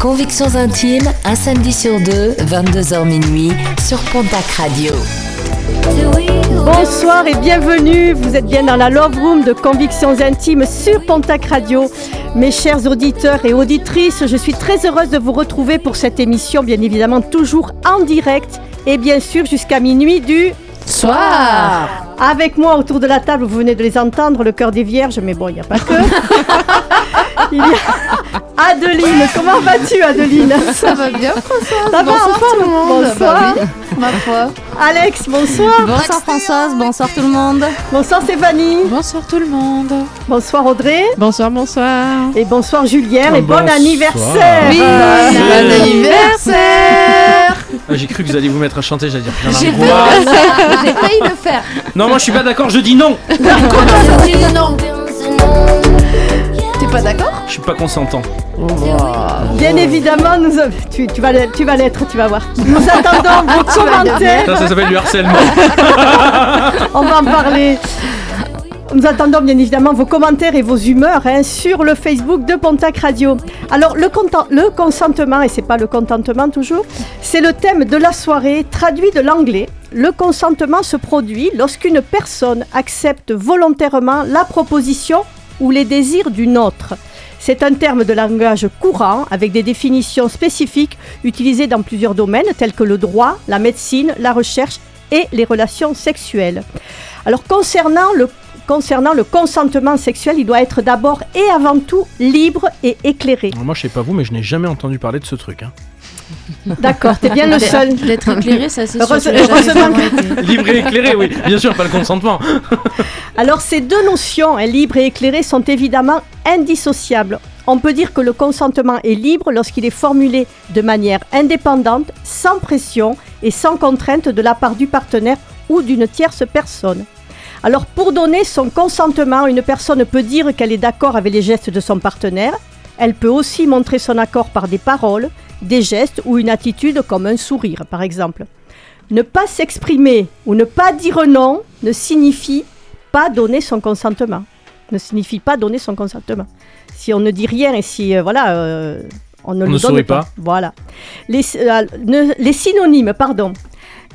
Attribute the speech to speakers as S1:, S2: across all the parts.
S1: Convictions intimes, un samedi sur deux, 22h minuit, sur Pontac Radio.
S2: Bonsoir et bienvenue. Vous êtes bien dans la Love Room de Convictions Intimes sur Pontac Radio. Mes chers auditeurs et auditrices, je suis très heureuse de vous retrouver pour cette émission, bien évidemment toujours en direct et bien sûr jusqu'à minuit du
S3: soir.
S2: Avec moi autour de la table, vous venez de les entendre, le cœur des vierges, mais bon, il n'y a pas que. il y a Adeline. Comment vas-tu, Adeline?
S3: Ça va bien, Françoise.
S2: Ça va,
S3: bonsoir
S2: enfin
S3: tout le monde.
S2: Bonsoir.
S3: Bah oui, ma foi.
S2: Alex, bonsoir.
S3: Bonsoir Françoise, bonsoir tout le monde.
S2: Bonsoir Stéphanie.
S4: Bonsoir tout le monde.
S2: Bonsoir Audrey.
S4: Bonsoir, bonsoir.
S2: Et bonsoir Julien. Et bon
S5: Bonsoir.
S2: anniversaire.
S3: Oui, bon anniversaire.
S5: Ah, J'ai cru que vous alliez vous mettre à chanter, j'allais dire
S3: J'ai failli, j'ai failli le faire.
S5: Non, moi je suis pas d'accord, je dis non.
S3: non. T'es pas d'accord
S5: Je suis pas consentant.
S2: Bien évidemment, nous, tu, tu vas, l'être- tu vas l'être, tu vas voir. Nous attendons vos commentaires.
S5: Ça, ça s'appelle du harcèlement.
S2: On va en parler. Nous attendons bien évidemment vos commentaires et vos humeurs hein, sur le Facebook de Pontac Radio. Alors le, le consentement, et c'est pas le contentement toujours, c'est le thème de la soirée traduit de l'anglais. Le consentement se produit lorsqu'une personne accepte volontairement la proposition ou les désirs d'une autre. C'est un terme de langage courant avec des définitions spécifiques utilisées dans plusieurs domaines tels que le droit, la médecine, la recherche et les relations sexuelles. Alors concernant le, concernant le consentement sexuel, il doit être d'abord et avant tout libre et éclairé.
S5: Moi je sais pas vous, mais je n'ai jamais entendu parler de ce truc. hein.
S2: D'accord, t'es bien le seul.
S3: D'être éclairé, ça c'est sûr.
S5: Libre et éclairé, oui. Bien sûr, pas le consentement.
S2: Alors ces deux notions, hein, libre et éclairé, sont évidemment indissociables. On peut dire que le consentement est libre lorsqu'il est formulé de manière indépendante, sans pression et sans contrainte de la part du partenaire ou d'une tierce personne. Alors pour donner son consentement, une personne peut dire qu'elle est d'accord avec les gestes de son partenaire. Elle peut aussi montrer son accord par des paroles, des gestes ou une attitude comme un sourire par exemple. Ne pas s'exprimer ou ne pas dire non ne signifie pas donner son consentement. Ne signifie pas donner son consentement. Si on ne dit rien et si euh, voilà, euh, on ne
S5: On
S2: le
S5: ne
S2: donne pas.
S5: pas.
S2: Voilà. Les, euh, ne- les synonymes, pardon,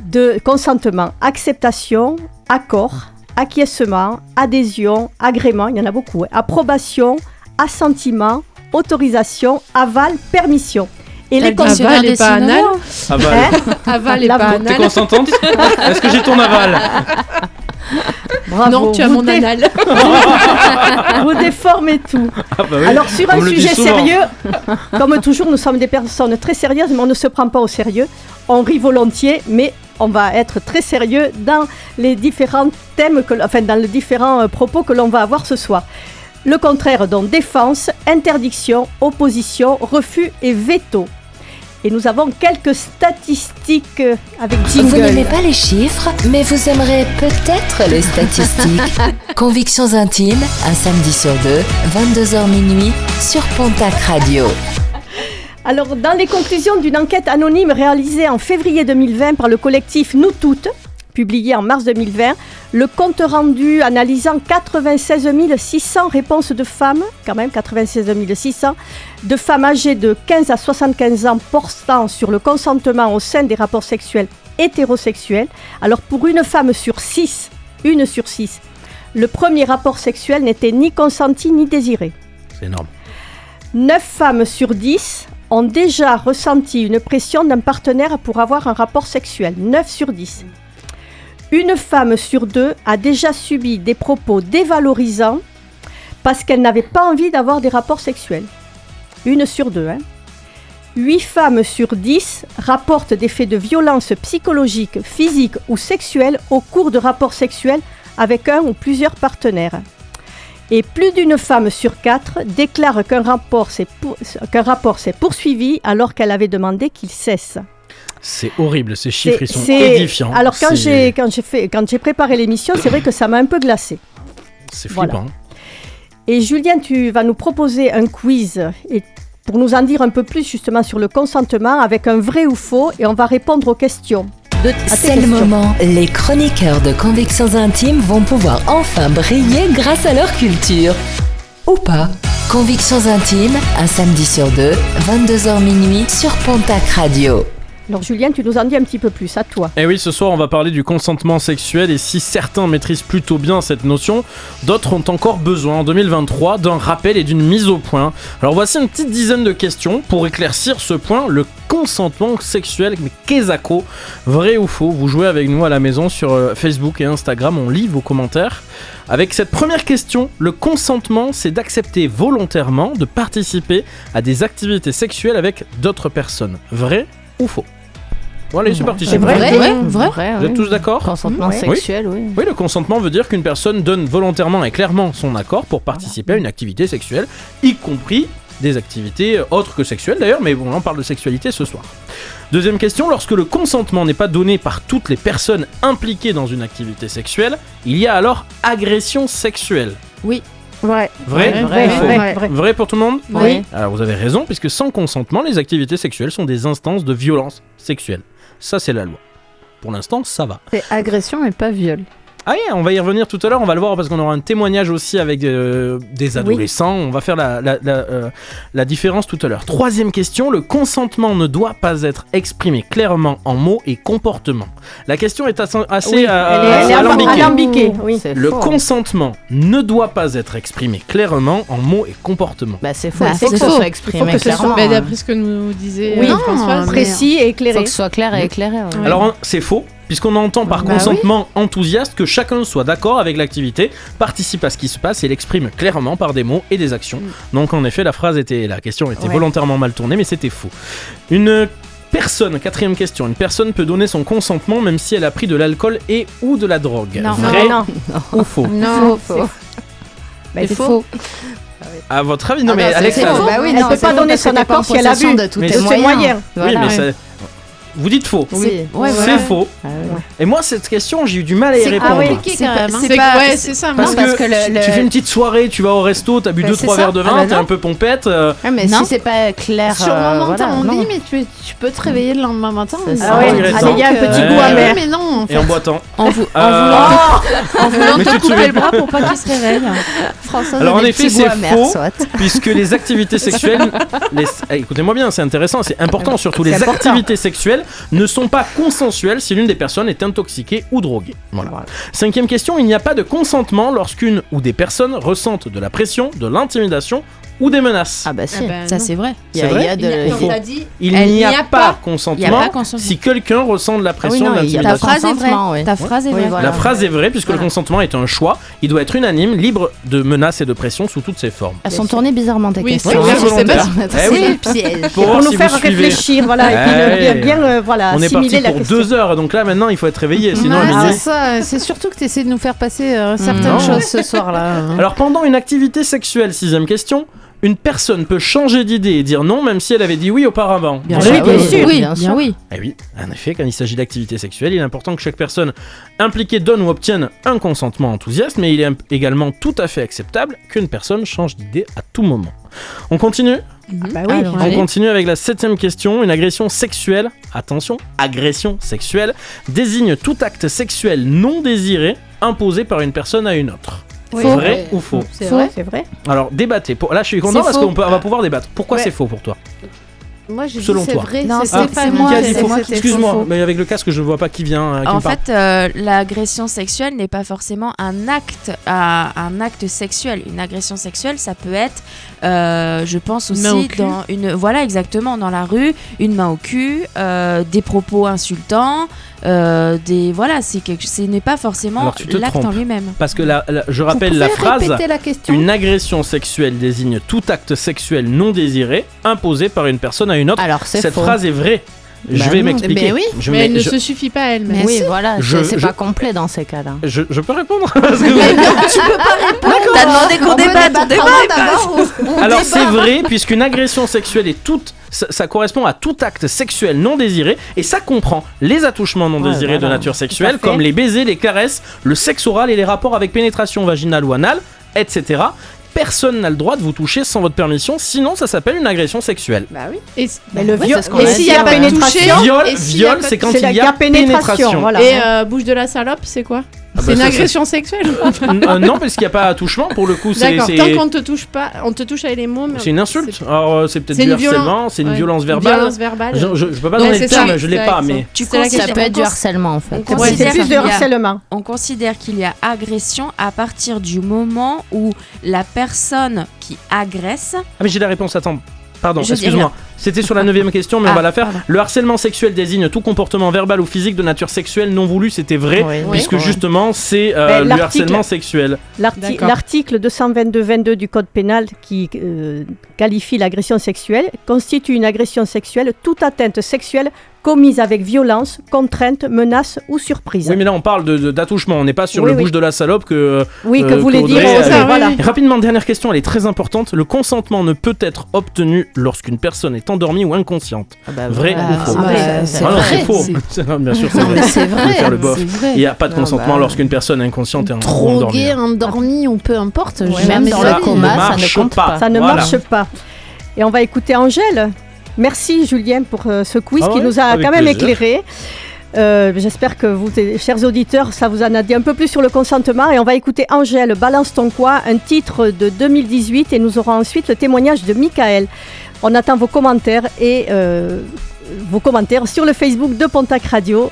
S2: de consentement acceptation, accord, acquiescement, adhésion, agrément, il y en a beaucoup. hein, approbation, assentiment, autorisation, aval, permission. Et les
S3: dictionnaire
S4: Aval et pas anal.
S5: Aval.
S2: Hein
S4: Aval et
S2: La
S4: pas
S2: vo-
S5: T'es
S4: anal.
S5: consentante? Est-ce que j'ai ton aval?
S2: Bravo.
S4: Non, tu as
S2: Vous
S4: mon
S2: dé-
S4: anal.
S2: Vous déformez tout.
S5: Ah bah oui.
S2: Alors sur un sujet sérieux, comme toujours, nous sommes des personnes très sérieuses, mais on ne se prend pas au sérieux. On rit volontiers, mais on va être très sérieux dans les différents thèmes, que, enfin dans les différents euh, propos que l'on va avoir ce soir. Le contraire, donc défense, interdiction, opposition, refus et veto. Et nous avons quelques statistiques euh, avec
S1: Vous
S2: jingle.
S1: n'aimez pas les chiffres, mais vous aimerez peut-être les statistiques. Convictions intimes, un samedi sur deux, 22h minuit, sur Pontac Radio.
S2: Alors, dans les conclusions d'une enquête anonyme réalisée en février 2020 par le collectif Nous Toutes, publiée en mars 2020, le compte rendu analysant 96 600 réponses de femmes, quand même 96 600, de femmes âgées de 15 à 75 ans portant sur le consentement au sein des rapports sexuels hétérosexuels. Alors, pour une femme sur 6, une sur 6, le premier rapport sexuel n'était ni consenti ni désiré.
S5: C'est énorme.
S2: 9 femmes sur 10 ont déjà ressenti une pression d'un partenaire pour avoir un rapport sexuel. 9 sur 10. Une femme sur deux a déjà subi des propos dévalorisants parce qu'elle n'avait pas envie d'avoir des rapports sexuels. Une sur deux. Hein. 8 femmes sur 10 rapportent des faits de violence psychologique, physique ou sexuelle au cours de rapports sexuels avec un ou plusieurs partenaires. Et plus d'une femme sur quatre déclare qu'un rapport s'est pour- qu'un rapport s'est poursuivi alors qu'elle avait demandé qu'il cesse.
S5: C'est horrible, ces chiffres, ils sont
S2: C'est-
S5: édifiants.
S2: Alors quand j'ai quand j'ai fait quand j'ai préparé l'émission, c'est vrai que ça m'a un peu glacé.
S5: C'est
S2: Voilà.
S5: flippant.
S2: Et Julien, tu vas nous proposer un quiz et pour nous en dire un peu plus justement sur le consentement avec un vrai ou faux et on va répondre aux questions. De, à tes
S1: C'est le moment. Les chroniqueurs de Convictions Intimes vont pouvoir enfin briller grâce à leur culture. Ou pas. Convictions Intimes, un samedi sur deux, 22h minuit sur Pontac Radio.
S2: Alors Julien, tu nous en dis un petit peu plus à toi.
S5: Et Eh oui, ce soir, on va parler du consentement sexuel et si certains maîtrisent plutôt bien cette notion, d'autres ont encore besoin en 2023 d'un rappel et d'une mise au point. Alors voici une petite dizaine de questions pour éclaircir ce point, le consentement sexuel. Mais qu'est-ce Vrai ou faux? Vous jouez avec nous à la maison sur euh, Facebook et Instagram, on lit vos commentaires. Avec cette première question, le consentement, c'est d'accepter volontairement de participer à des activités sexuelles avec d'autres personnes. Vrai ou faux? Bon, allez, c'est parti.
S2: C'est vrai,
S3: Vrai,
S2: vrai.
S3: vrai.
S5: Vous êtes tous d'accord
S3: Consentement
S2: Oui.
S3: sexuel, oui.
S5: Oui, le consentement veut dire qu'une personne donne volontairement et clairement son accord pour participer à une activité sexuelle, y compris des activités autres que sexuelles d'ailleurs, mais bon, on parle de sexualité ce soir. Deuxième question, lorsque le consentement n'est pas donné par toutes les personnes impliquées dans une activité sexuelle, il y a alors agression sexuelle.
S2: Vrai.
S5: Vrai
S4: Ouais,
S2: Vrai,
S5: Faux.
S2: vrai, vrai.
S5: Vrai pour tout le monde
S3: Oui.
S5: Alors vous avez raison, puisque sans consentement, les activités sexuelles sont des instances de violence sexuelle. Ça, c'est la loi. Pour l'instant, ça va.
S3: C'est agression et pas viol.
S5: Ah oui, on va y revenir tout à l'heure, on va le voir parce qu'on aura un témoignage aussi avec euh, des adolescents, on va faire la, la- la, euh, la différence tout à l'heure. Troisième question, le consentement ne doit pas être exprimé clairement en mots et comportements. La question est assez,
S2: Oui,
S5: euh,
S2: elle est- elle est
S5: alambiquée.
S2: alambiquée, oui.
S3: C'est
S5: Le
S3: faux.
S5: consentement ne doit pas être exprimé clairement en mots et comportements.
S3: Bah, c'est faux.
S4: Bah,
S3: il faut
S4: c'est
S3: que soit
S2: Il
S3: exprimé
S2: faut ce soit-
S3: clairement.
S4: Bah,
S3: hein.
S4: D'après ce que nous disait
S2: Oui.
S3: Non,
S4: Françoise.
S3: mais-
S2: Précis et
S3: faut
S2: éclairé.
S3: que ce soit clair et éclairé. ouais.
S5: Alors hein, c'est faux, puisqu'on entend par
S3: Bah
S5: consentement enthousiaste que chacun soit d'accord avec l'activité, participe à ce qui se passe et l'exprime clairement par des mots et des actions. Donc en effet, la phrase était, la question était
S2: Ouais.
S5: volontairement mal tournée, mais c'était faux. Une personne, quatrième question, une personne peut donner son consentement même si elle a pris de l'alcool et ou de la drogue.
S3: Non.
S5: Vrai
S2: non,
S5: ou faux?
S3: Non,
S2: Faux,
S3: faux.
S2: Bah,
S3: C'est faux.
S5: À votre avis, non
S3: Ah
S5: mais
S3: non, faux.
S5: vous-
S3: Bah oui,
S2: Elle
S3: non,
S2: peut pas
S3: faux
S2: donner son accord si elle a bu.
S5: c'est
S2: ses
S3: moyens.
S2: moyens.
S5: oui,
S3: Voilà.
S5: mais
S3: Ouais.
S5: ça- vous dites faux.
S3: Oui.
S4: Ouais,
S5: C'est
S4: voilà.
S5: faux.
S3: Ah ouais.
S5: Et moi, cette question, j'ai eu du mal à y
S3: C'est
S5: répondre.
S3: compliqué
S4: C'est
S3: même. hein.
S4: c'est pas- ouais, c'est ça.
S5: Parce,
S3: Non,
S5: que,
S3: parce que le-
S5: tu-
S3: le-
S5: tu fais une petite soirée, tu vas au resto, t'as bu
S3: Bah,
S5: 2-3
S3: c'est ça.
S5: verres de vin,
S3: Ah bah
S5: t'es un peu pompette. euh,
S3: Ouais, mais
S4: Non.
S3: si c'est pas clair.
S6: Sur le
S3: euh,
S6: moment, t'as
S3: voilà,
S6: envie, mais tu, tu peux te réveiller le lendemain matin.
S3: Ça.
S2: Ah ouais,
S5: il reste
S2: allez, il y a un
S3: euh,
S2: petit goût amer.
S6: mais non, en
S5: Et en boitant.
S4: En,
S5: Euh,
S4: voulant, te
S5: tu te
S4: couper le bras pour pas qu'il se réveille.
S3: Françoise
S5: Alors, en effet, c'est faux.
S3: soit.
S5: Puisque les activités sexuelles, les- eh, écoutez-moi bien, c'est intéressant, c'est important surtout, les activités sexuelles ne sont pas consensuelles si l'une des personnes est intoxiquée ou droguée. Voilà. Cinquième question, il n'y a pas de consentement lorsqu'une ou des personnes ressentent de la pression, de l'intimidation ou des menaces.
S3: Ah bah si.
S4: Ah bah,
S6: Ça, c'est vrai.
S3: Il y a-
S5: c'est vrai
S3: il y a de-
S6: dit.
S5: Il n'y a,
S6: a
S5: pas consentement
S4: Il y a pas consentement.
S5: si quelqu'un ressent de la
S3: Ah oui,
S5: pression,
S3: non,
S5: de
S3: il y a
S6: Ta phrase est vraie.
S3: oui.
S6: Ta phrase est
S3: Oui,
S6: vraie.
S3: voilà.
S5: La phrase est vraie puisque le consentement est un choix. Il doit être unanime, libre de menaces et de pression sous toutes ses formes.
S3: Elles sont tournées bizarrement tes
S4: Oui,
S3: questions.
S5: Oui, Eh oui. Pour
S2: nous faire réfléchir, voilà, et ne- bien, bien, euh, voilà,
S5: On est parti pour deux heures, donc là maintenant il faut être réveillé, sinon à
S6: c'est ça. C'est surtout que tu essaies de nous faire passer euh, certaines choses ce soir-là.
S5: Alors pendant une activité sexuelle, sixième question, une personne peut changer d'idée et dire non même si elle avait dit oui auparavant.
S6: Bien
S2: Oui,
S6: sûr,
S2: bien
S6: oui,
S2: sûr.
S6: oui,
S3: Bien sûr.
S6: oui.
S5: Eh oui, en effet, quand il s'agit d'activité sexuelle, il est important que chaque personne impliquée donne ou obtienne un consentement enthousiaste, mais il est également tout à fait acceptable qu'une personne change d'idée à tout moment. On continue?
S2: Bah oui.
S6: Alors,
S5: On
S6: allez.
S5: continue avec la septième question. Une agression sexuelle, attention, agression sexuelle, désigne tout acte sexuel non désiré imposé par une personne à une autre.
S2: Oui.
S5: Vrai ou faux
S6: C'est
S2: Faux,
S6: vrai.
S2: c'est vrai.
S5: Alors débattez. Pour- Là je suis content
S6: C'est
S5: parce
S6: faux.
S5: qu'on peut- on va pouvoir débattre. Pourquoi
S6: Ouais.
S5: c'est faux pour toi?
S6: Moi, j'ai dit
S5: Selon
S6: c'est
S5: toi.
S6: vrai.
S3: Non,
S6: c'est
S3: c'est moi
S5: Qui a dit faux Excuse-moi,
S6: faux.
S5: mais avec le casque je ne vois pas qui vient. euh, qui
S7: En
S5: me parle.
S7: fait, euh, l'agression sexuelle n'est pas forcément un acte, à- un acte sexuel. Une agression sexuelle, ça peut être, euh, je pense
S4: Une main au
S7: aussi
S4: cul.
S7: dans une, voilà exactement dans la rue, une main au cul, euh, des propos insultants, euh, des voilà, c'est quelque, ce n'est pas forcément l'acte en lui-même.
S5: Parce que la- la- je rappelle la phrase.
S6: répéter la question
S5: Une agression sexuelle désigne tout acte sexuel non désiré imposé par une personne à une autre.
S3: Alors
S5: Cette
S3: faux.
S5: phrase est vraie. Je
S3: Bah
S5: vais
S3: non.
S5: m'expliquer.
S6: Mais oui,
S5: Je
S4: Mais elle ne
S5: je-
S4: se suffit pas elle-même.
S6: Mais
S3: oui,
S6: si.
S3: voilà, c'est pas complet dans ces cas-là.
S5: je, je peux répondre Parce que-
S7: T'as demandé qu'on débatte, on débatte.
S5: Alors c'est vrai, puisqu'une agression sexuelle est toute, ça, ça correspond à tout acte sexuel non désiré, et ça comprend les attouchements non
S3: Ouais,
S5: désirés de nature sexuelle,
S2: à
S5: comme les baisers, les caresses, le sexe oral et les rapports avec pénétration vaginale ou anale, etc. Personne n'a le droit de vous toucher sans votre permission, sinon ça s'appelle une agression sexuelle.
S6: Bah oui.
S4: Et,
S2: Mais le viol,
S3: ce
S2: et s'il a pénétration,
S5: Viol, c'est quand il y a pénétration.
S2: Voilà.
S4: et euh, bouche de la salope, c'est quoi?
S5: Ah
S4: C'est
S5: bah
S4: une
S5: ça,
S4: agression sexuelle.
S5: Euh, non, parce qu'il n'y a pas attouchement pour le coup, c'est
S4: Tant qu'on te touche pas, on te touche avec les mots. mais
S5: c'est une insulte. Alors euh, c'est peut-être du harcèlement, c'est une
S4: ouais.
S5: violence
S4: Une
S5: verbale.
S4: violence verbale.
S5: Je, je, je peux pas donner le terme,
S4: ça,
S5: je l'ai pas,
S4: ça.
S5: mais
S7: Tu
S3: Ça peut être du harcèlement en fait.
S7: on
S2: Ouais,
S7: considère
S2: c'est plus
S7: qu'il
S2: de
S7: y a-
S2: harcèlement.
S7: On considère qu'il y a agression à partir du moment où la personne qui agresse.
S5: Ah mais j'ai la réponse, attends. Pardon, excuse-moi. C'était sur la neuvième question, mais on
S7: Ah,
S5: va la faire.
S7: pardon.
S5: Le harcèlement sexuel désigne tout comportement verbal ou physique de nature sexuelle non voulu, c'était vrai,
S3: Oui,
S5: puisque
S3: oui.
S5: justement c'est euh, le
S2: l'article-
S5: harcèlement sexuel.
S2: L'article 222-22 du Code pénal qui euh, qualifie l'agression sexuelle constitue une agression sexuelle toute atteinte sexuelle commise avec violence, contrainte, menace ou surprise.
S5: Oui, mais là on parle de- de- d'attouchement, on n'est pas sur
S2: Oui,
S5: le
S2: oui.
S5: bouche de la salope que.
S2: Oui, que
S5: euh,
S2: voulez
S5: qu'Audrey
S2: dire euh,
S4: Ça,
S2: voilà.
S5: rapidement, dernière question, elle est très importante. Le consentement ne peut être obtenu lorsqu'une personne est endormie ou inconsciente.
S3: Ah bah
S5: Vrai
S3: voilà.
S5: ou faux
S3: Ah bah, c'est
S5: Ah non,
S3: vrai.
S5: c'est faux. Non, Bien sûr, c'est vrai.
S6: c'est vrai.
S5: Il n'y a pas de consentement
S3: bah.
S5: lorsqu'une personne est inconsciente et en- ou
S6: Drogué,
S5: endormie.
S6: endormi ou peu importe.
S3: Ouais, même dans le coma, ça ne
S5: marche
S3: compte
S5: pas.
S2: Ça ne marche pas. Et on va écouter Angèle. Merci Julien pour euh, ce quiz
S5: Ah
S2: qui nous a quand même éclairé. Euh, J'espère que vous, chers auditeurs, ça vous en a dit un peu plus sur le consentement. Et on va écouter Angèle, Balance ton quoi, un titre de 2018. Et nous aurons ensuite le témoignage de Michael. On attend vos commentaires et euh, vos commentaires sur le Facebook de Pontac Radio.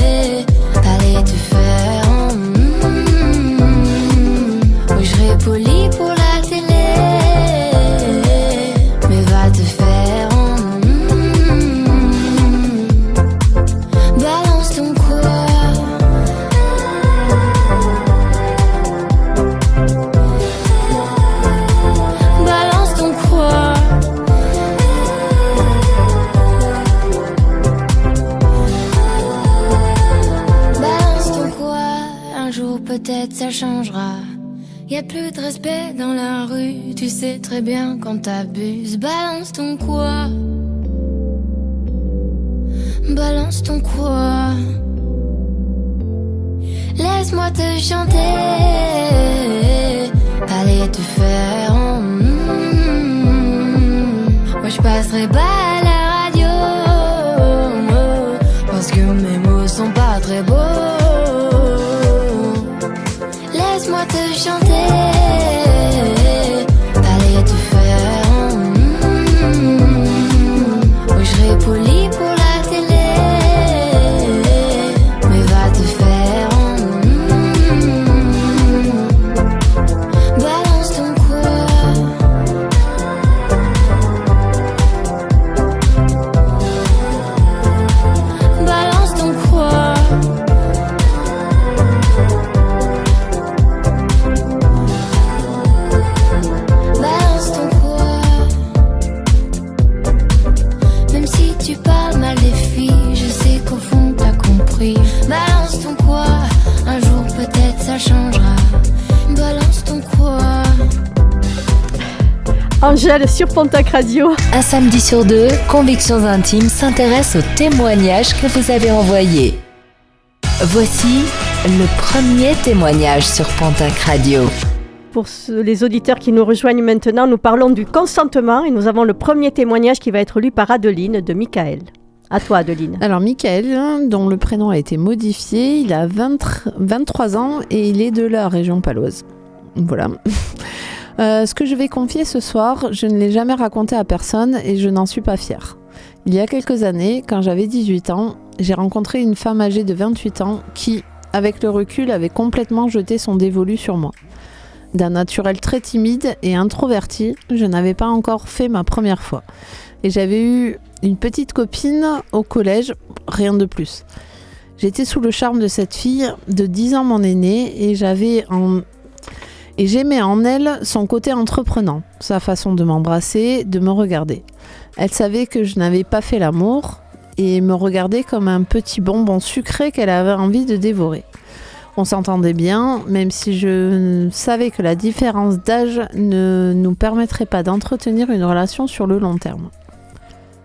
S8: Changera. Y a plus de respect dans la rue, tu sais très bien quand t'abuses. Balance ton quoi? Balance ton quoi? Laisse-moi te chanter. Allez te faire. en mm. Moi je passerai pas à la radio. Parce que mes mots sont pas très beaux. Chanter.
S2: Angèle sur Pontac Radio.
S1: Un samedi sur deux, Convictions Intimes s'intéresse aux témoignages que vous avez envoyés. Voici le premier témoignage sur Pontac Radio.
S2: Pour les auditeurs qui nous rejoignent maintenant, nous parlons du consentement et nous avons le premier témoignage qui va être lu par Adeline de Michael. À toi Adeline.
S6: Alors, Michael, dont le prénom a été modifié, il a 20 23 ans et il est de la région paloise. Voilà. Euh, ce que je vais confier ce soir, je ne l'ai jamais raconté à personne et je n'en suis pas fière. Il y a quelques années, quand j'avais 18 ans, j'ai rencontré une femme âgée de 28 ans qui, avec le recul, avait complètement jeté son dévolu sur moi. D'un naturel très timide et introverti, je n'avais pas encore fait ma première fois. Et j'avais eu une petite copine au collège, rien de plus. J'étais sous le charme de cette fille de 10 ans mon aînée et j'avais en et j'aimais en elle son côté entreprenant, sa façon de m'embrasser, de me regarder. Elle savait que je n'avais pas fait l'amour et me regardait comme un petit bonbon sucré qu'elle avait envie de dévorer. On s'entendait bien, même si je savais que la différence d'âge ne nous permettrait pas d'entretenir une relation sur le long terme.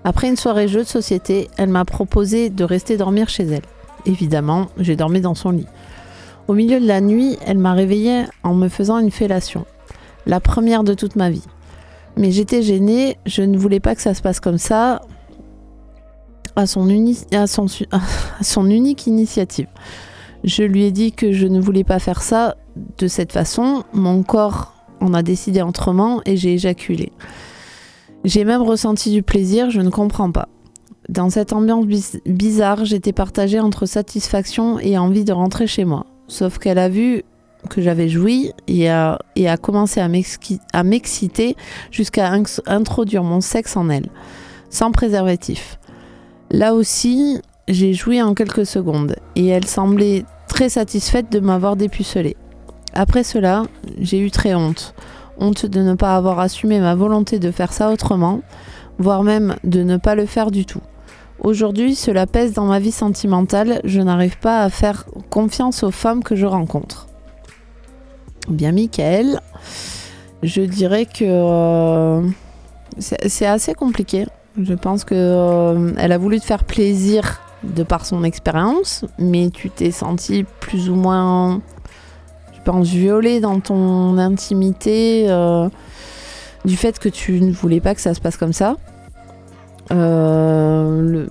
S6: Après une soirée jeu de société, elle m'a proposé de rester dormir chez elle. Évidemment, j'ai dormi dans son lit. Au milieu de la nuit, elle m'a réveillée en me faisant une fellation. La première de toute ma vie. Mais j'étais gênée, je ne voulais pas que ça se passe comme ça. À son, unique initiative. Je lui ai dit que je ne voulais pas faire ça de cette façon. Mon corps en a décidé autrement et j'ai éjaculé. J'ai même ressenti du plaisir, je ne comprends pas. Dans cette ambiance bizarre, j'étais partagée entre satisfaction et envie de rentrer chez moi. Sauf qu'elle a vu que j'avais joui et a, commencé à m'exciter jusqu'à introduire mon sexe en elle, sans préservatif. Là aussi, j'ai joui en quelques secondes et elle semblait très satisfaite de m'avoir dépucelé. Après cela, j'ai eu très honte. Honte de ne pas avoir assumé ma volonté de faire ça autrement, voire même de ne pas le faire du tout. Aujourd'hui, cela pèse dans ma vie sentimentale, je n'arrive pas à faire confiance aux femmes que je rencontre. Bien, Michael, je dirais que euh, c'est assez compliqué. Je pense que euh, elle a voulu te faire plaisir de par son expérience, mais tu t'es senti plus ou moins, je pense, violée dans ton intimité euh, du fait que tu ne voulais pas que ça se passe comme ça. Euh, le-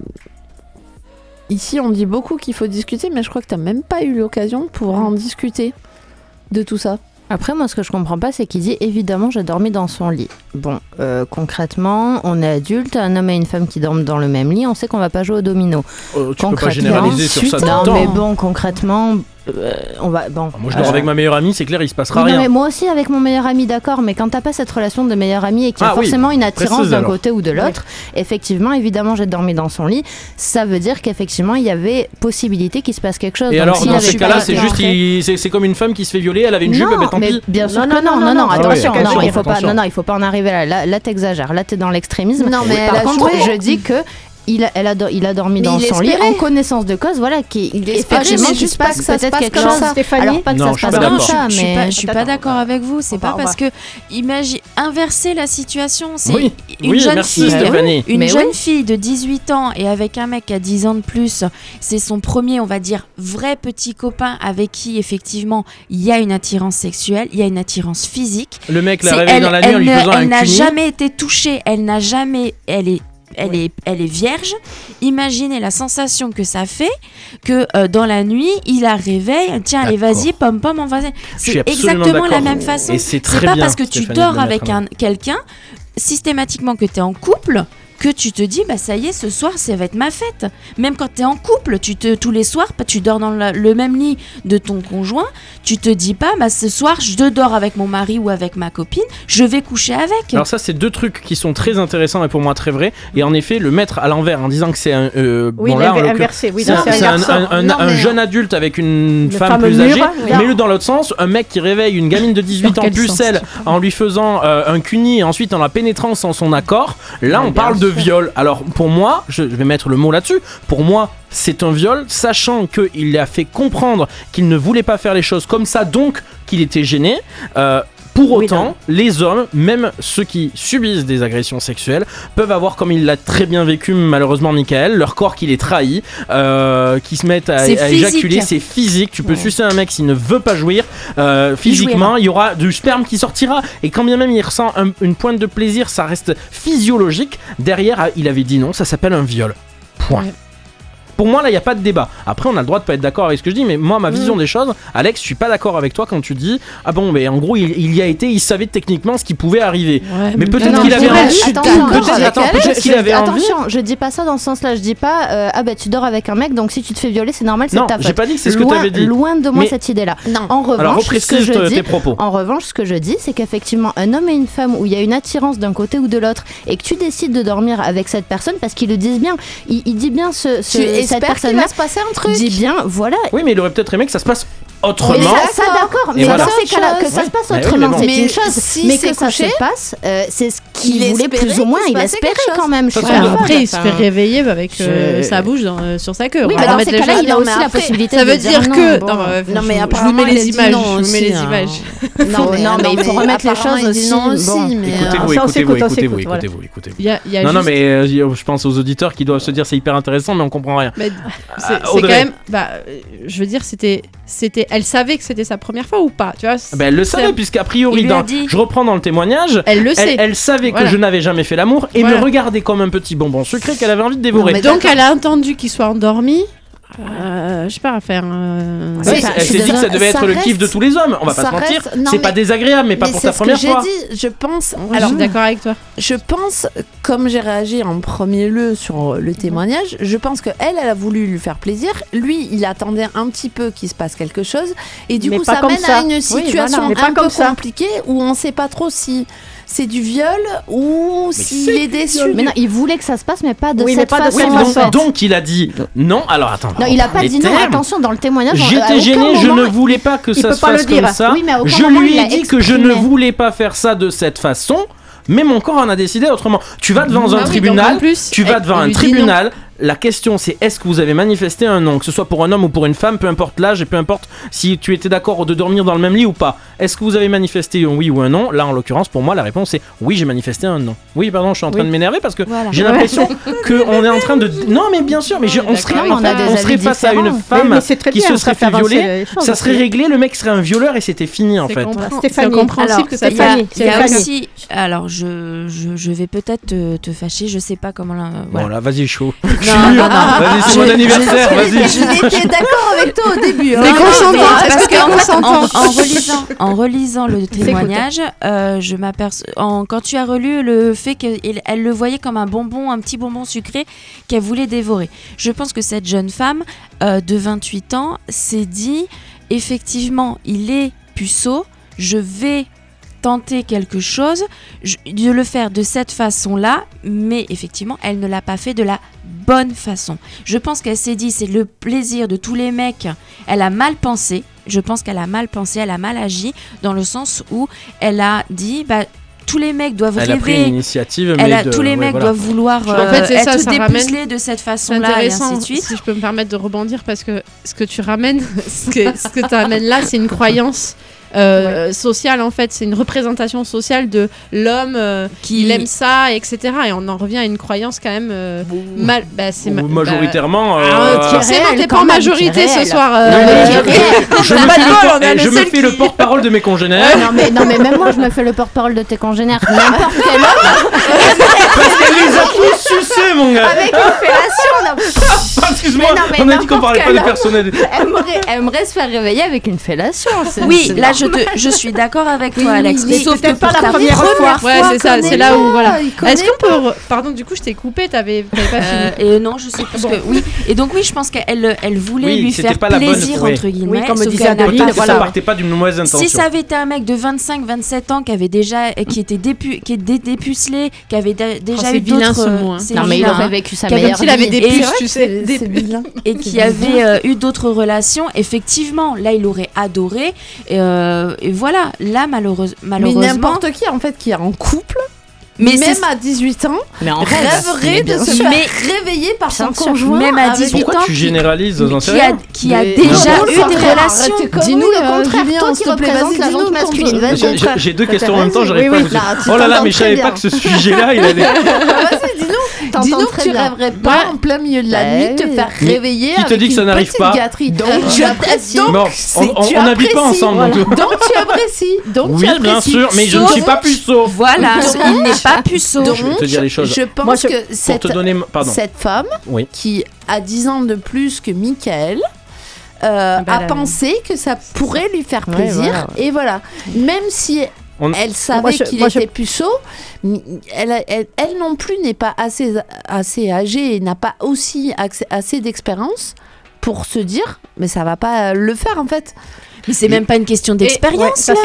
S6: Ici, on dit beaucoup qu'il faut discuter, mais je crois que tu n'as même pas eu l'occasion de pouvoir en discuter de tout ça.
S3: Après, moi, ce que je comprends pas, c'est qu'il dit évidemment, j'ai dormi dans son lit. Bon, euh, concrètement, on est adulte, un homme et une femme qui dorment dans le même lit, on sait qu'on va pas jouer au domino.
S5: Euh, tu peux pas
S3: Concrètement,
S5: généraliser sur ça
S3: non, mais bon, concrètement, euh, on va. Bon.
S5: Moi je dors
S3: euh,
S5: avec ma meilleure amie, c'est clair, il se passera
S3: oui, non,
S5: rien.
S3: mais moi aussi avec mon meilleur ami, d'accord, mais quand t'as pas cette relation de meilleur ami et qu'il y a
S5: Ah oui,
S3: forcément une attirance d'un côté ou de l'autre, effectivement, évidemment, j'ai dormi dans son lit, ça veut dire qu'effectivement, il y avait possibilité qu'il se passe quelque chose.
S5: Et
S3: Donc,
S5: alors
S3: s'il
S5: dans ces cas-là, c'est juste c'est c'est comme une femme qui se fait violer, elle avait une jupe,
S3: non,
S5: mais tant
S3: mais
S5: pis.
S3: bien sûr
S2: Non,
S3: que
S2: non,
S3: non, attention, non, il faut pas,
S5: attention.
S3: non, non, il faut pas en arriver là. Là, t'exagères, là, t'es dans l'extrémisme.
S6: Non, mais
S3: Par contre, je dis que il a, elle a, do- il a dormi
S6: Mais
S3: dans son lit en connaissance de cause, voilà, qui
S6: Il
S3: effectivement
S6: mais
S3: qu'il
S6: juste
S3: se
S6: pas
S3: passe
S6: que ça se
S3: peut-être
S6: passe
S3: quelque
S6: comme
S3: chose.
S6: ça.
S2: Stéphanie
S3: Alors pas que
S5: Non,
S3: ça
S5: je
S3: se
S5: suis
S3: passe
S5: pas
S3: comme
S5: d'accord.
S3: ça, mais
S7: je suis pas d'accord avec vous. C'est pas parce que imagine inverser la situation. C'est
S5: Oui,
S7: une
S5: oui,
S7: jeune
S5: merci
S7: fille,
S5: Stéphanie.
S7: une
S3: Mais
S7: jeune
S3: oui.
S7: fille de 18 ans et avec un mec qui a 10 ans de plus. C'est son premier, on va dire, vrai petit copain avec qui effectivement il y a une attirance sexuelle, il y a une attirance physique.
S5: Le mec la
S7: elle,
S5: dans la nuit en
S7: elle
S5: lui
S7: ne-
S5: faisant un
S7: elle n'a jamais été touchée, elle n'a jamais, elle est, elle est, elle est vierge. Imaginez la sensation que ça fait que euh, dans la nuit, il la réveille. Tiens, allez, vas-y, pom pom, on va. C'est exactement la même façon.
S5: C'est
S7: pas
S5: bien,
S7: parce que tu dors avec quelqu'un systématiquement que tu es en couple que tu te dis bah ça y est ce soir ça va être ma fête même quand tu es en couple tu te tous les soirs bah, tu dors dans le même lit de ton conjoint tu te dis pas bah ce soir je dors avec mon mari ou avec ma copine je vais coucher avec
S5: Alors ça, c'est deux trucs qui sont très intéressants et pour moi très vrais. Et en effet, le mettre à l'envers en disant que c'est un... euh,
S2: Oui,
S5: bon, là,
S2: inversé. Oui,
S5: c'est un,
S2: c'est
S5: c'est un-
S2: garçon.
S5: un- un-
S6: Non,
S5: un
S6: mais-
S5: jeune adulte avec une femme, plus
S2: mûre,
S5: âgée,
S2: oui.
S5: mais le dans l'autre sens, un mec qui réveille une gamine de 18
S7: Dans
S5: ans pucelle en lui faisant euh, un cuni et ensuite en la pénétrant sans son accord, là
S3: Ouais,
S5: on parle de viol. Alors pour moi, je vais mettre le mot là-dessus, pour moi c'est un viol, sachant qu'il a fait comprendre qu'il ne voulait pas faire les choses comme ça, donc qu'il était gêné. Euh, Pour autant, les hommes, même ceux qui subissent des agressions sexuelles, peuvent avoir, comme il l'a très bien vécu malheureusement Michael, leur corps qui les trahit, euh, qui se mettent à, éjaculer, c'est physique. Tu peux
S7: Ouais.
S5: sucer un mec s'il ne veut pas jouir. euh, physiquement, il y aura du sperme qui sortira. Et quand bien même il ressent un- une pointe de plaisir, ça reste physiologique. Derrière, il avait dit non, ça s'appelle un viol. Point.
S4: Ouais.
S5: Pour moi, là, il n'y a pas de débat. Après, on a le droit de pas être d'accord avec ce que je dis, mais moi, ma vision des choses, Alex, je suis pas d'accord avec toi quand tu dis Ah bon, mais en gros, il, il y a été, il savait techniquement ce qui pouvait arriver. Mais peut-être qu'il avait envie.
S6: Attention,
S5: Peut-être qu'il
S3: Je-
S5: avait envie.
S3: Attention, je dis pas ça dans ce sens-là. Je dis pas euh, ah bah tu dors avec un mec donc si tu te fais violer c'est normal c'est ta faute.
S5: j'ai pas dit que c'est ce que
S3: Loin-
S5: t'avais dit.
S3: Loin de moi
S5: Mais-
S3: cette idée-là.
S6: Non.
S3: En revanche,
S5: Alors,
S3: ce que je
S5: tes
S3: dis,
S5: propos.
S3: En revanche, ce que je dis, c'est qu'effectivement, un homme et une femme où il y a une attirance d'un côté ou de l'autre et que tu décides de dormir avec cette personne parce qu'ils le disent bien, il, il dit bien ce, ce-
S6: Tu
S3: cette personne-là
S6: va se passer un truc.
S3: dit bien, voilà.
S5: Oui, mais il aurait peut-être aimé que ça se passe
S3: Mais
S5: autrement.
S3: ça, ça, d'accord, mais
S5: voilà.
S3: dans ces cas-là, que ça se passe
S5: Mais oui,
S3: autrement,
S5: mais bon.
S3: c'est
S6: Mais
S3: une chose.
S6: si
S3: mais que ça se passe, euh, c'est ce
S6: il
S3: qu'il voulait plus ou moins, il espérait quand même. Je.
S4: Après, il se fait réveiller avec euh, sa bouche dans, euh, sur sa queue.
S3: Oui, mais dans ces cas-là, il a aussi
S6: mais
S3: la
S6: après,
S3: possibilité
S4: Ça veut dire que. Non, je-
S6: mais
S4: je vous
S6: apparemment,
S4: mets
S6: il a
S4: les
S6: dit
S4: images.
S6: non
S4: Je vous mets les
S6: hein.
S4: images.
S3: Non,
S6: mais-
S3: non, mais il faut
S6: mais
S3: remettre les choses aussi.
S6: non aussi,
S3: Bon.
S6: mais,
S5: Écoutez-vous,
S6: euh,
S5: écoutez-vous, écoutez-vous, écoutez-vous, écoutez-vous. Non, non, mais je pense aux auditeurs qui doivent se dire c'est hyper intéressant, mais on comprend rien.
S4: Mais c'est quand même. Je veux dire, c'était, c'était. Elle savait que c'était sa première fois ou pas, tu vois?
S5: Ben, elle le savait, puisqu'a priori, dans-
S7: dit.
S5: je reprends dans le témoignage,
S4: Elle le sait.
S5: elle, elle savait
S4: Voilà.
S5: que je n'avais jamais fait l'amour et
S4: Voilà.
S5: me regardait comme un petit bonbon sucré qu'elle avait envie de dévorer.
S6: mais
S4: Donc elle a entendu qu'il soit endormi. Euh, je sais pas à faire. euh,
S5: Ouais,
S3: Oui, ça-
S5: elle
S3: je
S5: s'est dit que ça devait
S6: ça
S5: être le kiff de tous les hommes, on va pas se mentir. C'est pas désagréable, mais pas
S6: Mais
S5: pour ta première fois.
S6: dit, je pense.
S4: je
S6: Alors,
S4: suis d'accord avec toi.
S6: je pense, comme j'ai réagi en premier lieu sur le témoignage, je pense que elle, elle a voulu lui faire plaisir. Lui, il attendait un petit peu qu'il se passe quelque chose, et du
S2: Mais
S6: coup, ça mène
S2: ça.
S6: à une
S2: Oui,
S6: situation
S2: voilà,
S6: un peu compliquée où on sait pas trop si c'est du viol ou s'il est déçu.
S3: Mais non, il voulait que ça se passe, mais pas de
S2: Oui, mais
S3: cette
S2: pas de
S3: façon.
S5: Oui, mais
S3: en
S5: donc,
S3: fait.
S5: donc il a dit non. Alors attends.
S3: Non,
S5: on
S3: il a pas dit non.
S5: termes.
S3: Attention, dans le témoignage,
S5: J'étais gêné, je ne voulais pas que ça se
S2: pas le
S5: fasse
S2: dire.
S5: comme ça.
S3: Oui, mais
S5: je
S3: moment,
S5: lui ai dit que je ne voulais pas faire ça de cette façon, mais mon corps en a décidé autrement. Tu vas devant
S4: Ah
S5: un
S4: oui,
S5: tribunal,
S4: plus,
S5: tu vas devant un
S4: non.
S5: tribunal. La question c'est est-ce que vous avez manifesté un non, que ce soit pour un homme ou pour une femme, peu importe l'âge et peu importe si tu étais d'accord de dormir dans le même lit ou pas. Est-ce que vous avez manifesté un oui ou un non? Là en l'occurrence pour moi la réponse est oui j'ai manifesté un non. Oui pardon je suis en train
S2: Oui.
S5: de m'énerver parce que
S7: Voilà.
S5: j'ai l'impression qu'on est en train de... Non mais bien sûr mais je- on serait,
S3: D'accord, mais on a des
S5: on serait
S3: avis
S5: face à une femme
S2: mais
S5: qui
S2: bien,
S5: se
S2: ça
S5: serait
S2: fait
S5: violer,
S2: choses.
S5: ça serait réglé, le mec serait un violeur et c'était fini en fait.
S4: c'est compréhensible
S7: Alors,
S4: que ça
S7: il y a,
S2: Stéphanie,
S7: il y a aussi. Alors, je, je, je vais peut-être te, te fâcher, je sais pas comment. La, voilà.
S5: Voilà, vas-y chaud.
S7: Non, non, non.
S5: Vas-y, c'est mon
S7: Je-
S5: anniversaire,
S6: Je
S5: vas-y.
S6: n'étais d'accord avec toi au début. hein.
S7: Mais parce
S4: que
S7: en, relisant, en relisant le témoignage, euh, je m'aperçois. en- Quand tu as relu le fait qu'elle elle le voyait comme un bonbon, un petit bonbon sucré qu'elle voulait dévorer. Je pense que cette jeune femme euh, de 28 ans s'est dit effectivement, il est puceau, je vais tenter quelque chose, je- de le faire de cette façon-là, mais effectivement, elle ne l'a pas fait de la bonne façon. Je pense qu'elle s'est dit, c'est le plaisir de tous les mecs. Elle a mal pensé. Je pense qu'elle a mal pensé, elle a mal agi, dans le sens où elle a dit, bah, tous les mecs doivent
S5: Elle a pris
S7: rêver.
S5: l'initiative, mais
S7: Elle a-
S5: de-
S7: tous les
S5: ouais,
S7: mecs
S5: voilà.
S7: doivent vouloir
S4: En
S7: euh,
S4: fait, c'est ça,
S7: être
S4: ça ramène-
S7: de cette façon-là et ainsi de suite.
S4: si je peux me permettre de rebondir, parce que ce que tu ramènes, ce que, ce que tu ramènes là, c'est une croyance euh, sociale, en fait. C'est une représentation sociale de l'homme euh, qui il aime ça, etc. Et on en revient à une croyance quand même euh, mal. Bah, c'est ma-
S5: majoritairement.
S4: bah,
S5: euh,
S4: ah, forcément, t'es pas en majorité ce soir.
S5: non,
S4: euh,
S5: mais je- me
S4: pas
S5: fais le je me porte-parole de mes congénères.
S3: Non mais, non mais même moi je me fais le porte-parole de tes congénères. N'importe quel homme
S5: Parce qu'elle les a tous sucés, mon gars.
S3: avec une fellation non,
S5: Excuse-moi, on a dit qu'on parlait pas des personnels.
S3: aimerait, aimerait se faire réveiller avec une fellation.
S7: Oui, là je, te, je suis d'accord avec toi,
S6: Oui,
S7: Alex.
S6: oui,
S7: mais sauf que
S2: pas
S7: pour
S2: la première fois.
S4: Ouais, c'est ça, c'est là où voilà.
S6: il
S4: Est-ce qu'on peut. Pardon, du coup, je t'ai coupé, t'avais pas
S7: Euh,
S4: fini.
S7: et non, je sais plus que. Oui, et donc oui, je pense qu'elle elle voulait
S5: Oui,
S7: lui faire
S5: pas bonne-
S7: plaisir,
S5: oui.
S7: entre guillemets.
S2: Oui, comme
S7: sauf
S2: disait
S5: que
S7: fait
S5: ça partait pas d'une mauvaise intention.
S7: Si ça avait été un mec de 25-27 ans qui avait déjà, qui était dépu, qui était dépucelé, qui avait déjà
S4: c'est
S7: eu
S4: vilain,
S7: d'autres,
S4: ce
S7: euh,
S4: mot, hein.
S3: Non mais il aurait vécu sa
S7: Comme
S3: meilleure
S4: s'il avait
S3: vie.
S4: des tu sais.
S7: et qui avait euh, eu d'autres relations, effectivement, là il aurait adoré. Et, euh, et voilà, là malheureuse-
S6: Mais
S7: malheureusement,
S6: n'importe qui en fait qui est en couple
S7: Mais
S6: même à 18 ans,
S3: Mais en
S6: rêverait de se faire réveiller par son conjoint.
S7: Même à
S6: avec-
S7: 18
S5: Pourquoi
S7: ans,
S5: tu
S7: qui-
S5: généralises dans un
S7: qui a, qui a déjà eu
S6: le
S7: des relations.
S2: Dis-nous le
S6: conneries,
S2: contraire,
S6: Julien,
S2: toi
S6: s'il
S2: qui
S6: te plaît,
S2: représentes
S6: vas-y,
S2: la
S6: le
S2: masculine.
S5: J'ai- deux questions en même temps, j'arrive pas à vous Oh là là, mais je savais pas que ce sujet-là, il allait.
S6: Vas-y, dis-nous. Dis-nous que tu
S2: bien.
S6: rêverais pas en plein milieu de la
S2: Ouais.
S6: nuit te faire réveiller
S5: qui te dit que ça n'arrive pas
S6: gâterie. Donc
S2: tu
S6: tu apprécies.
S5: Bon, on, n'habite pas
S6: apprécies,
S5: ensemble.
S6: voilà.
S5: donc-
S6: Donc tu apprécies. Donc tu
S5: Oui, bien
S6: apprécies.
S5: sûr, mais je ne suis pas puceau.
S7: Voilà,
S6: Donc-
S7: il n'est pas puceau.
S6: Donc,
S5: Je vais te dire les choses.
S6: Je pense
S2: Moi, je-
S6: que
S5: Pour
S6: cette,
S5: te donner. Pardon.
S6: cette femme
S5: Oui.
S6: qui a 10 ans de plus que Michael euh,
S4: Bah,
S6: a pensé que ça pourrait lui faire
S3: Ouais,
S6: plaisir.
S3: voilà,
S6: Et voilà. Même si
S5: On-
S6: elle savait
S2: je-
S6: qu'il
S2: moi, je-
S6: était puceau, mi- elle, a- elle, elle non plus n'est pas assez, assez âgée et n'a pas aussi accès- assez d'expérience pour se dire mais ça va pas le faire en fait.
S7: Mais c'est même pas une question d'expérience, là.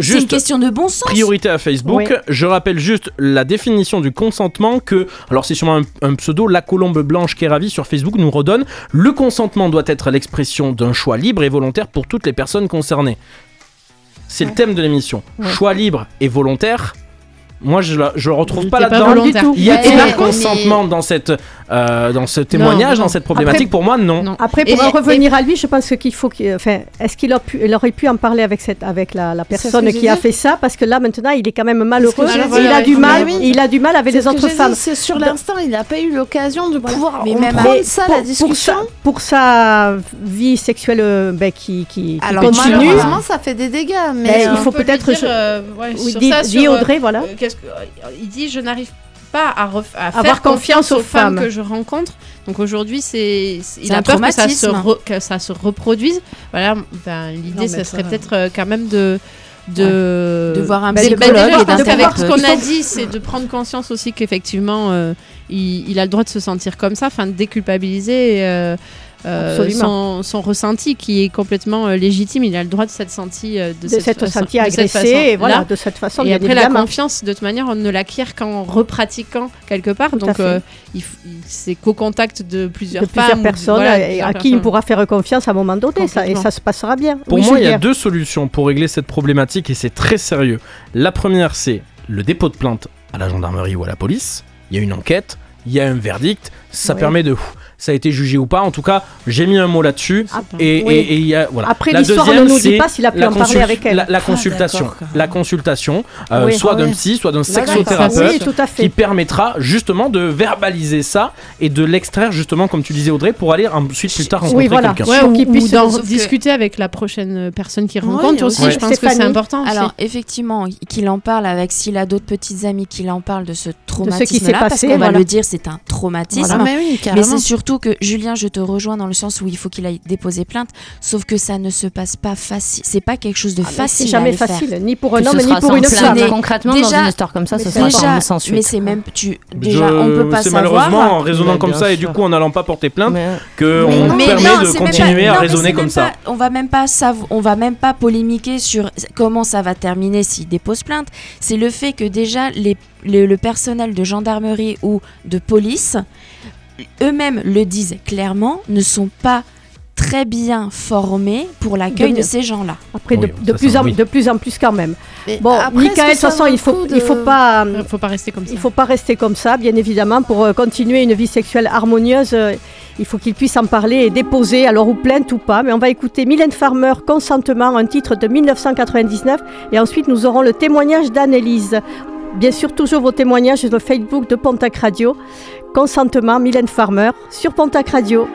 S7: C'est une question de bon sens.
S5: Priorité à Facebook.
S2: Oui.
S5: Je rappelle juste la définition du consentement que, alors c'est sûrement un, un pseudo, la colombe blanche qui est ravie sur Facebook nous redonne. Le consentement doit être l'expression d'un choix libre et volontaire pour toutes les personnes concernées. C'est le thème de l'émission.
S2: Ouais.
S5: Choix libre et volontaire. Moi, je le, je le retrouve
S4: Il
S5: pas là-dedans.
S2: tout.
S5: Y a-t-il
S6: Ouais,
S5: un
S6: mais-
S5: consentement dans, cette, euh, dans ce témoignage,
S4: non.
S5: dans cette problématique Pour moi, non.
S4: Non.
S2: Après, pour
S4: Et-
S2: en revenir à lui, je pense qu'il faut qu'il. Enfin, est-ce qu'il a pu, il aurait pu en parler avec, cette, avec la, personne qui a fait ça? Parce que là, maintenant, il est quand même malheureux. Il a du
S6: Mais
S2: mal.
S6: oui.
S2: Il a du mal avec les autres femmes.
S6: C'est sur l'instant, il n'a pas eu l'occasion de pouvoir
S7: Mais
S6: on
S7: même
S6: prend
S2: Mais
S6: ça
S2: pour,
S6: la
S2: pour
S6: discussion.
S2: sa, pour sa vie sexuelle euh, ben, qui, qui, qui
S6: Alors
S2: continue,
S6: malheureusement, ça fait des dégâts, mais
S2: Ben, il faut peut-être.
S4: euh,
S2: Oui, Audrey, voilà.
S4: Euh, qu'est-ce que- il dit je n'arrive pas à, ref- à
S2: Avoir
S4: faire
S2: confiance
S4: confiance
S2: aux
S4: femmes
S2: femmes.
S4: que je rencontre. Donc aujourd'hui, c'est il a peur que ça, se
S7: traumatisme.
S4: re- que ça se reproduise. Voilà, ben, l'idée, ça serait peut-être euh, quand même de de,
S7: De voir un psychologue
S4: ben, déjà,
S7: et d'un
S4: parce qu'avec ce qu'on a dit, c'est de prendre conscience aussi qu'effectivement, euh, il, il a le droit de se sentir comme ça, enfin de déculpabiliser euh, euh, son, son ressenti qui est complètement euh, légitime. Il a le droit de s'être senti euh,
S2: de s'être
S4: façon-
S2: senti
S4: de cette façon-là.
S2: et voilà, de cette façon,
S4: Et
S2: bien
S4: après, la confiance, de toute manière, on ne l'acquiert qu'en repratiquant quelque part.
S2: Tout
S4: Donc, euh, c'est qu'au contact de plusieurs
S2: de plusieurs
S4: femmes. de-
S2: personnes
S4: voilà, de
S2: et
S4: plusieurs
S2: à qui il pourra faire confiance à un moment donné, ça, et ça se passera bien.
S5: Pour
S2: Oui,
S5: moi, il y a deux solutions pour régler cette problématique et c'est très sérieux. La première, c'est le dépôt de plainte à la gendarmerie ou à la police. Il y a une enquête, il y a un verdict. Ça
S2: Oui.
S5: permet de. Ça a été jugé ou pas. En tout cas, j'ai mis un mot là-dessus.
S2: Ah,
S5: Et,
S2: oui.
S5: et- et il y a voilà.
S2: Après,
S5: La
S2: l'histoire ne
S5: deuxième,
S2: nous dit pas s'il a pu
S5: la
S2: en parler avec elle.
S5: La, la consultation, la consultation, euh,
S2: Oui.
S5: soit
S6: Ah
S5: d'un psy, soit d'un
S6: d'accord.
S5: sexothérapeute.
S2: Oui,
S5: Qui permettra justement de verbaliser ça et de l'extraire justement comme tu disais Audrey pour aller ensuite plus tard rencontrer
S2: Oui, voilà.
S5: quelqu'un.
S4: Ouais, ou,
S2: qu'il puisse
S4: ou
S7: que-
S4: discuter avec la prochaine personne qu'il
S6: Oui,
S4: rencontre aussi. Je pense que c'est important. aussi.
S7: Alors effectivement, qu'il en parle avec s'il a d'autres petites amies, qu'il en parle de ce traumatisme-là, parce
S2: passé,
S7: qu'on va le dire, c'est un traumatisme.
S6: Ah, mais
S7: c'est surtout que Julien, je te rejoins dans le sens où il faut qu'il aille déposer plainte, sauf que ça ne se passe pas facile. C'est pas quelque chose de
S2: Ah,
S7: facile.
S2: C'est jamais
S7: à aller faire.
S2: facile, ni pour un homme, ni pour une femme.
S3: Concrètement,
S7: déjà-
S3: dans une histoire comme ça, ce
S2: c'est
S3: sera
S2: déjà-
S3: sans, sans suite.
S7: Mais c'est même tu déjà
S5: Je-
S7: on peut pas
S5: c'est
S7: savoir.
S5: malheureusement en raisonnant comme ça et du coup en n'allant pas porter plainte
S3: Mais-
S5: que
S7: Mais-
S5: on
S7: mais
S5: permet
S7: non,
S5: de
S7: c'est
S5: continuer
S7: pas-
S5: à
S7: non,
S5: raisonner
S7: c'est
S5: comme ça.
S7: pas- on va même pas on va même pas polémiquer sur comment ça va terminer s'il dépose plainte. C'est le fait que déjà les, les- le personnel de gendarmerie ou de police eux-mêmes le disent clairement, ne sont pas très bien formés pour l'accueil
S2: De-
S7: de ces gens-là.
S2: Après, de,
S5: Oui,
S2: de
S5: ça,
S2: plus en,
S5: oui.
S2: de plus en plus quand même.
S6: Mais
S2: Bon,
S6: après,
S2: Michael, de toute
S6: ça
S2: façon, il faut, il pas,
S4: Il faut pas rester comme ça.
S2: il faut pas rester comme ça, bien évidemment, pour euh, continuer une vie sexuelle harmonieuse. euh, il faut qu'il puisse en parler et déposer, alors ou plainte ou pas. Mais on va écouter Mylène Farmer, Consentement, un titre de 1999, et ensuite nous aurons le témoignage d'Annelise. Bien sûr, toujours vos témoignages sur le Facebook de Pontac Radio. Consentement, Mylène Farmer, sur Pontac Radio.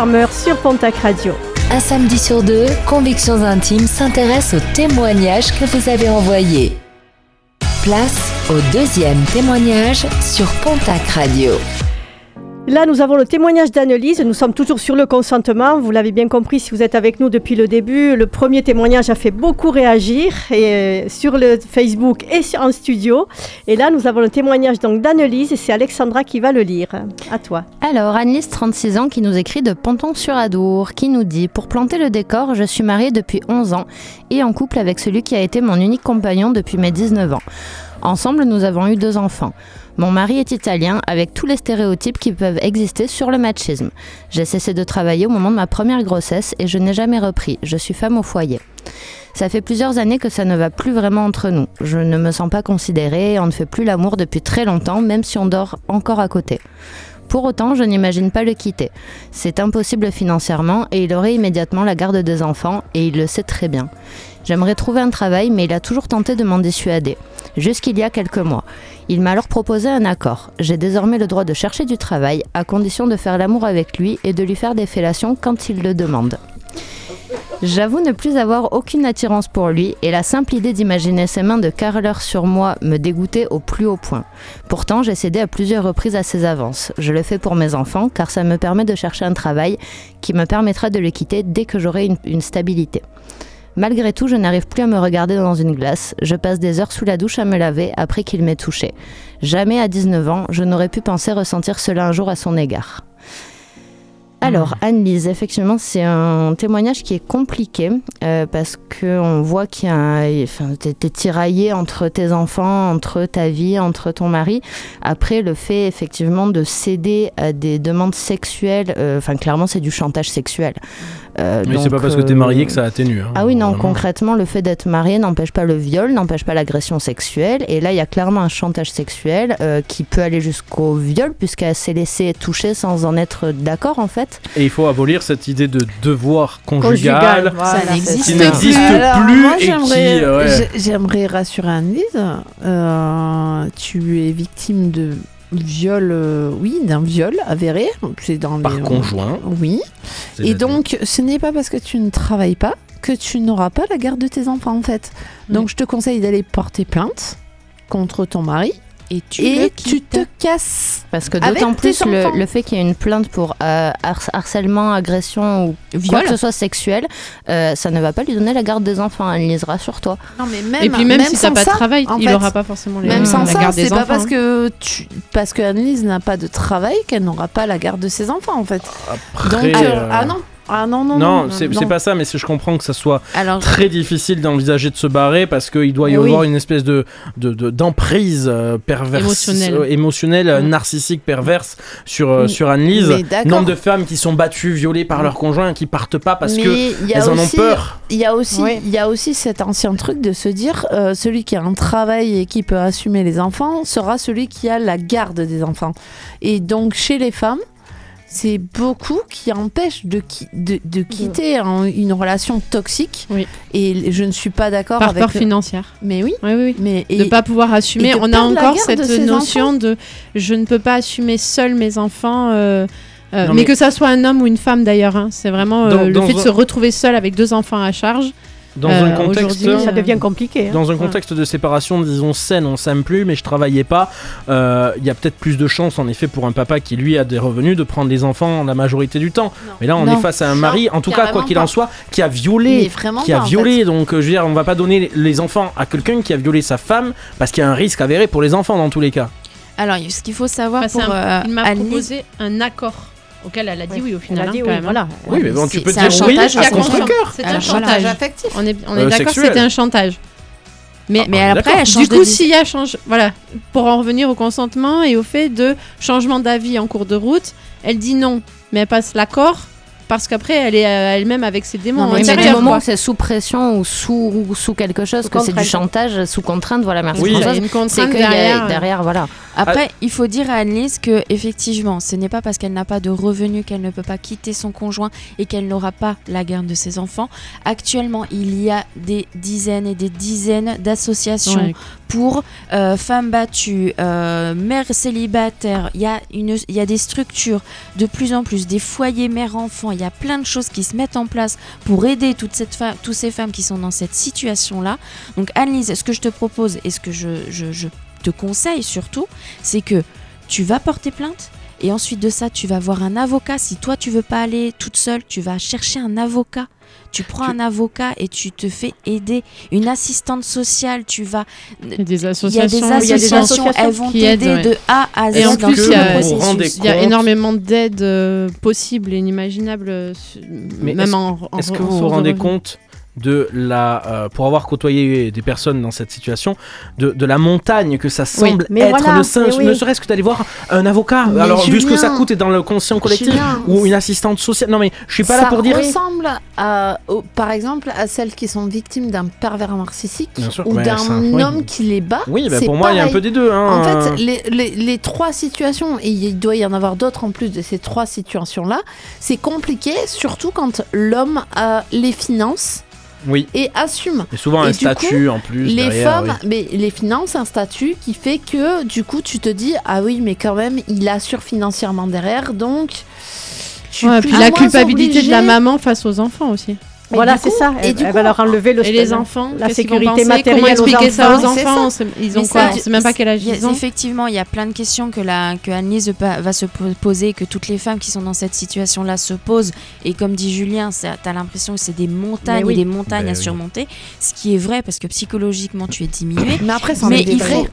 S2: Farmer sur Pontac Radio.
S1: Un samedi sur deux, Convictions Intimes s'intéresse aux témoignages que vous avez envoyés. Place au deuxième témoignage sur Pontac Radio.
S2: Là, nous avons le témoignage d'Annelise. Nous sommes toujours sur le consentement. Vous l'avez bien compris si vous êtes avec nous depuis le début. Le premier témoignage a fait beaucoup réagir et, euh, sur le Facebook et sur, en studio. Et là, nous avons le témoignage donc d'Annelise et c'est Alexandra qui va le lire. À toi.
S3: Alors, Annelise, 36 ans, qui nous écrit de Ponton-sur-Adour, qui nous dit Pour planter le décor, je suis mariée depuis 11 ans et en couple avec celui qui a été mon unique compagnon depuis mes 19 ans. Ensemble, nous avons eu deux enfants. Mon mari est italien, avec tous les stéréotypes qui peuvent exister sur le machisme. J'ai cessé de travailler au moment de ma première grossesse et je n'ai jamais repris. Je suis femme au foyer. Ça fait plusieurs années que ça ne va plus vraiment entre nous. Je ne me sens pas considérée on ne fait plus l'amour depuis très longtemps, même si on dort encore à côté. Pour autant, je n'imagine pas le quitter. C'est impossible financièrement et il aurait immédiatement la garde des enfants et il le sait très bien. J'aimerais trouver un travail, mais il a toujours tenté de m'en dissuader. Jusqu'il y a quelques mois. Il m'a alors proposé un accord. J'ai désormais le droit de chercher du travail, à condition de faire l'amour avec lui et de lui faire des fellations quand il le demande. J'avoue ne plus avoir aucune attirance pour lui et la simple idée d'imaginer ses mains de carreleur sur moi me dégoûtait au plus haut point. Pourtant, j'ai cédé à plusieurs reprises à ses avances. Je le fais pour mes enfants car ça me permet de chercher un travail qui me permettra de le quitter dès que j'aurai une, une stabilité. Malgré tout, je n'arrive plus à me regarder dans une glace. Je passe des heures sous la douche à me laver après qu'il m'ait touché. Jamais à 19 ans, je n'aurais pu penser ressentir cela un jour à son égard. Alors, Anne-Lise, effectivement, c'est un témoignage qui est compliqué euh, parce qu'on voit qu'il y a, enfin, t'es, t'es tiraillé entre tes enfants, entre ta vie, entre ton mari. Après, le fait effectivement de céder à des demandes sexuelles, euh, enfin, clairement, c'est du chantage sexuel. Euh,
S5: Mais c'est pas parce que t'es
S3: euh,
S5: marié que ça atténue. hein.
S3: ah oui, non,
S5: Vraiment.
S3: concrètement, le fait d'être marié n'empêche pas le viol, n'empêche pas l'agression sexuelle. Et là, il y a clairement un chantage sexuel euh, qui peut aller jusqu'au viol, puisqu'elle s'est laissée toucher sans en être d'accord, en fait.
S5: Et il faut abolir cette idée de devoir conjugal,
S2: voilà.
S7: Ça n'existe
S5: qui
S7: plus.
S5: n'existe
S6: Alors,
S5: plus
S6: moi, j'aimerais,
S5: euh, ouais.
S6: rassurer Anne-Lise. Euh, tu es victime de viol, euh, oui, d'un viol avéré. C'est dans
S5: Par
S6: les-
S5: conjoint.
S6: Oui. Et donc, ce n'est pas parce que tu ne travailles pas que tu n'auras pas la garde de tes enfants, en fait. Donc, je te conseille d'aller porter plainte contre ton mari
S7: Et tu
S6: et
S7: le
S6: tu
S7: quittes.
S6: te casses.
S3: Parce que d'autant plus le,
S6: enfants.
S3: le fait qu'il y ait une plainte pour euh, har- harcèlement, agression ou quoi
S7: Viol.
S3: que ce soit sexuel, euh, ça ne va pas lui donner la garde des enfants. Elle lisera sur toi.
S6: Non, mais même,
S4: Et puis même, si t'as pas de travail,
S6: en
S4: il
S6: fait,
S4: aura pas forcément les
S6: Même sans
S4: la
S6: ça,
S4: garde des
S6: c'est pas
S4: enfants,
S6: parce
S4: hein.
S6: que tu, parce que Annelise n'a pas de travail qu'elle n'aura pas la garde de ses enfants en fait.
S5: Après,
S6: Donc euh,
S5: euh,
S6: ah non, ah non non
S5: Non,
S6: non,
S5: c'est pas ça, mais c'est- je comprends que ça soit
S7: Alors,
S5: très difficile d'envisager de se barrer parce qu'il doit y
S2: oui.
S5: avoir une espèce de de- de- d'emprise euh, perverse,
S4: Émotionnelle.
S5: euh, émotionnelle, euh,
S4: Mm.
S5: narcissique, perverse sur euh,
S6: Mm.
S5: sur Annelise. Nombre de femmes qui sont battues, violées par leur conjoint, et qui partent pas parce
S6: Mais
S5: que
S6: il y a
S5: elles en ont
S6: aussi-
S5: peur.
S6: Il y a aussi,
S2: Oui.
S6: il y a aussi cet ancien truc de se dire euh, celui qui a un travail et qui peut assumer les enfants sera celui qui a la garde des enfants. Et donc chez les femmes, c'est beaucoup qui empêchent de, qui- de, de quitter un- une relation toxique.
S4: Oui.
S6: Et je ne suis pas d'accord
S4: Par
S6: avec.
S4: peur financière.
S6: Mais oui.
S4: Oui, oui, oui.
S6: Mais
S4: de
S6: et-
S4: pas pouvoir assumer. On a encore cette notion de je ne peux pas assumer seul mes enfants. euh, euh,
S5: Non,
S4: mais,
S5: mais-
S4: que ça soit un homme ou une femme d'ailleurs, hein. c'est vraiment euh,
S5: Dans-
S4: le
S5: dans
S4: fait de se retrouver seul avec deux enfants à charge.
S5: Dans
S4: Euh,
S5: un contexte
S4: aujourd'hui,
S2: Ça devient compliqué. hein.
S5: Dans un contexte de séparation, disons saine, on s'aime plus, mais je travaillais pas. euh, Il y a peut-être plus de chances, en effet, pour un papa qui lui a des revenus, de prendre les enfants la majorité du temps. Mais là, on
S6: Non.
S5: est face à un
S6: Non,
S5: mari, en tout cas, quoi qu'il en soit, qui a
S6: mais
S5: violé.
S6: vraiment
S5: Qui a
S6: pas, en
S5: violé, donc euh, je veux dire, on va pas donner les enfants à quelqu'un qui a violé sa femme parce qu'il y a un risque avéré pour les enfants dans tous les cas.
S7: alors, ce qu'il faut savoir
S4: Enfin, c'est
S7: pour
S4: un-
S7: euh,
S4: il m'a proposé un accord auquel elle a dit oui, au
S2: Elle
S4: final.
S2: a dit
S4: hein,
S2: oui,
S4: quand même, hein.
S2: voilà.
S5: Oui, mais bon, tu peux
S7: c'est un
S5: dire oui
S7: chantage
S5: à
S7: à
S5: contre-cœur.
S4: C'est un chantage.
S6: affectif.
S4: On est, on est
S5: Euh,
S4: d'accord, c'était un chantage. Mais,
S7: mais
S5: Ah,
S7: après, elle change
S4: du
S7: de
S4: coup, s'il y a change, voilà, pour en revenir au consentement et au fait de changement d'avis en cours de route, elle dit non, mais elle passe l'accord. Parce qu'après elle est euh, elle-même avec ses démons.
S3: Non, mais, mais du moment où c'est sous pression ou sous, ou sous quelque chose,
S2: Sous
S3: que c'est du chantage, sous contrainte, voilà, merci
S5: Oui.
S4: Il y a
S3: Françoise.
S4: une
S3: C'est
S4: contrainte
S3: qu'il y a
S4: derrière.
S3: derrière, voilà.
S7: Après, il faut dire à Annelise que effectivement, ce n'est pas parce qu'elle n'a pas de revenus qu'elle ne peut pas quitter son conjoint et qu'elle n'aura pas la garde de ses enfants. Actuellement, il y a des dizaines et des dizaines d'associations pour euh, femmes battues, euh, mères célibataires. Il y, a une, il y a des structures de plus en plus, des foyers mères-enfants. Il y a plein de choses qui se mettent en place pour aider toutes ces femmes qui sont dans cette situation-là. Donc, Annelise, ce que je te propose et ce que je te conseille surtout, c'est que tu vas porter plainte. Et ensuite de ça, tu vas voir un avocat. Si toi, tu veux pas aller toute seule, tu vas chercher un avocat. Tu prends
S5: Tu-
S7: un avocat et tu te fais aider. Une assistante sociale, tu vas
S4: Il y a des
S7: il y a
S4: associations.
S7: des
S2: il y a des
S7: associations, elles vont
S4: qui aident,
S7: t'aider
S4: ouais.
S7: de A à Z
S4: Et en
S7: dans
S4: plus, il y a- Il y énormément d'aides euh, possibles et inimaginables, euh,
S5: Mais
S4: même
S5: est-ce-
S4: en, en
S5: Est-ce que
S4: en
S5: vous vous rendez compte de la, euh, pour avoir côtoyé des personnes dans cette situation, de, de la montagne que ça semble
S2: mais
S5: être,
S2: voilà,
S5: ne,
S2: oui.
S5: serait-ce que d'aller voir un avocat.
S6: Mais
S5: Alors, vu ce que ça coûte et dans le conscient collectif,
S6: Julien,
S5: ou une assistante sociale. Non, mais je suis pas là
S6: ça
S5: pour dire.
S6: ressemble à, au- par exemple à celles qui sont victimes d'un pervers narcissique
S5: sûr,
S6: ou d'un
S5: ça, oui.
S6: homme qui les bat.
S5: Oui, bah, pour moi, il y a un peu des deux. Hein.
S6: En fait, les, les- les trois situations, et il doit y en avoir d'autres en plus de ces trois situations-là, c'est compliqué, surtout quand l'homme a les finances
S5: oui.
S6: et assume.
S5: Et souvent
S6: Et
S5: un statut en plus.
S6: les
S5: derrière,
S6: femmes,
S5: oui.
S6: mais les finances, un statut qui fait que du coup tu te dis ah oui mais quand même il assure financièrement derrière donc tu
S4: Ouais, puis la culpabilité de la maman face aux enfants aussi.
S6: Mais
S2: Voilà, c'est ça.
S6: et
S2: Elle,
S6: du
S2: elle
S6: coup,
S2: va leur enlever le
S4: Et les enfants,
S2: la sécurité matérielle
S4: Comment
S2: aux
S4: expliquer ça aux
S6: enfants, c'est
S4: C'est- Ils ont
S7: Mais
S4: quoi On sait même pas quel âge ils ont.
S7: Effectivement, il y a plein de questions que, la, que Annelise va se po- poser, que toutes les femmes qui sont dans cette situation-là se posent. Et comme dit Julien, tu as l'impression que c'est des montagnes
S2: oui.
S7: et des montagnes
S5: Ben
S7: à
S5: oui.
S7: surmonter. Ce qui est vrai parce que psychologiquement, tu es diminué.
S6: Mais après, c'en
S7: Mais
S6: est des
S7: il faut-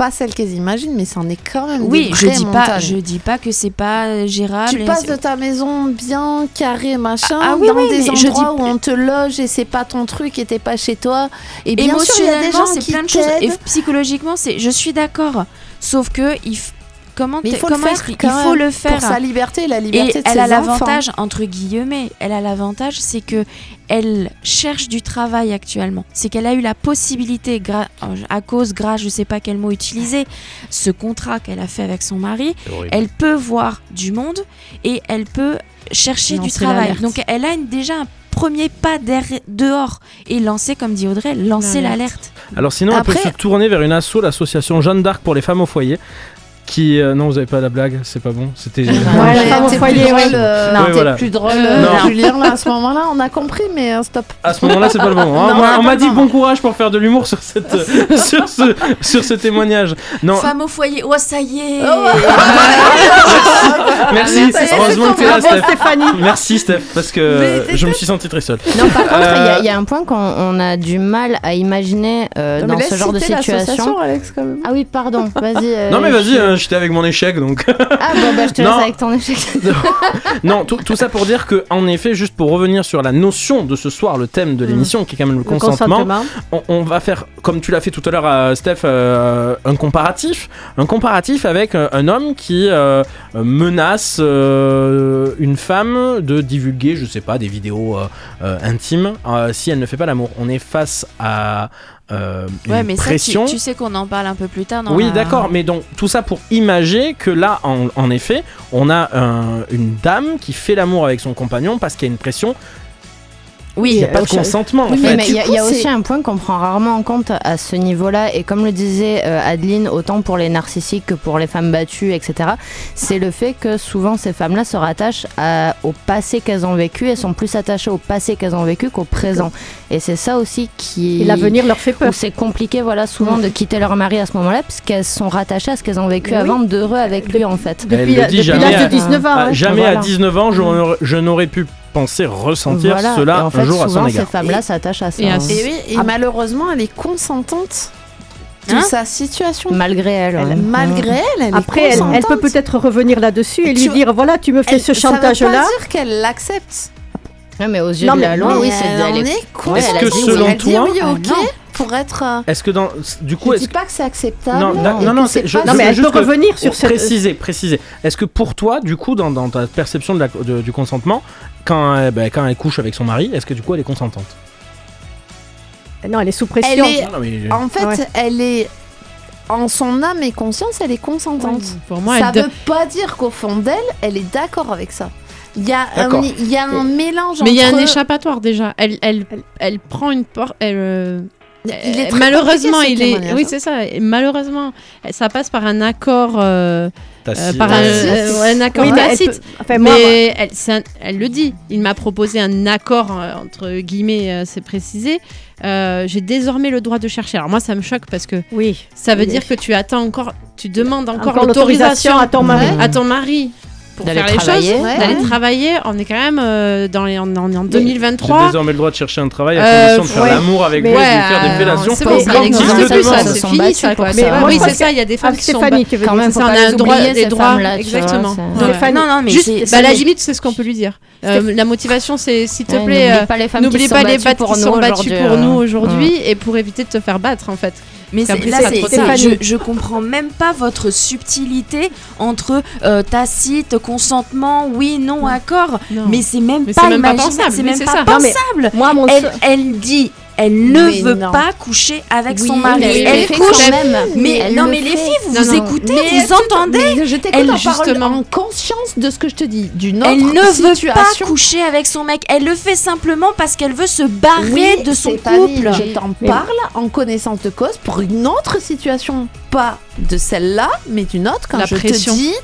S6: Pas celles qu'elles imaginent, mais c'en est quand même
S7: Oui, je dis, pas, je dis pas que c'est pas gérable.
S6: Tu passes de ta maison bien carrée, machin,
S7: Ah, ah oui,
S6: dans
S7: oui,
S6: des
S7: mais je
S6: endroits
S7: dis-
S6: où on te loge et c'est pas ton truc et t'es pas chez toi. Et bien sûr, il y a des
S7: Émotionnellement,
S6: gens
S7: c'est
S6: qui
S7: plein de choses. Et psychologiquement, c'est. Je suis d'accord. Sauf que il f- comment
S6: Mais il faut le
S7: comment
S6: faire
S7: expliquer
S6: quand
S7: Il faut
S6: même,
S7: le faire.
S6: Pour sa liberté, la
S7: Et
S6: liberté de
S7: elle
S6: ses
S7: a l'avantage, entre guillemets, elle a l'avantage, c'est que elle cherche du travail actuellement. C'est qu'elle a eu la possibilité, à cause, grâce, je sais pas quel mot utiliser, ce contrat qu'elle a fait avec son mari, elle peut voir du monde et elle peut chercher du travail. Donc elle a une- déjà un premier pas dehors et lancer, comme dit Audrey, lancer
S4: L'alerte.
S5: Alors sinon, elle peut
S6: Après-
S5: se tourner vers une asso, l'association Jeanne d'Arc pour les femmes au foyer. Qui euh, non, vous avez pas la blague, c'est pas bon. C'était.
S2: Ouais,
S6: Ouais,
S2: foyer,
S6: plus drôle, euh,
S5: Ouais,
S6: t'es
S5: voilà.
S6: plus drôle,
S4: Euh,
S6: euh,
S5: non.
S6: Julien, là, à ce moment-là, on a compris, mais stop.
S5: À ce moment-là, c'est pas le bon. hein.
S6: Non,
S5: on m'a dit bon courage pour faire de l'humour sur cette sur ce sur ce témoignage. Non,
S7: Femme au foyer, oh ça y est
S5: merci.
S6: y est,
S5: Heureusement que t'es là, Steph.
S2: Stéphanie.
S5: Merci Steph, parce que je me suis senti très seul.
S3: Non, par contre, il y y, a un point qu'on on a du mal à imaginer dans ce genre de situation. Ah oui, pardon, vas-y.
S5: Non mais vas-y,
S3: je-
S5: j'étais avec mon échec donc.
S3: Ah bon, bah, je te laisse
S5: Non.
S3: avec ton échec.
S5: non, tout, tout ça pour dire que en effet, juste pour revenir sur la notion de ce soir, le thème de l'émission qui est quand même le,
S2: Le
S5: consentement,
S2: consentement.
S5: on, on va faire, comme tu l'as fait tout à l'heure, euh, Steph, euh, un comparatif. Un comparatif avec euh, un homme qui euh, menace une femme de divulguer, je sais pas, des vidéos intimes si elle ne fait pas l'amour. On est face à euh, une
S7: Ouais, mais ça, tu,
S5: pression.
S7: tu sais qu'on en parle un peu plus tard. Dans
S5: Oui,
S7: la-
S5: d'accord, mais donc tout ça pour imager que là, en, en effet, on a un- une dame qui fait l'amour avec son compagnon parce qu'il y a une pression.
S7: Oui,
S5: Il n'y a pas de consentement en fait.
S3: mais il y a, y aussi un point qu'on prend rarement en compte à ce niveau-là, et comme le disait euh, Adeline, autant pour les narcissiques que pour les femmes battues, etc., c'est le fait que souvent ces femmes-là se rattachent à- au passé qu'elles ont vécu, elles sont plus attachées au passé qu'elles ont vécu qu'au présent. Et c'est ça aussi qui...
S2: Et l'avenir leur fait peur.
S3: c'est compliqué, voilà, souvent de quitter leur mari à ce moment-là, puisqu'elles sont rattachées à ce qu'elles ont vécu
S2: oui.
S3: avant d'heureux avec lui, en fait.
S2: Depuis, l'âge
S5: à-
S2: de 19 ans.
S5: Ah,
S2: hein.
S5: jamais
S3: Voilà.
S5: à 19 ans, n'aurais- je n'aurais pu penser ressentir
S3: Voilà.
S5: cela
S3: en fait,
S5: un jour à son
S3: souvent,
S5: égard.
S3: ces femmes-là s'attachent à ça.
S4: Et
S3: hein.
S4: ce-
S6: Et oui, et
S2: Ah.
S6: malheureusement, elle est consentante de
S7: Hein
S6: sa situation.
S3: Malgré elle.
S6: Elle-
S3: hein.
S6: malgré elle, elle
S2: Après,
S6: est
S2: elle, peut peut-être revenir là-dessus et
S6: Et
S2: lui
S6: tu-
S2: dire voilà, tu me fais
S6: Elle-
S2: ce
S6: ça veut
S2: chantage-là.
S6: pas dire qu'elle l'accepte.
S3: Ouais, mais aux yeux
S2: Non,
S3: de la loi, oui, c'est
S5: Est-ce que
S3: oui.
S5: selon toi-
S6: oui,
S3: Ah,
S6: ok.
S3: non.
S6: Pour être. euh,
S5: Est-ce que dans. Du coup,
S6: je dis pas que c'est acceptable.
S5: Non, non, non, je-
S6: pas-
S2: Non, mais elle peut revenir sur
S5: pour
S2: cette-
S5: Préciser, préciser. Est-ce que pour toi, du coup, dans, dans ta perception de la- de- du consentement, quand, euh, bah, quand elle couche avec son mari, est-ce que du coup elle est consentante?
S2: Non, elle est sous
S6: Elle
S2: pression.
S6: est,
S5: Non, non, mais-
S6: en fait,
S2: Ouais.
S6: elle est en son âme et conscience, elle est consentante.
S4: Pour moi,
S6: ça
S4: elle
S6: veut pas dire qu'au fond d'elle, elle est d'accord avec ça. Il y a un, il y a un mélange
S4: Mais il y a un échappatoire déjà. Elle, elle, elle prend une porte. Elle, euh,
S6: Il est
S4: euh,
S6: très
S4: malheureusement, il est.
S6: témoignage,
S4: Oui, c'est ça. Malheureusement, ça passe par un accord. euh, euh, par un, euh, accord
S2: Oui, elle
S4: tacite.
S2: peut- enfin, moi,
S4: mais elle, un- elle le dit. Il m'a proposé un accord euh, entre guillemets, euh, c'est précisé. Euh, J'ai désormais le droit de chercher. Alors moi, ça me choque parce que
S2: oui.
S4: ça veut dire que tu attends encore, tu demandes encore,
S2: Encore
S4: l'autorisation
S2: l'autorisation à ton mari.
S4: à ton mari pour
S3: D'aller
S4: faire les
S3: travailler.
S4: choses,
S6: Ouais.
S4: d'aller
S6: Ouais.
S4: travailler. On est quand même euh, dans les, en, en- en
S5: J'ai
S4: 2023.
S5: désormais le droit de chercher un travail à
S4: Euh,
S5: condition de faire
S2: ouais.
S5: l'amour avec lui et de faire des
S4: euh,
S5: fellations.
S4: c'est
S2: bon,
S4: bon,
S2: ça
S4: c'est fini, ça, oui, c'est ça, il y a des femmes
S2: Ah,
S4: qui sont
S3: Quand même,
S4: C'est
S3: faut
S4: un droit- des droits, exactement.
S7: Non, non, mais
S2: juste-
S4: Bah, à la limite, c'est ce qu'on peut lui dire. Euh, la motivation, c'est s'il te plaît,
S3: n'oublie
S4: euh,
S3: pas les femmes qui sont battues pour nous aujourd'hui
S4: et pour éviter de te faire battre en fait.
S7: Mais c'est- là,
S4: c'est
S7: je, je comprends même pas votre subtilité entre euh, tacite, consentement, oui, non, accord.
S4: Non.
S7: Mais c'est même
S4: Mais
S7: pas
S4: c'est même pas
S7: imaginable,
S4: pensable,
S7: même pas
S4: ça.
S2: Non, mais-
S7: pensable.
S2: Moi, mon
S7: elle dit, elle ne
S6: Mais
S7: veut
S6: non.
S7: pas coucher avec
S3: Oui,
S7: son
S3: mais
S7: mari.
S3: elle
S7: Elle couche.
S3: quand même.
S7: Mais
S3: Elle
S7: non, mais les
S3: fait.
S7: filles, vous
S4: Non,
S7: vous écoutez,
S6: Mais
S7: vous entendez
S6: je t'écoute
S7: Elle,
S6: en
S4: justement.
S6: en conscience de ce que je te dis, d'une autre
S7: Elle ne veut pas coucher avec son mec. Elle le fait simplement parce qu'elle veut se barrer
S6: Oui,
S7: de son couple.
S6: Je t'en parle en connaissance de cause pour une autre situation, pas de celle-là, mais d'une autre. Quand
S4: La
S6: je
S4: pression.
S6: te dis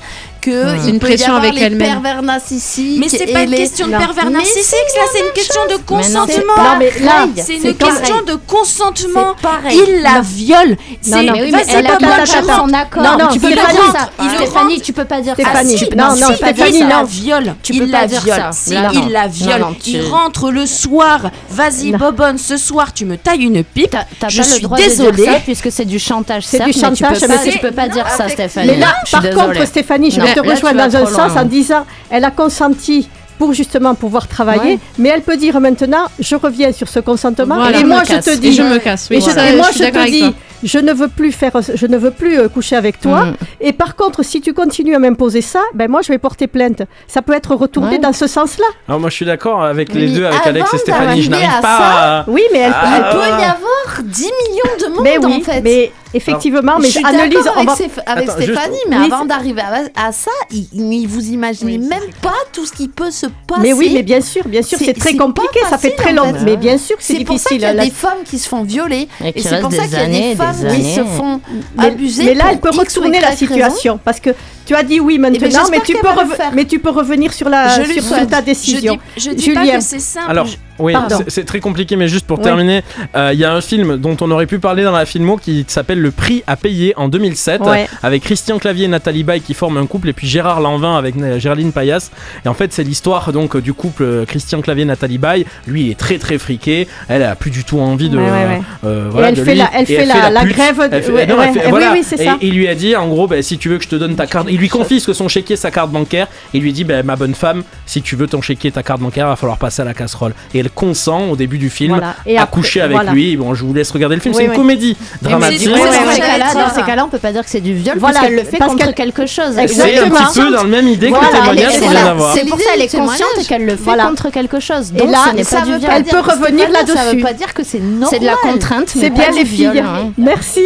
S6: que
S3: Ouais.
S4: Une pression avec
S6: les
S4: elle-même.
S6: pervers narcissiques.
S7: Mais c'est pas une
S6: les-
S7: question de
S2: Non.
S7: pervers
S6: Mais
S7: narcissique, là, c'est une question de
S3: non, c'est
S7: consentement.
S2: Non, mais là,
S7: C'est une question de consentement.
S6: Pareil.
S7: Il la
S2: Non.
S7: viole. C'est
S3: Mais elle a pas son accord.
S2: Non, non,
S3: tu peux pas dire ça. Stéphanie, tu peux pas dire ça.
S2: Stéphanie,
S7: si,
S2: non, non,
S7: il
S2: Stéphanie,
S7: la
S2: non.
S7: viole.
S3: Tu peux
S7: la
S3: pas dire
S7: viole.
S3: ça. Non.
S7: il la viole.
S3: Non, non, tu-
S7: Il rentre le soir. Vas-y,
S2: Non.
S7: Bobonne, ce soir, tu me tailles une pipe.
S3: T'as pas
S7: suis
S3: le droit
S7: désolée.
S3: de dire ça puisque c'est du chantage.
S2: C'est du chantage,
S3: tu peux pas dire ça, Stéphanie.
S2: Mais là, par contre, Stéphanie, je
S3: Non,
S2: vais te
S3: vas
S2: dans un sens
S3: loin.
S2: en disant elle a consenti pour justement pouvoir travailler,
S3: Ouais.
S2: mais elle peut dire maintenant je reviens sur ce consentement
S4: Voilà.
S2: et
S3: Je
S2: moi
S3: me
S2: je
S3: casse.
S2: te
S4: Et
S2: dis
S4: je me casse.
S2: et, je, et moi je te dis
S4: toi.
S2: je ne veux plus faire je ne veux plus euh, coucher avec toi
S3: Mm.
S2: et par contre si tu continues à m'imposer ça ben moi je vais porter plainte ça peut être retourné
S3: Ouais.
S2: dans ce sens-là
S5: Alors moi je suis d'accord avec les
S6: Oui,
S5: deux, avec
S6: avant
S5: Alex et Stéphanie. Je n'arrive pas
S6: ça,
S5: à.
S2: oui mais elle,
S5: Ah,
S2: elle-
S6: peut y avoir 10 millions de monde
S2: mais oui
S6: en fait.
S2: mais effectivement mais
S6: je suis
S2: analyse
S6: avec,
S2: va
S6: Stéph- avec
S5: Attends, juste-
S6: Stéphanie, mais
S2: Oui,
S6: avant
S2: c'est-
S6: d'arriver à, à ça, il, il- vous imaginez
S4: Oui,
S6: même pas tout ce qui peut se passer.
S2: mais oui mais bien sûr bien sûr
S6: C'est-
S2: c'est très
S6: c'est
S2: compliqué ça fait très
S6: en
S2: long
S6: fait.
S2: mais bien sûr que c'est
S6: C'est pour ça qu'il
S2: difficile
S6: y a
S2: là-
S6: des femmes qui se font violer.
S3: Et
S6: Et c'est pour ça qu'il y a des femmes
S3: des
S6: qui se font
S2: Mais,
S6: abuser.
S2: mais là, elle peut retourner la situation parce que tu as dit oui maintenant,
S6: j'espère
S2: mais tu peux mais tu peux revenir sur la
S7: Je
S2: sur, ta
S7: Je
S2: décision.
S7: dis, je dis
S2: Julien.
S7: pas que c'est simple.
S5: Alors, oui, c'est- c'est très compliqué, mais juste pour
S2: Oui.
S5: terminer, euh, il y a un film dont on aurait pu parler dans la filmo qui s'appelle Le prix à payer en 2007,
S2: Ouais.
S5: avec Christian Clavier et Nathalie Baye qui forment un couple, et puis Gérard Lanvin avec euh, Géraldine Payas. Et en fait, c'est l'histoire donc euh, du couple euh, Christian Clavier Nathalie Baye. Lui, il est très très friqué. Elle a plus du tout envie de.
S2: Ouais, ouais, ouais.
S5: euh,
S2: Et
S5: voilà,
S2: elle
S5: de
S2: fait
S5: lui.
S2: la, elle
S5: Et
S2: fait la, la
S5: pute.
S2: grève.
S5: Fait- non, fait- voilà.
S2: Oui, oui, c'est
S5: et
S2: ça.
S5: il lui a dit en gros bah, si tu veux que je te donne ta carte il lui confisque son chéquier sa carte bancaire et il lui dit bah, ma bonne femme si tu veux ton chéquier ta carte bancaire il va falloir passer à la casserole et elle consent au début du film
S2: Voilà. Et
S5: à
S2: après-
S5: coucher avec lui bon je vous laisse regarder le film c'est une comédie dramatique
S7: c'est-
S3: Ouais,
S7: Ouais,
S3: ouais,
S7: ouais,
S3: dans, ces cas-là, on peut pas dire que c'est du viol
S2: Voilà,
S3: parce qu'elle le fait
S2: parce
S3: contre quelque chose.
S5: c'est un
S2: Exactement.
S5: petit peu dans le même idée
S2: Voilà,
S5: que le témoignage qu'on vient d'avoir
S3: C'est pour ça qu'elle est consciente et qu'elle le fait
S2: Voilà.
S3: contre quelque chose.
S2: Et
S3: Donc
S2: là,
S3: ce n'est
S6: Ça
S3: pas du
S6: veut
S3: viol.
S6: pas
S2: Elle peut revenir
S6: bien, Ça
S2: là-dessus.
S6: veut pas dire que c'est normal.
S3: C'est de la contrainte, mais
S2: C'est
S3: pas
S2: bien
S3: du
S2: les
S3: viol,
S2: filles.
S3: hein.
S2: Merci.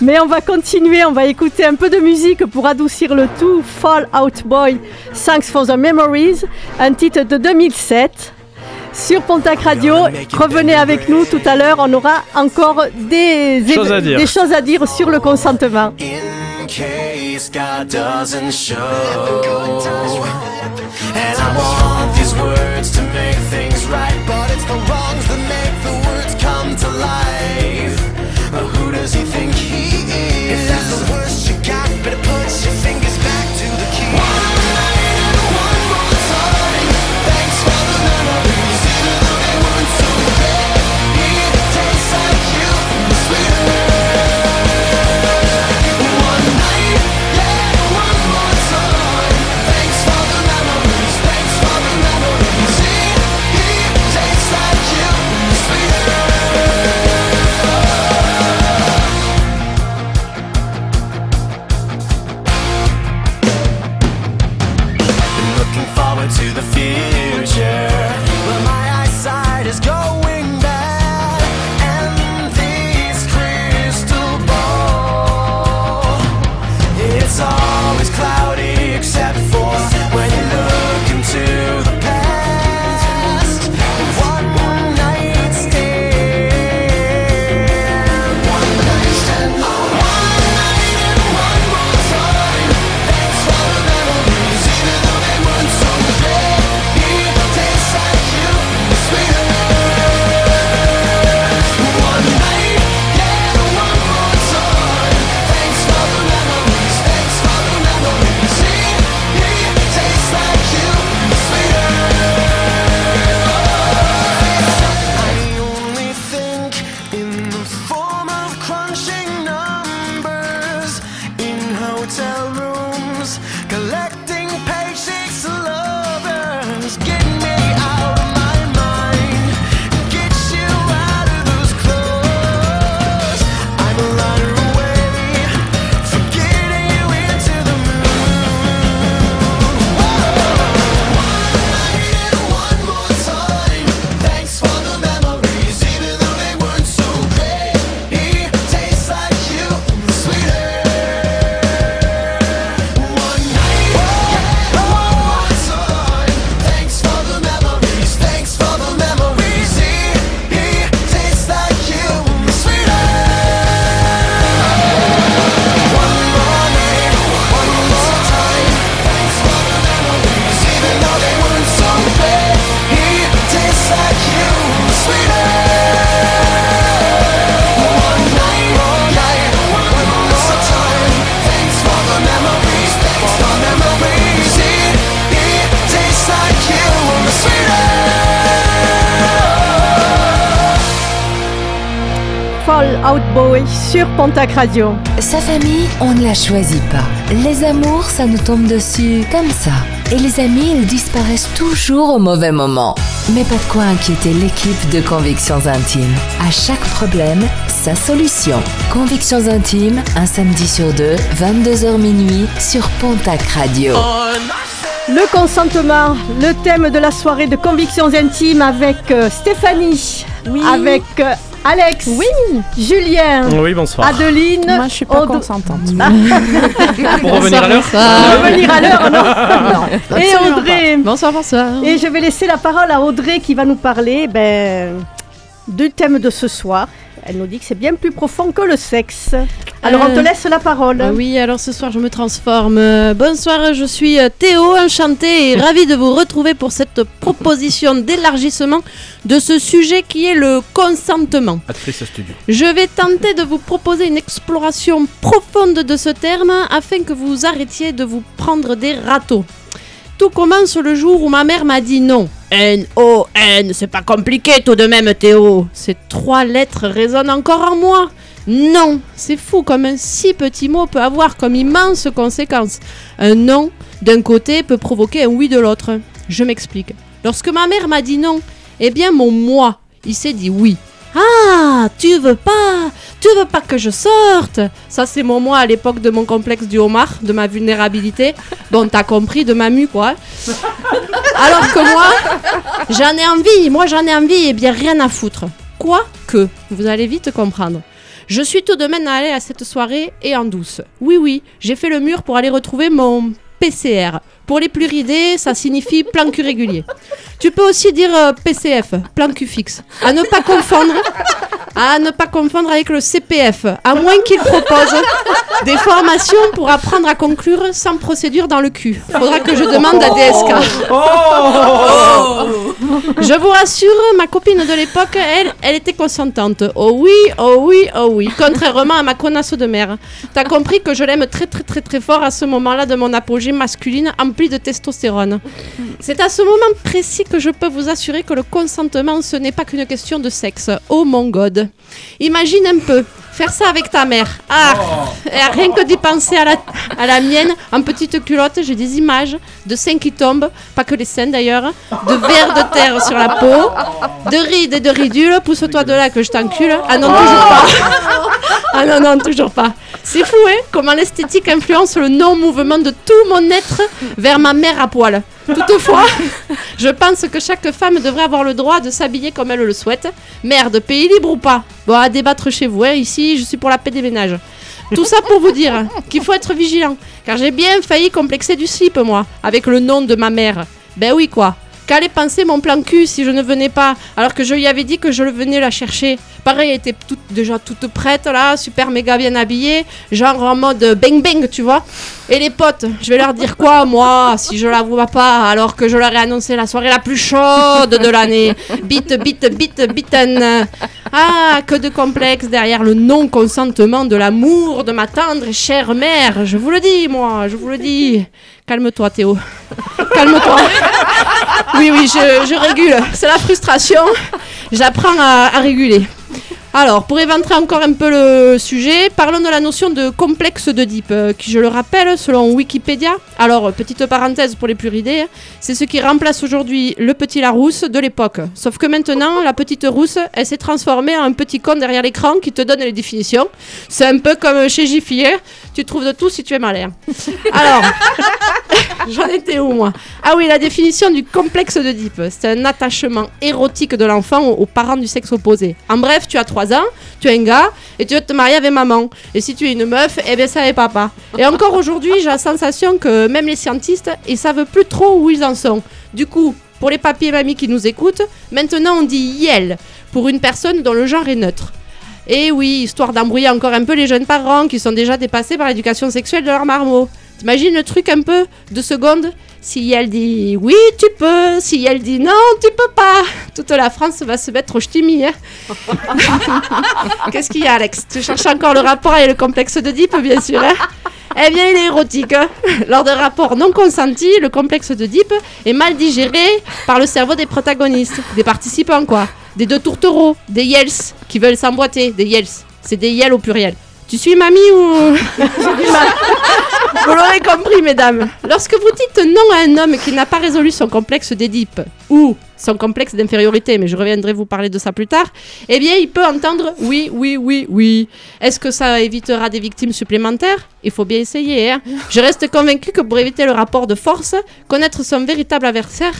S2: Mais on va continuer. On va écouter un peu de musique pour adoucir le tout. Fall Out Boy, Thanks for the Memories, un titre de 2007. Sur Pontac Radio, revenez avec nous tout à l'heure. On aura encore des,
S5: Choses à dire.
S2: des choses à dire sur le consentement.
S9: in case God doesn't show. And I want these words to make things right, but it's the wrongs that make the words come to life.
S2: Sur Pontac Radio.
S1: Sa famille, on ne la choisit pas. Les amours, ça nous tombe dessus comme ça. Et les amis, ils disparaissent toujours au mauvais moment. Mais pas de quoi inquiéter l'équipe de Convictions Intimes? À chaque problème, sa solution. Convictions Intimes, un samedi sur deux, 22h minuit, sur Pontac Radio.
S2: Le consentement, le thème de la soirée de Convictions Intimes avec euh, Stéphanie, avec Alex, Julien,
S5: Oui, bonsoir.
S2: Adeline,
S6: Moi, je suis pas
S2: Aud-
S6: consentante.
S5: Pour revenir à l'heure
S2: revenir à l'heure, non. Et Audrey.
S4: Bonsoir, bonsoir.
S2: Et je vais laisser la parole à Audrey qui va nous parler ben, du thème de ce soir. Elle nous dit que c'est bien plus profond que le sexe. Alors on te
S4: Euh,
S2: laisse la parole.
S4: Euh, oui, alors ce soir je me transforme. Euh, bonsoir, je suis Théo, enchantée et ravie de vous retrouver pour cette proposition d'élargissement de ce sujet qui est le consentement.
S5: Actrice studio.
S4: Je vais tenter de vous proposer une exploration profonde de ce terme afin que vous arrêtiez de vous prendre des râteaux. Tout commence le jour où ma mère m'a dit non. N-O-N, c'est pas compliqué tout de même Théo. Ces trois lettres résonnent encore en moi. Non, c'est fou comme un si petit mot peut avoir comme immense conséquence. Un non d'un côté peut provoquer un oui de l'autre. Je m'explique. Lorsque ma mère m'a dit non, eh bien mon moi, il s'est dit oui. Ah, tu veux pas Tu veux pas que je sorte? Ça, c'est mon moi à l'époque de mon complexe du homard, de ma vulnérabilité. Bon, t'as compris, de ma mue, quoi. Alors que moi, j'en ai envie. Moi, j'en ai envie et bien rien à foutre. Quoique, vous allez vite comprendre. Je suis tout de même allée à cette soirée et en douce. Oui, oui, j'ai fait le mur pour aller retrouver mon PCR. Pour les plus ridés, ça signifie plan cul régulier. Tu peux aussi dire euh, PCF, plan cul fixe. À ne pas confondre, à ne pas confondre avec le CPF, à moins qu'il propose des formations pour apprendre à conclure sans procédure dans le cul. Faudra que je demande à DSK. Je vous rassure, ma copine de l'époque, elle, elle était consentante. Oh oui, oh oui, oh oui. Contrairement à ma connasse de mère. T'as compris que je l'aime très très très très fort à ce moment-là de mon apogée masculine de testostérone. C'est à ce moment précis que je peux vous assurer que le consentement, ce n'est pas qu'une question de sexe. Oh mon god. Imagine un peu. Faire ça avec ta mère. Ah, et rien que d'y penser à la, à la mienne, en petite culotte, j'ai des images de seins qui tombent, pas que les seins d'ailleurs, de vers de terre sur la peau, de rides et de ridules. Pousse-toi de là que je t'encule. Ah non, toujours pas. Ah non, non, toujours pas. C'est fou, hein, comment l'esthétique influence le non-mouvement de tout mon être vers ma mère à poil. Toutefois, je pense que chaque femme devrait avoir le droit de s'habiller comme elle le souhaite. Merde, pays libre ou pas Bon, à débattre chez vous, hein, ici, je suis pour la paix des ménages. Tout ça pour vous dire qu'il faut être vigilant, car j'ai bien failli complexer du slip, moi, avec le nom de ma mère. Ben oui, quoi. Qu'allait penser mon plan cul si je ne venais pas, alors que je lui avais dit que je le venais la chercher? Pareil, elle était toute, déjà toute prête, là, super méga bien habillée, genre en mode bang bang, tu vois. Et les potes, je vais leur dire quoi, moi, si je la vois pas, alors que je leur ai annoncé la soirée la plus chaude de l'année Bite, bite, bite, bitten. Ah, que de complexe derrière le non-consentement de l'amour de ma tendre et chère mère. Je vous le dis, moi, je vous le dis. Calme-toi, Théo. Calme-toi. Oui, oui, je, je régule. C'est la frustration. J'apprends à, à réguler. Alors, pour éventrer encore un peu le sujet, parlons de la notion de complexe d'Oedipe, euh, qui, je le rappelle, selon Wikipédia, alors, petite parenthèse pour les plus ridés, c'est ce qui remplace aujourd'hui le petit Larousse de l'époque. Sauf que maintenant, la petite rousse, elle s'est transformée en un petit con derrière l'écran qui te donne les définitions. C'est un peu comme chez hein. tu trouves de tout si tu es malin. Alors, j'en étais où moi? Ah oui, la définition du complexe d'Oedipe, c'est un attachement érotique de l'enfant aux, parents du sexe opposé. En bref, tu as 3 ans, tu es un gars et tu veux te marier avec maman. Et si tu es une meuf, eh bien ça est papa. Et encore aujourd'hui, j'ai la sensation que même les scientistes, ils savent plus trop où ils en sont. Du coup, pour les papiers et mamies qui nous écoutent, maintenant on dit yel pour une personne dont le genre est neutre. Et oui, histoire d'embrouiller encore un peu les jeunes parents qui sont déjà dépassés par l'éducation sexuelle de leur marmot. T'imagines le truc un peu de seconde? Si elle dit oui, tu peux. Si elle dit non, tu peux pas. Toute la France va se mettre au ch'timi. Hein Qu'est-ce qu'il y a, Alex? Tu cherches encore le rapport avec le complexe d'Oedipe, bien sûr. hein? Eh bien, il est érotique. hein. Lors de rapports non consentis, le complexe d'Oedipe est mal digéré par le cerveau des protagonistes, des participants, quoi. des deux tourtereaux, des yels qui veulent s'emboîter, des yels. C'est des yels au pluriel. Tu suis mamie ou Vous l'aurez compris, mesdames. Lorsque vous dites non à un homme qui n'a pas résolu son complexe d'Édipe ou son complexe d'infériorité, mais je reviendrai vous parler de ça plus tard, eh bien, il peut entendre oui, oui, oui, oui. Est-ce que ça évitera des victimes supplémentaires? Il faut bien essayer. Hein je reste convaincu que pour éviter le rapport de force, connaître son véritable adversaire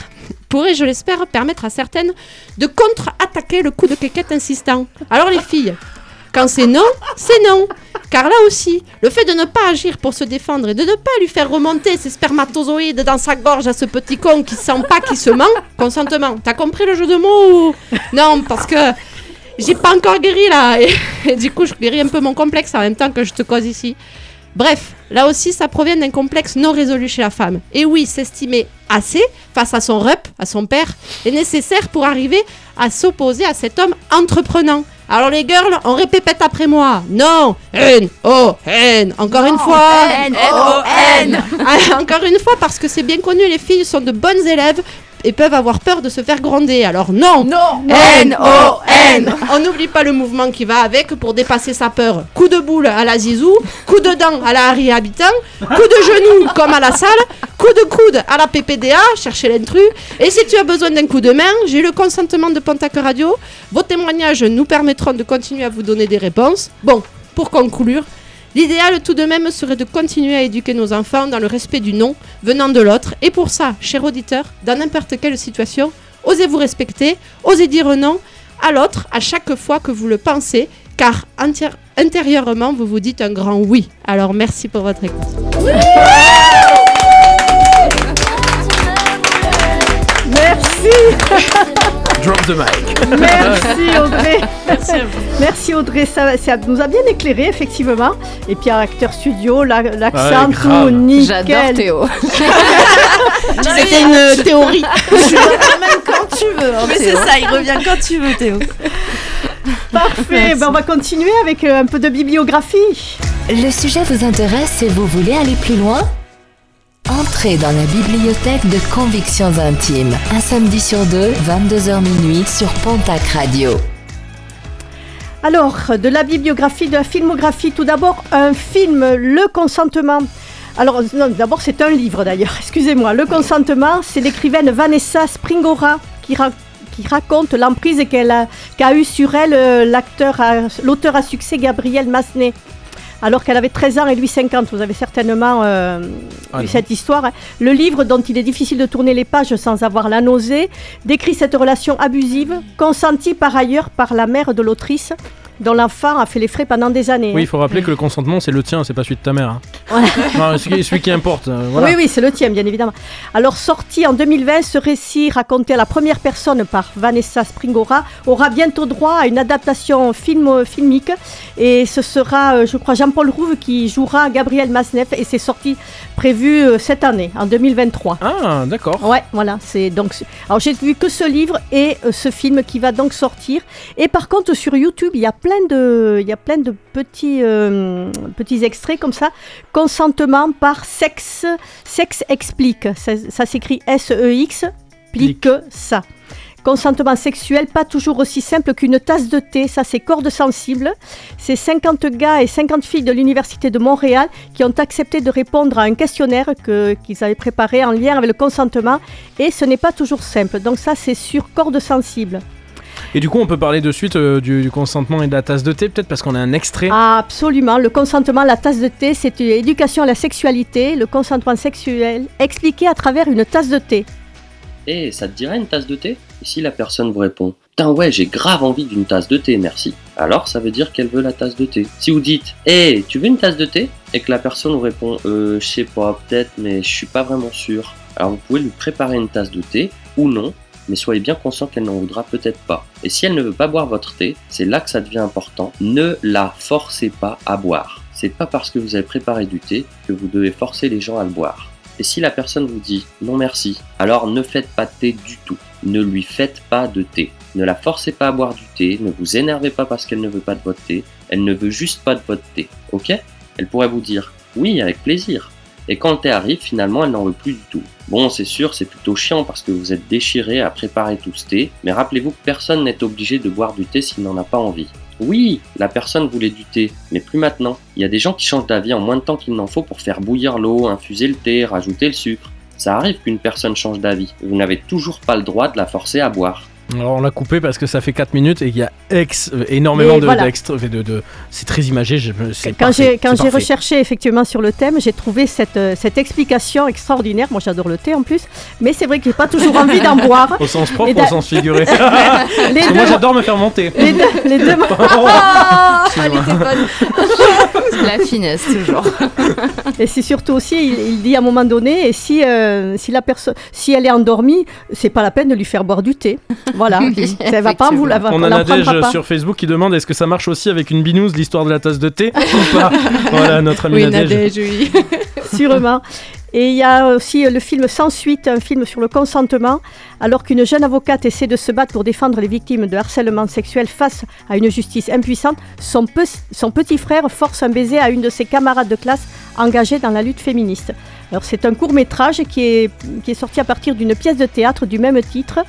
S4: pourrait, je l'espère, permettre à certaines de contre-attaquer le coup de quéquette insistant. Alors les filles, quand c'est non, c'est non. Car là aussi, le fait de ne pas agir pour se défendre et de ne pas lui faire remonter ses spermatozoïdes dans sa gorge à ce petit con qui sent pas qui se ment, consentement. T'as compris le jeu de mots Non, parce que j'ai pas encore guéri là. Et, et du coup, je guéris un peu mon complexe en même temps que je te cause ici. Bref, là aussi, ça provient d'un complexe non résolu chez la femme. Et oui, s'estimer assez face à son rep, à son père, est nécessaire pour arriver à s'opposer à cet homme entreprenant. Alors les girls, on répète après moi. Non, N, O, N. Encore une fois.
S7: N, O, N.
S4: Encore une fois, parce que c'est bien connu, les filles sont de bonnes élèves et peuvent avoir peur de se faire gronder. Alors non.
S7: Non.
S4: N, O, N. On n'oublie pas le mouvement qui va avec pour dépasser sa peur. Coup de boule à la Zizou, coup de dent à la Harry Habitant, coup de genou comme à la salle, coup de coude à la PPDA, chercher l'intrus. Et si tu as besoin d'un coup de main, j'ai le consentement de Pontac Radio. Vos témoignages nous permettront de continuer à vous donner des réponses. Bon, pour conclure, L'idéal tout de même serait de continuer à éduquer nos enfants dans le respect du non venant de l'autre. Et pour ça, cher auditeur, dans n'importe quelle situation, osez vous respecter, osez dire non à l'autre à chaque fois que vous le pensez, car intérieurement, vous vous dites un grand oui. Alors merci pour votre écoute.
S2: Merci,
S5: Drop the mic.
S2: merci Audrey. Merci Audrey, ça, ça nous a bien éclairé effectivement. Et puis acteur studio, la- l'accent
S5: Ouais,
S2: tout nickel.
S3: J'adore Théo.
S4: C'était une théorie.
S7: Même quand tu veux. Mais c'est ça, il revient quand tu veux, Théo.
S2: Parfait, Ben, on va continuer avec euh, un peu de bibliographie.
S1: Le sujet vous intéresse et vous voulez aller plus loin? Entrez dans la bibliothèque de Convictions Intimes, un samedi sur deux, 22h minuit sur Pontac Radio.
S2: Alors, de la bibliographie, de la filmographie, tout d'abord, un film, Le consentement. Alors, d'abord, c'est un livre d'ailleurs, excusez-moi. Le consentement, c'est l'écrivaine Vanessa Springora qui, ra- qui raconte l'emprise qu'a eue sur elle euh, l'auteur à succès Gabriel Massenet. Alors qu'elle avait 13 ans et lui 50, vous avez certainement euh,
S5: Ah
S2: eu cette histoire. Le livre, dont il est difficile de tourner les pages sans avoir la nausée, décrit cette relation abusive, consentie par ailleurs par la mère de l'autrice, dont l'enfant a fait les frais pendant des années.
S5: Oui, il
S2: hein.
S5: faut rappeler que le consentement, c'est le tien, c'est pas celui de ta mère. hein. Non, celui, qui importe. euh, voilà.
S2: Oui, oui, c'est le tien, bien évidemment. Alors, sorti en 2020, ce récit, raconté à la première personne par Vanessa Springora, aura bientôt droit à une adaptation film, filmique. Et ce sera, euh, je crois, Jean-Paul Rouve qui jouera Gabriel Masneff. Et c'est sorti prévu euh, cette année, en 2023.
S5: Ah, d'accord.
S2: Ouais, voilà. C'est donc. Alors j'ai vu que ce livre et euh, ce film qui va donc sortir. Et par contre sur YouTube, il y a plein de, il y a plein de petits, euh, petits extraits comme ça. Consentement par sexe, sexe explique. Ça, ça s'écrit S-E-X, plique ça. Consentement sexuel, pas toujours aussi simple qu'une tasse de thé, ça c'est corde sensible. C'est 50 gars et 50 filles de l'Université de Montréal qui ont accepté de répondre à un questionnaire que- qu'ils avaient préparé en lien avec le consentement et ce n'est pas toujours simple. Donc ça c'est sur corde sensible.
S5: Et du coup, on peut parler de suite euh, du, du consentement et de la tasse de thé, peut-être parce qu'on a un extrait.
S2: Absolument, le consentement, la tasse de thé, c'est une éducation à la sexualité, le consentement sexuel expliqué à travers une tasse de thé.
S10: Eh, ça te dirait une tasse de thé? Et si la personne vous répond Putain, ouais, j'ai grave envie d'une tasse de thé, merci. Alors, ça veut dire qu'elle veut la tasse de thé. Si vous dites Eh, tu veux une tasse de thé? Et que la personne vous répond Euh, je sais pas, peut-être, mais je suis pas vraiment sûr. Alors, vous pouvez lui préparer une tasse de thé ou non, mais soyez bien conscient qu'elle n'en voudra peut-être pas. Et si elle ne veut pas boire votre thé, c'est là que ça devient important. Ne la forcez pas à boire. C'est pas parce que vous avez préparé du thé que vous devez forcer les gens à le boire. Et si la personne vous dit non merci, alors ne faites pas de thé du tout. Ne lui faites pas de thé. Ne la forcez pas à boire du thé, ne vous énervez pas parce qu'elle ne veut pas de votre thé, elle ne veut juste pas de votre thé, ok? Elle pourrait vous dire oui avec plaisir, Et quand le thé arrive, finalement, elle n'en veut plus du tout. Bon, c'est sûr, c'est plutôt chiant parce que vous êtes déchiré à préparer tout ce thé, mais rappelez-vous que personne n'est obligé de boire du thé s'il n'en a pas envie. Oui, la personne voulait du thé, mais plus maintenant. Il y a des gens qui changent d'avis en moins de temps qu'il n'en faut pour faire bouillir l'eau, infuser le thé, rajouter le sucre. Ça arrive qu'une personne change d'avis. Vous n'avez toujours pas le droit de la forcer à boire.
S5: Alors on l'a coupé parce que ça fait 4 minutes et qu'il y a ex, euh, énormément
S2: Et
S5: de,
S2: voilà.
S5: d'extra- de, de- c'est très imagé. je-
S2: Quand j'ai quand recherché effectivement sur le thème, j'ai trouvé cette, euh, cette explication extraordinaire. Moi, j'adore le thé en plus, mais c'est vrai que j'ai pas toujours envie d'en boire.
S5: Au sens propre, au sens figuré.
S2: Les
S5: moi j'adore me faire monter.
S2: les deux, les deux-
S3: Ah, était bonne. La finesse, toujours.
S2: Et c'est surtout aussi, il, il dit à un moment donné, et si, euh, si la personne, si elle est endormie, c'est pas la peine de lui faire boire du thé. Voilà,
S3: Oui,
S2: ça va pas vous la
S5: On
S2: on
S5: a Nadège sur Facebook qui demande est-ce que ça marche aussi avec une binouse l'histoire de la tasse de thé ou pas Voilà notre ami
S4: Oui,
S5: Nadège.
S4: Nadège, oui.
S2: Sûrement. Et il y a aussi le film Sans suite, un film sur le consentement. Alors qu'une jeune avocate essaie de se battre pour défendre les victimes de harcèlement sexuel face à une justice impuissante, son, pe- son petit frère force un baiser à une de ses camarades de classe engagée dans la lutte féministe. Alors c'est un court métrage qui est, qui est sorti à partir d'une pièce de théâtre du même titre.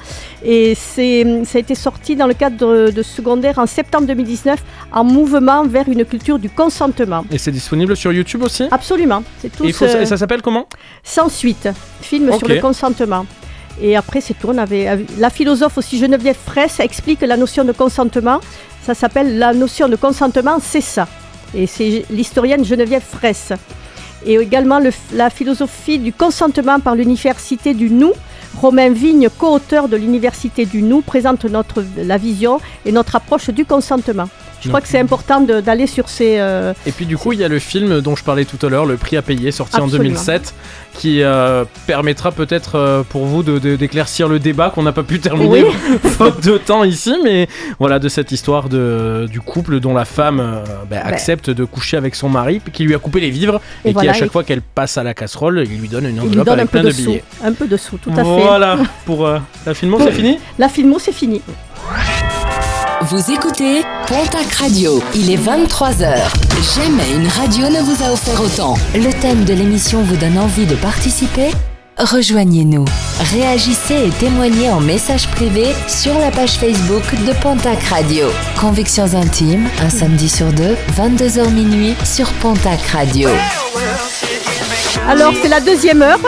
S2: Et ça a été sorti dans le cadre de, secondaire en septembre 2019 en mouvement vers une culture du consentement.
S5: Et c'est disponible sur YouTube aussi?
S2: Absolument. Tout
S5: et, il faut-
S2: ce-
S5: et ça s'appelle comment?
S2: Sans suite, film sur le consentement. Et après, c'est tout. On avait la philosophe aussi Geneviève Fraisse explique la notion de consentement. Ça s'appelle la notion de consentement, c'est ça. Et c'est l'historienne Geneviève Fraisse. Et également le- la philosophie du consentement par l'université du nous. Romain Vigne, co-auteur de l'université du nous, présente notre la vision et notre approche du consentement. Je crois que c'est important d'aller sur ces. euh,
S5: Et puis du coup, il y a le film dont je parlais tout à l'heure, Le prix à payer, sorti en
S2: Absolument.
S5: 2007, qui euh, permettra peut-être euh, pour vous de- de- d'éclaircir le débat qu'on n'a pas pu terminer faute de temps ici, mais voilà de cette histoire de, du couple dont la femme euh, ben, accepte de coucher avec son mari, qui lui a coupé les vivres et,
S2: Et
S5: qui à chaque
S2: et-
S5: fois qu'elle passe à la casserole, il lui donne une enveloppe
S2: donne un
S5: avec
S2: peu
S5: plein
S2: de
S5: de billets.
S2: Un peu de sous, tout à fait.
S5: Voilà pour la filmo, c'est fini
S2: La filmo, c'est fini.
S1: Vous écoutez Pontac Radio. Il est 23h. Jamais une radio ne vous a offert autant. Le thème de l'émission vous donne envie de participer? Rejoignez-nous. Réagissez et témoignez en message privé sur la page Facebook de Pontac Radio. Convictions intimes, un samedi sur deux, 22h minuit sur Pontac Radio.
S2: Alors, c'est la deuxième heure.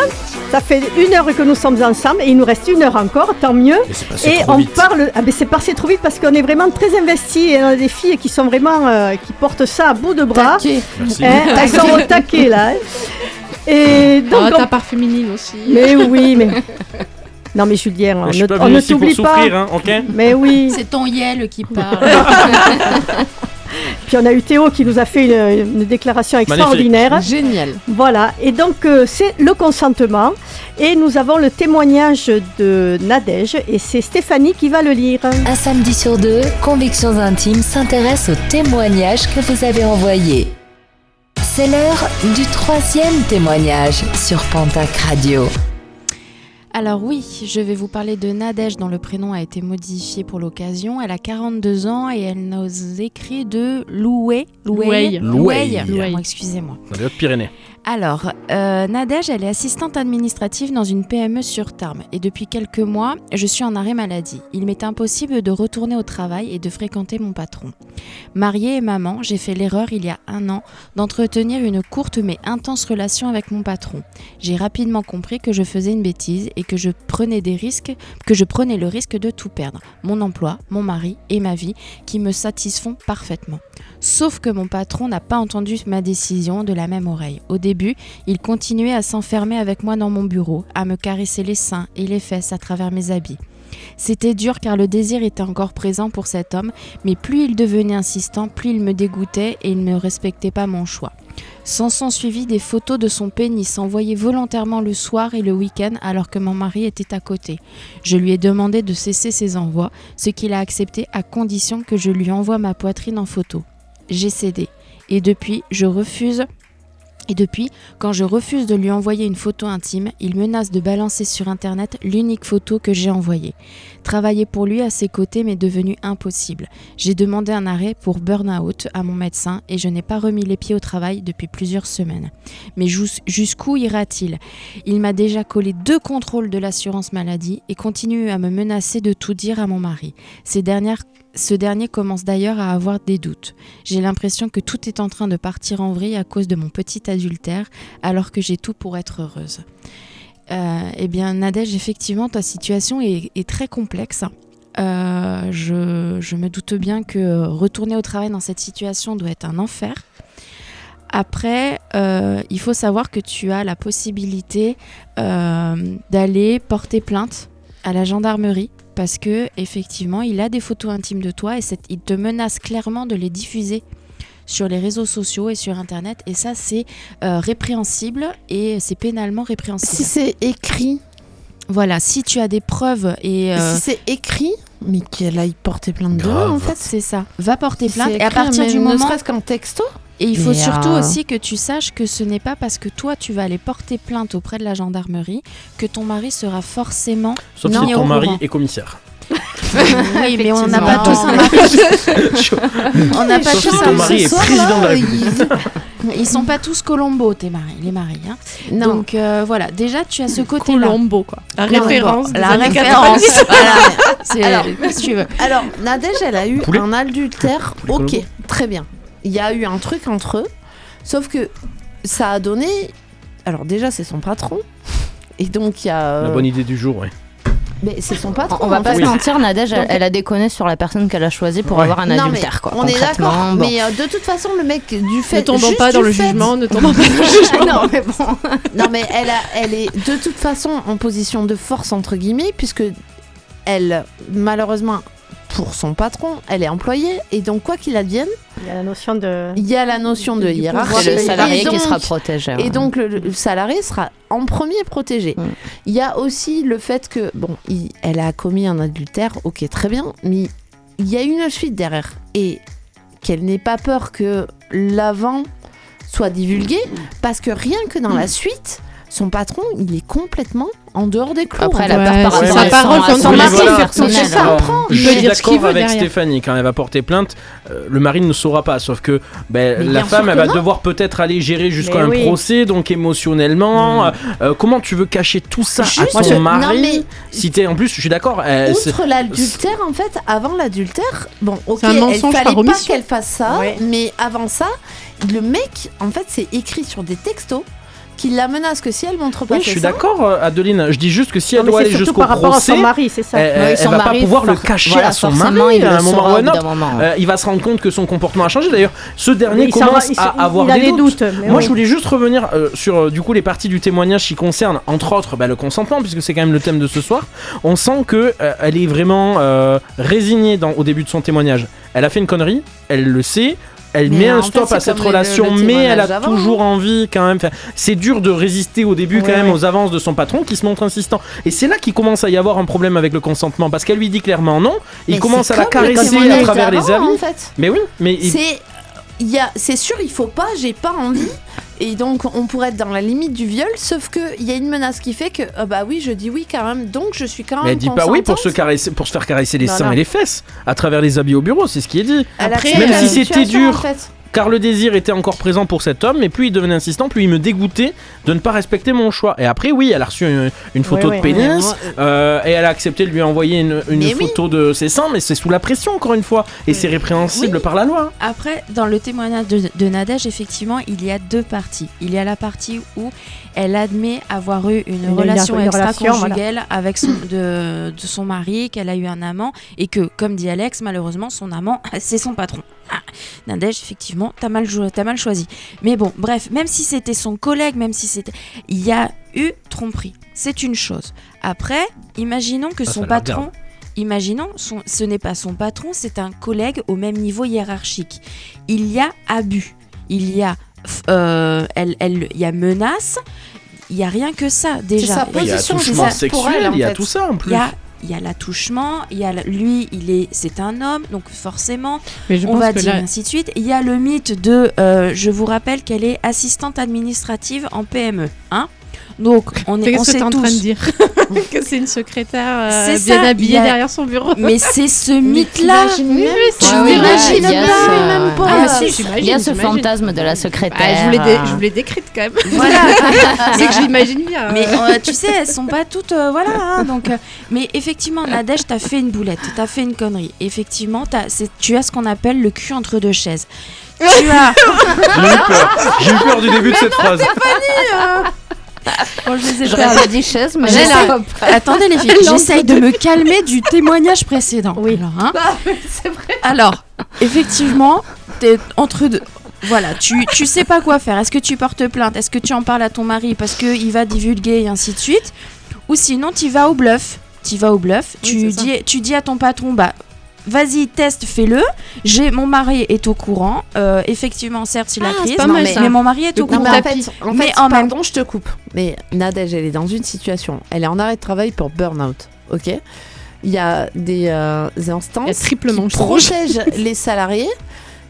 S2: Ça fait une heure que nous sommes ensemble et il nous reste une heure encore, tant mieux.
S5: Et c'est passé
S2: Et
S5: trop
S2: on
S5: vite.
S2: parle. Ah ben c'est passé trop vite parce qu'on est vraiment très investis et on a des filles qui sont vraiment. euh, qui portent ça à bout de bras.
S6: Taquet.
S5: Merci.
S2: Hein, elles sont au taquet là. hein. Et donc.
S4: Oh,
S2: on-
S4: ta part féminine aussi.
S2: Mais oui, mais. Non mais Julien, on ne, on ne t'oublie pas.
S5: souffrir, hein, ok
S2: Mais oui.
S7: C'est ton Yel qui parle.
S2: Puis on a eu Théo qui nous a fait une, une déclaration extraordinaire.
S6: Génial.
S2: Voilà, et donc euh, c'est le consentement. Et nous avons le témoignage de Nadège et c'est Stéphanie qui va le lire.
S1: Un samedi sur deux, Convictions intimes s'intéresse aux témoignages que vous avez envoyés. C'est l'heure du troisième témoignage sur Pontac Radio.
S7: Alors oui, je vais vous parler de Nadège dont le prénom a été modifié pour l'occasion. Elle a 42 ans et elle nous écrit de Loué.
S4: Loueil.
S5: Loueil.
S7: Excusez-moi.
S5: Dans les Hautes-Pyrénées.
S7: Alors, euh, Nadège, elle est assistante administrative dans une PME sur Tarme. Et depuis quelques mois, je suis en arrêt maladie. Il m'est impossible de retourner au travail et de fréquenter mon patron. Mariée et maman, j'ai fait l'erreur il y a un an d'entretenir une courte mais intense relation avec mon patron. J'ai rapidement compris que je faisais une bêtise et que je prenais des risques, que je prenais le risque de tout perdre. Mon emploi, mon mari et ma vie qui me satisfont parfaitement. Sauf que mon patron n'a pas entendu ma décision de la même oreille. Au début, il continuait à s'enfermer avec moi dans mon bureau, à me caresser les seins et les fesses à travers mes habits. C'était dur car le désir était encore présent pour cet homme, mais plus il devenait insistant, plus il me dégoûtait et il ne respectait pas mon choix. S'en sont suivis des photos de son pénis envoyées volontairement le soir et le week-end alors que mon mari était à côté. Je lui ai demandé de cesser ses envois, ce qu'il a accepté à condition que je lui envoie ma poitrine en photo. J'ai cédé. Et depuis, je refuse Et depuis, quand je refuse de lui envoyer une photo intime, il menace de balancer sur Internet l'unique photo que j'ai envoyée. Travailler pour lui à ses côtés m'est devenu impossible. J'ai demandé un arrêt pour burn-out à mon médecin et je n'ai pas remis les pieds au travail depuis plusieurs semaines. Mais jus- jusqu'où ira-t-il? Il m'a déjà collé deux contrôles de l'assurance maladie et continue à me menacer de tout dire à mon mari. Ces dernières ce dernier commence d'ailleurs à avoir des doutes. J'ai l'impression que tout est en train de partir en vrille à cause de mon petit adultère, alors que j'ai tout pour être heureuse. Euh, eh bien, Nadège, effectivement, ta situation est, très complexe. Euh, je, me doute bien que retourner au travail dans cette situation doit être un enfer. Après, euh, il faut savoir que tu as la possibilité d'aller porter plainte à la gendarmerie parce que effectivement, il a des photos intimes de toi et il te menace clairement de les diffuser sur les réseaux sociaux et sur internet et ça c'est euh, répréhensible et c'est pénalement répréhensible.
S6: Si c'est écrit,
S7: Voilà, si tu as des preuves et euh,
S6: si c'est écrit, mais qu'elle aille porter plainte
S5: Grave.
S6: en fait.
S7: c'est ça, va porter plainte et à partir du
S6: ne
S7: moment
S6: serait-ce qu'en texto.
S7: Et il faut surtout
S6: euh,
S7: aussi que tu saches que ce n'est pas parce que toi tu vas aller porter plainte auprès de la gendarmerie que ton mari sera forcément
S5: Sauf si ton mari
S7: courant.
S5: est commissaire.
S7: Oui, mais on n'a pas tous un mari. on n'a pas tous un
S5: mari est président de la République.
S7: Ils sont pas tous Colombo, tes maris, les maris. hein.
S6: Non.
S7: Donc euh, voilà, déjà tu as ce côté-là.
S4: Colombo, quoi. La référence. des
S7: La référence.
S4: 90.
S7: voilà.
S6: Alors-
S7: si tu veux.
S6: Alors, Nadège, elle a eu
S5: Poulet.
S6: un adultère.
S5: Poulet
S6: Ok,
S5: Colombo.
S6: très bien. Il y a eu un truc entre eux. Sauf que ça a donné. Alors, déjà, c'est son patron. Et donc, il y a.
S5: La
S6: euh,
S5: bonne idée du jour, ouais.
S6: Mais c'est son patron.
S3: On va pas se mentir, Nadège, elle,
S6: Donc-
S3: elle a déconné sur la personne qu'elle a choisie pour
S5: Ouais.
S3: avoir un
S6: Non,
S3: adultère, quoi.
S6: On est d'accord.
S3: Bon.
S6: Mais euh, de toute façon, le mec, du fait.
S4: Ne tombons pas dans le
S6: fait-
S4: jugement, ne tombons pas dans le jugement.
S3: non, mais bon.
S6: Non, mais elle, a, elle est de toute façon en position de force, entre guillemets, puisque elle, malheureusement, pour son patron, elle est employée. Et donc, quoi qu'il advienne,
S2: Il y a la notion de.
S6: il y a la notion de hiérarchie.
S3: le
S2: Et
S3: salarié qui
S6: donc-
S3: sera protégé.
S6: Et donc le, le salarié sera en premier protégé.
S3: Mm.
S6: Il y a aussi le fait que, bon, il- elle a commis un adultère, ok, très bien, mais il y a une suite derrière. Et qu'elle n'ait pas peur que l'avant soit divulgué, parce que rien que dans la suite, son patron, il est complètement en dehors des clous.
S3: Après,
S6: en
S3: elle a
S6: fait.
S3: peur
S4: Ouais,
S3: rapport
S4: sa
S3: à
S4: parole
S3: à son
S4: son
S3: mari personnel.
S5: je suis d'accord avec
S4: derrière.
S5: Stéphanie. Quand elle va porter plainte, euh, le mari ne saura pas. Sauf que ben, la femme, elle va
S6: non.
S5: devoir peut-être aller gérer jusqu'à un
S2: oui.
S5: procès, donc émotionnellement. euh, comment tu veux cacher tout ça à
S6: Juste-
S5: ton
S6: Moi, je-
S5: mari
S6: non, mais-
S5: Si t'es, en plus, je suis d'accord. euh,
S6: Outre l'adultère, en fait, avant l'adultère, bon, ok,
S4: un
S6: elle fallait pas qu'elle fasse ça, mais avant ça, le mec, en fait, c'est écrit sur des textos qui la menace que si elle montre pas
S5: Oui, je suis d'accord, euh, Adeline. Je dis juste que si
S2: Non,
S5: elle doit aller jusqu'au
S2: par rapport à son mari, c'est ça.
S5: elle,
S3: Oui,
S5: elle va pas pouvoir le cacher
S3: voilà,
S5: à son mari
S3: il
S5: à un moment ou un autre.
S3: moment.
S5: Euh, il va se rendre compte que son comportement a changé. D'ailleurs, ce dernier commence
S2: va-
S5: à avoir des
S2: des
S5: doutes. Moi,
S2: oui.
S5: je voulais juste revenir euh, sur euh, du coup les parties du témoignage qui concernent, entre autres, bah, le consentement, puisque c'est quand même le thème de ce soir. On sent que elle est vraiment résignée dans, au début de son témoignage. Elle a fait une connerie, elle le sait. Elle
S6: Mais
S5: met un stop à cette
S6: le-
S5: relation,
S6: le
S5: mais elle a toujours envie quand même. Enfin, C'est dur de résister au début quand même aux avances de son patron qui se montre insistant. Et c'est là qu'il commence à y avoir un problème avec le consentement parce qu'elle lui dit clairement non. Il commence à la caresser à travers les amis.
S6: En fait.
S5: Mais oui, mais il-
S6: C'est il y a c'est sûr il faut pas j'ai pas envie et donc on pourrait être dans la limite du viol sauf que il y a une menace qui fait que ah bah oui je dis oui quand même donc je suis quand même
S5: mais elle dit pas oui pour se caresser, pour se faire caresser les
S6: Non,
S5: seins
S6: non.
S5: et les fesses à travers les habits au bureau. C'est ce qui est dit.
S4: Après,
S5: Même si c'était dur.
S6: en fait.
S5: Car le désir était encore présent pour cet homme, mais plus il devenait insistant, plus il me dégoûtait de ne pas respecter mon choix. Et après, oui, elle a reçu une, une photo
S2: Ouais,
S5: de
S2: ouais.
S5: pénis, euh, et elle a accepté de lui envoyer une, une
S6: Mais oui.
S5: photo de ses seins, mais c'est sous la pression, encore une fois, et c'est répréhensible
S7: Oui.
S5: par la loi.
S7: Après, dans le témoignage de, de Nadège, effectivement, il y a deux parties. Il y a la partie où elle admet avoir eu une,
S2: Une-
S7: relation extra-conjugale avec son, de, de son mari, qu'elle a eu un amant, et que, comme dit Alex, malheureusement, son amant, c'est son patron. Ah, Nadège, effectivement, t'as mal, t'as mal choisi. Mais bon, bref, même si c'était son collègue, même si c'était... Il y a eu tromperie. C'est une chose. Après, imaginons que
S5: Ça,
S7: son patron... Imaginons, son- ce n'est pas son patron, c'est un collègue au même niveau hiérarchique. Il y a abus, il y a, euh, elle, elle- il y a menace, il y a rien que ça déjà.
S6: sa
S5: il y a sexuel, il y a
S6: fait.
S5: tout ça en
S7: Il
S5: plus.
S7: y a il y a l'attouchement, il y a lui, il est, c'est un homme, donc forcément,
S4: Mais je
S7: on
S4: pense
S7: va
S4: que
S7: dire
S4: là,
S7: ainsi de suite. Il y a le mythe de, euh, je vous rappelle qu'elle est assistante administrative en PME, hein. Donc on est, on
S4: qu'est-ce que
S7: sait
S4: t'es en train de dire Que c'est une secrétaire euh,
S7: C'est
S4: bien
S7: ça,
S4: habillée
S7: a-
S4: derrière son bureau.
S7: Mais c'est ce mythe-là.
S4: Mais c'est-
S3: Ouais, oui,
S7: t'imagines
S3: là, il y a
S7: pas,
S3: ce-
S7: même pas.
S3: il y a
S7: Ah, si,
S3: Il y a ce fantasme de la secrétaire.
S4: Ah, je vous l'ai dé- je vous l'ai décrite quand même.
S7: Voilà.
S4: c'est que je l'imagine bien.
S7: Mais euh, tu sais, elles sont pas toutes. euh, voilà. hein, donc, euh, mais effectivement, Nadège, t'as fait une boulette, t'as fait une connerie. Effectivement, tu as ce qu'on appelle le cul entre deux chaises. tu as.
S5: J'ai eu peur. J'ai eu peur du début de cette phrase.
S7: Bon, je les ai
S3: pas mais
S7: Attendez les filles, j'essaye de me calmer du témoignage précédent.
S2: Oui.
S7: Alors, hein. Alors, effectivement, t'es entre deux. Voilà, tu, tu sais pas quoi faire. Est-ce que tu portes plainte? Est-ce que tu en parles à ton mari parce qu'il va divulguer et ainsi de suite? Ou sinon, tu vas au bluff. Tu vas au bluff.
S4: Oui,
S7: tu,
S4: ça.
S7: dis, tu dis à ton patron, bah, vas-y, teste, fais-le. J'ai Mon mari est au courant. Euh, effectivement, certes, c'est la
S4: Ah,
S7: crise,
S4: pas
S6: Non,
S4: mal,
S6: mais-
S7: mon mari est au
S6: Non,
S7: courant.
S6: mais en
S4: tapis.
S6: fait, en
S7: Mais
S6: fait
S7: en même-
S6: pardon, je te coupe. Mais Nadège, elle est dans une situation. Elle est en arrêt de travail pour burn-out. Ok? Il y a des euh,
S4: Il a
S6: instances qui protègent les salariés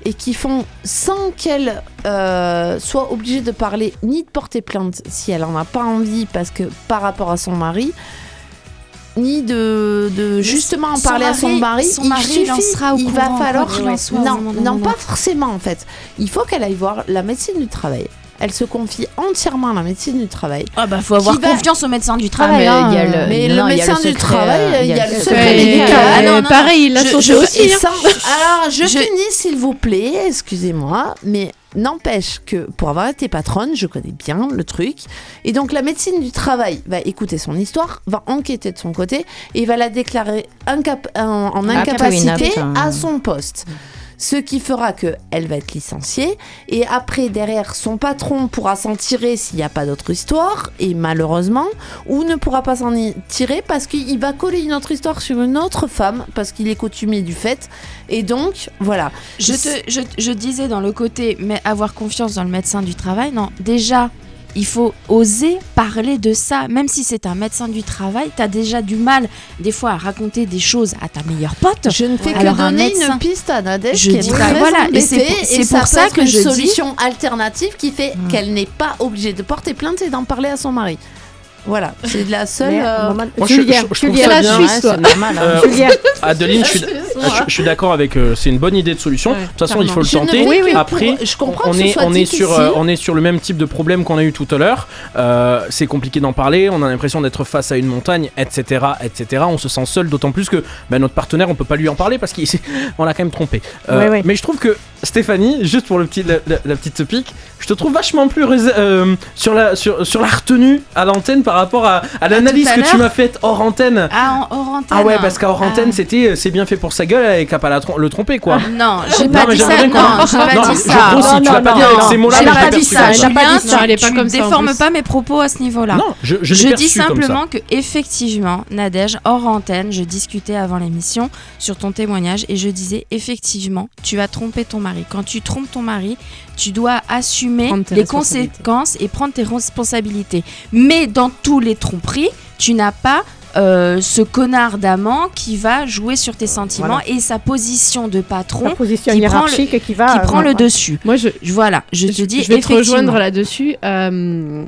S6: et qui font sans qu'elle euh, soit obligée de parler ni de porter plainte si elle en a pas envie parce que par rapport à son mari ni de, de justement en parler à son
S7: mari-
S6: mari,
S7: son
S6: il
S7: mari
S6: suffit,
S7: lancera au
S6: il
S7: courant,
S6: va falloir non, non,
S7: moment.
S6: pas forcément en fait. Il faut qu'elle aille voir la médecine du travail. Elle se confie entièrement à la médecine du travail.
S7: Ah bah faut avoir
S6: va-
S7: confiance au médecin du
S3: Ah,
S7: travail.
S3: mais
S7: hein.
S3: il y a le,
S6: Mais
S3: non,
S6: le
S3: il y a
S6: médecin du travail,
S3: euh,
S6: il y a le
S3: secret
S6: médical.
S4: euh,
S7: Ah non, non,
S4: pareil, il l'a
S7: je-
S4: sauté
S7: je-
S4: aussi. Hein.
S6: sans- Alors, je,
S7: Je-
S6: finis s'il vous plaît, excusez-moi, mais n'empêche que pour avoir été patronne, je connais bien le truc. Et donc, la médecine du travail va écouter son histoire, va enquêter de son côté et va la déclarer incap- en,
S3: ou
S6: incapacité
S3: hein.
S6: à son poste. Ce qui fera que elle va être licenciée. Et après derrière son patron pourra s'en tirer s'il n'y a pas d'autre histoire. Et malheureusement ou ne pourra pas s'en tirer parce qu'il va coller une autre histoire sur une autre femme parce qu'il est coutumier du fait. Et donc voilà.
S7: Je, te, je, je disais dans le côté, mais avoir confiance dans le médecin du travail, non, déjà, il faut oser parler de ça. Même si c'est un médecin du travail, tu as déjà du mal, des fois, à raconter des choses à ta meilleure pote.
S6: je ne fais que
S7: un
S6: donner
S7: médecin-
S6: une piste à Nadège qui est
S7: dis
S6: très
S7: voilà, et c'est
S6: embêtée,
S7: pour-
S6: et ça
S7: pour ça que
S6: une
S7: je dis-
S6: solution alternative qui fait
S3: Mm.
S6: qu'elle n'est pas obligée de porter plainte et d'en parler à son mari voilà c'est la seule
S2: Mais,
S6: euh,
S5: Moi, je-
S2: Julien,
S5: je- je trouve
S2: Julien,
S5: ça
S2: la
S5: bien.
S2: Suisse,
S3: Ouais, normal. hein.
S5: Euh,
S2: Julien,
S5: Adeline, je suis, je, je suis d'accord avec. euh, c'est une bonne idée de solution.
S4: Ouais,
S5: de toute façon, il faut le tenter.
S6: pour-
S5: Après,
S6: je comprends
S5: on
S6: que
S5: est, on est sur, euh, on est sur le même type de problème qu'on a eu tout à l'heure. Euh, c'est compliqué d'en parler. On a l'impression d'être face à une montagne, etc., etc. On se sent seul, d'autant plus que bah, notre partenaire, on peut pas lui en parler parce qu'on l'a quand même trompé. Euh,
S2: Ouais, ouais.
S5: Mais je trouve que Stéphanie, juste pour le petit, la, la- la petite pique, je te trouve vachement plus euh, sur la sur, sur la retenue à l'antenne par rapport à, à l'analyse
S7: à
S5: que tu m'as faite hors antenne.
S7: Ah, en hors antenne.
S5: Ah ouais, parce qu'à hors
S7: Ah.
S5: antenne, c'était euh, c'est bien fait pour sa gueule et qu'à pas la trom- le tromper quoi.
S7: Non, j'ai pas dit ça. Non, j'ai pas
S5: Non,
S7: dit ça.
S2: Non,
S5: tu l'as
S2: non,
S5: pas dit
S2: non,
S5: avec
S2: non.
S5: ces mots-là,
S7: J'ai pas
S5: je
S7: dit ça, Julien,
S2: dit ça,
S7: tu-
S4: elle est pas
S7: tu
S4: comme ça, en
S7: déformes pas mes propos à ce niveau-là.
S5: Non, je, je
S7: dis simplement que effectivement, Nadège, hors antenne, je discutais avant l'émission sur ton témoignage et je disais effectivement, tu as trompé ton mari. Quand tu trompes ton mari, tu dois assumer les conséquences et prendre tes responsabilités. Mais dans tous les tromperies, tu n'as pas euh, ce connard d'amant qui va jouer sur tes sentiments et sa position de patron
S2: la position
S7: qui prend le-
S2: hiérarchique qui va.
S7: qui prend
S2: euh,
S7: le dessus.
S4: Moi, je,
S7: Voilà, je te
S4: je,
S7: dis
S4: je vais te rejoindre là-dessus. Euh,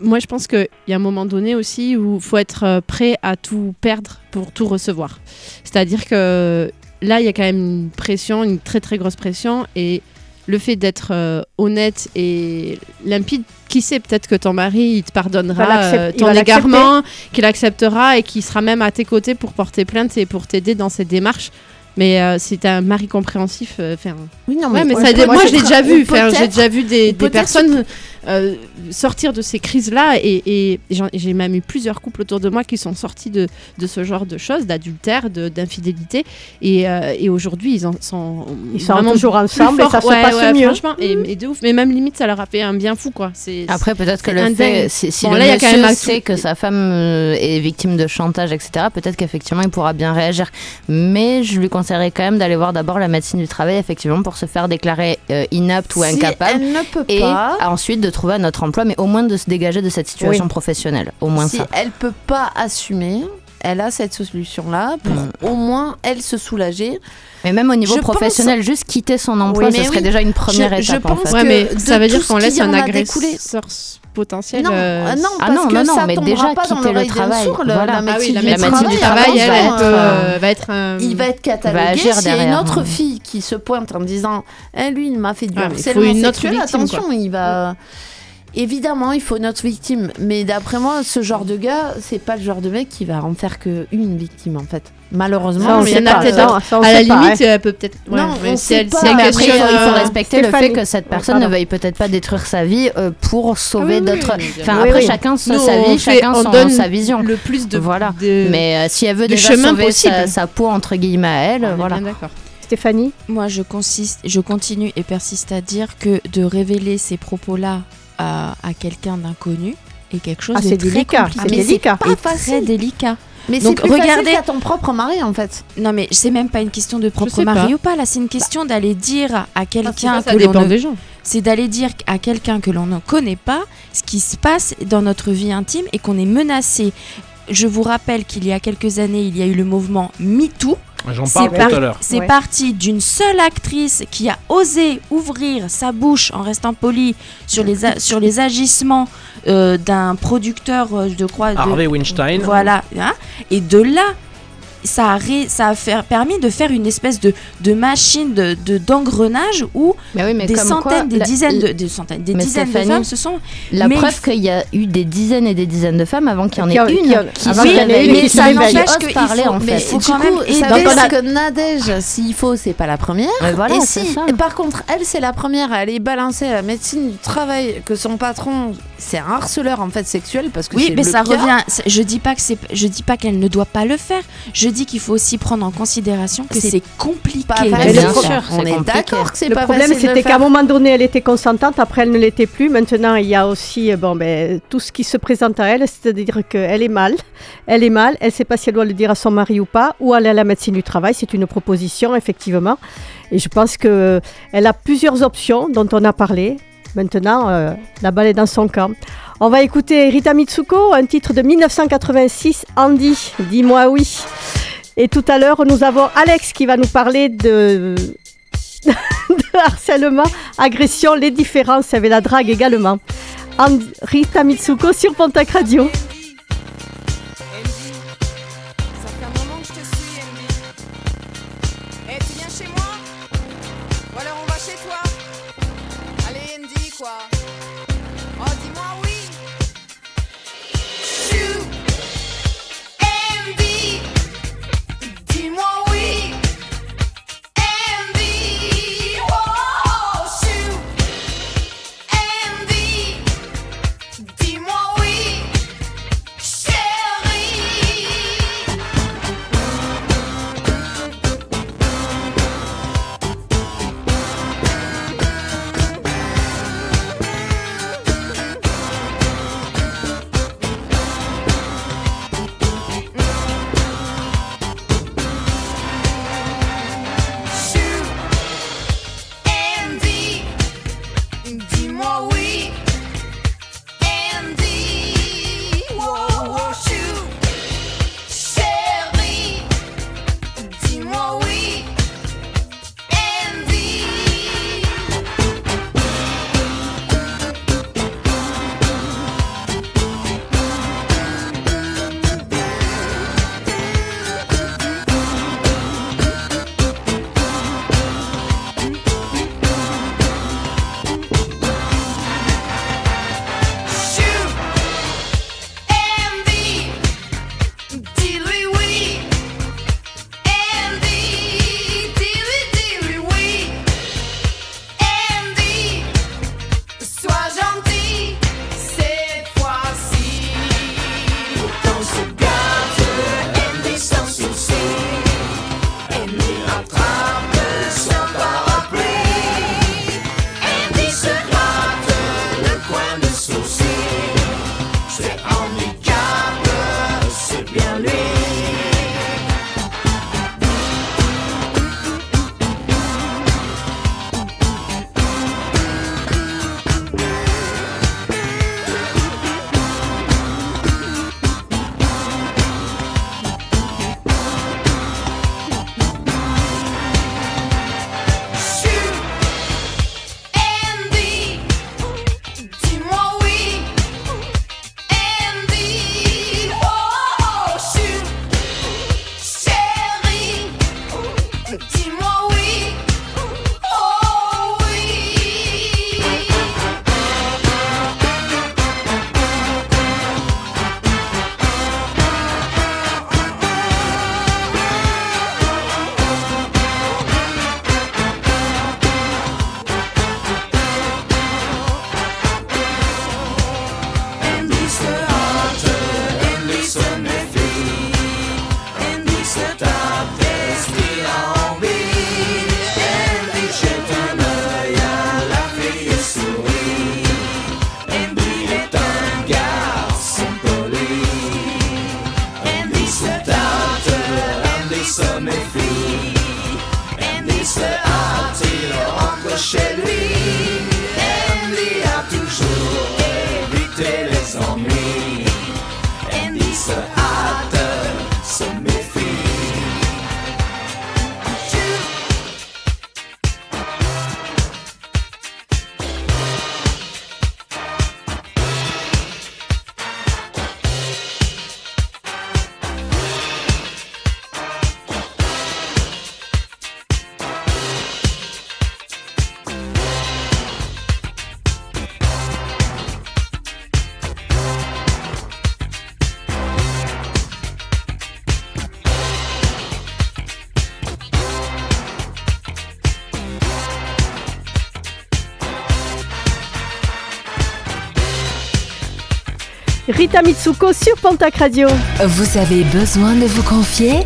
S4: moi, je pense qu'il y a un moment donné aussi où il faut être prêt à tout perdre pour tout recevoir. C'est-à-dire que là, il y a quand même une pression, une très très grosse pression, et le fait d'être euh, honnête et limpide, qui sait, peut-être que ton mari, il te pardonnera euh, ton égarement, qu'il acceptera et qu'il sera même à tes côtés pour porter plainte et pour t'aider dans cette démarche. Mais euh, si t'as un mari compréhensif, euh, enfin,
S6: oui non
S4: Ouais, mais
S6: moi,
S4: ça,
S6: je-
S4: moi, je l'ai déjà vu. J'ai déjà vu des, des personnes euh, sortir de ces crises-là et, j'ai même eu plusieurs couples autour de moi qui sont sortis de, de ce genre de choses, d'adultère, d'infidélité. Et, euh, et aujourd'hui, ils en sont
S2: Ils sont
S4: vraiment
S2: toujours ensemble et ça se
S4: Ouais,
S2: passe
S4: ouais,
S2: mieux.
S4: Franchement, et, et de ouf. Mais même limite, ça leur a fait un bien fou, quoi. C'est
S3: Après, peut-être que le fait, si, si
S4: Bon,
S3: le
S4: là, il y a quand
S3: monsieur
S4: même un
S3: sait que sa femme euh, est victime de chantage, etc., peut-être qu'effectivement, il pourra bien réagir. Mais je lui conseillerais quand même d'aller voir d'abord la médecine du travail, effectivement, pour se faire déclarer euh, inapte ou
S6: Si
S3: incapable.
S6: elle ne peut
S3: Et ensuite de trouver un autre emploi, mais au moins de se dégager de cette situation
S2: Oui.
S3: professionnelle. Au moins
S6: si
S3: ça.
S6: elle peut pas assumer elle a cette solution-là pour
S3: Mm.
S6: au moins elle se soulager.
S3: Mais même au niveau
S6: Je pense-
S3: professionnel, juste quitter son emploi,
S6: Oui,
S3: ce serait
S6: oui.
S3: déjà une première
S6: Je- je
S3: étape. en
S6: pense
S3: fait.
S4: Ouais,
S6: que
S4: mais ça veut dire qu'on laisse un
S6: en
S4: agresseur potentiel.
S6: Non,
S4: euh,
S6: ah non,
S3: Ah
S6: parce
S3: non,
S6: que
S3: non, non,
S6: ça
S3: mais
S6: tombera
S3: déjà
S6: pas dans
S3: le travail,
S6: sourd, le-
S3: voilà.
S6: la
S4: Ah oui,
S6: médecine
S4: la
S6: du
S4: médecine
S6: travail,
S4: du
S6: va
S4: travail, elle, elle
S6: être, euh,
S4: euh, va être un.
S6: il va être catalogué. S'il y a une autre
S3: hein.
S6: fille qui se pointe en disant Eh, lui, il m'a fait du
S4: Ah, mais il faut
S6: harcèlement
S4: une autre
S6: sexuel,
S4: victime,
S6: attention, il va. Évidemment, il faut une autre victime. Mais d'après moi, ce genre de gars, c'est pas le genre de mec qui va en faire que une victime, en fait. Malheureusement,
S4: il y en a peut-être À la limite, elle peut peut-être. ouais,
S6: Non,
S4: mais
S6: on
S4: si elle,
S6: pas.
S4: si elle
S3: Mais après, il faut, il faut
S4: euh,
S3: respecter le fait que cette personne ne veuille peut-être pas détruire sa vie euh, pour sauver
S4: Ah oui,
S3: d'autres.
S4: oui,
S3: Enfin,
S2: oui,
S3: après,
S2: oui.
S3: chacun sa, vie, chacun
S4: on
S3: son-
S4: donne
S3: sa vision.
S4: le plus de.
S3: Voilà.
S4: de-
S3: Mais euh, si elle veut déjà
S4: chemin
S3: sauver
S4: possible.
S3: sa, sa peau, entre guillemets, à elle, voilà.
S4: d'accord.
S2: Stéphanie?
S7: Moi, je, consiste, je continue et persiste à dire que de révéler ces propos-là à, à quelqu'un d'inconnu est quelque chose
S2: Ah,
S7: de
S2: c'est
S7: très
S2: délicat,
S7: compliqué.
S2: c'est
S7: Mais
S2: délicat.
S7: pas
S6: Et
S7: très
S6: facile.
S7: délicat.
S6: Mais c'est plus
S7: regardez-
S6: facile qu'à ton propre mari, en fait.
S7: Non, mais c'est même pas une question de propre
S4: pas.
S7: mari ou pas. Là, c'est une question d'aller dire à quelqu'un
S4: Ça
S7: que l'on
S4: dépend
S7: ne
S4: des gens.
S7: c'est d'aller dire à quelqu'un que l'on ne connaît pas ce qui se passe dans notre vie intime et qu'on est menacé. Je vous rappelle qu'il y a quelques années, il y a eu le mouvement MeToo.
S5: J'en
S7: C'est
S5: parle
S7: par-
S5: tout à l'heure.
S7: C'est
S2: Ouais.
S7: parti d'une seule actrice qui a osé ouvrir sa bouche en restant polie sur les, a- sur les agissements euh, d'un producteur, euh, je crois. de-
S5: Harvey Weinstein.
S7: voilà. hein. Et de là, ça a, ré- ça a fait- permis de faire une espèce de, de machine de de- d'engrenage où
S3: Mais oui, mais
S7: des centaines,
S3: quoi,
S7: des
S3: la-
S7: dizaines, de, des centaines, des
S3: Mais
S7: dizaines de
S3: Stéphanie,
S7: femmes se sont.
S3: La
S7: Mais
S3: preuve qu'il y a eu des dizaines et des dizaines de femmes avant qu'il y en ait une
S2: qui
S3: qui se se
S2: réveille.
S3: réveille,
S7: N'empêche qu'il
S3: parler
S7: faut-
S3: en
S7: mais
S3: fait.
S7: faut
S6: du
S7: quand
S6: coup,
S7: même
S6: ça
S7: ça.
S6: que Nadège, s'il faut, c'est pas la première.
S3: Mais voilà,
S6: et
S3: c'est
S6: si,
S3: ça.
S6: et par contre, elle, c'est la première à aller balancer à la médecine du travail que son patron, c'est un harceleur en fait sexuel parce que
S7: Oui, mais
S6: le
S7: ça
S6: pire.
S7: revient. Je dis pas que c'est, je dis pas qu'elle ne doit pas le faire. Je dis qu'il faut aussi prendre en considération que
S6: C'est
S7: compliqué.
S6: Pas
S3: Mais bien
S6: On
S3: sûr,
S6: est
S3: c'est compliqué.
S6: d'accord que c'est
S2: Le
S6: pas
S2: problème, c'était qu'à un moment donné, elle était consentante, après, elle ne l'était plus. Maintenant, il y a aussi euh, bon, ben, tout ce qui se présente à elle, c'est-à-dire qu'elle est mal. Elle est mal, elle ne sait pas si elle doit le dire à son mari ou pas, ou aller à la médecine du travail. C'est une proposition, effectivement. Et je pense qu'elle a plusieurs options dont on a parlé. Maintenant, euh, la balle est dans son camp. On va écouter Rita Mitsuko, un titre de 1986, Andy, dis-moi oui. Et tout à l'heure, nous avons Alex qui va nous parler de, harcèlement, agression, les différences avec la drague également. Rita Mitsuko sur Pontac Radio.
S11: Allez,
S2: Rita Mitsuko sur Pontac Radio.
S1: Vous avez besoin de vous confier?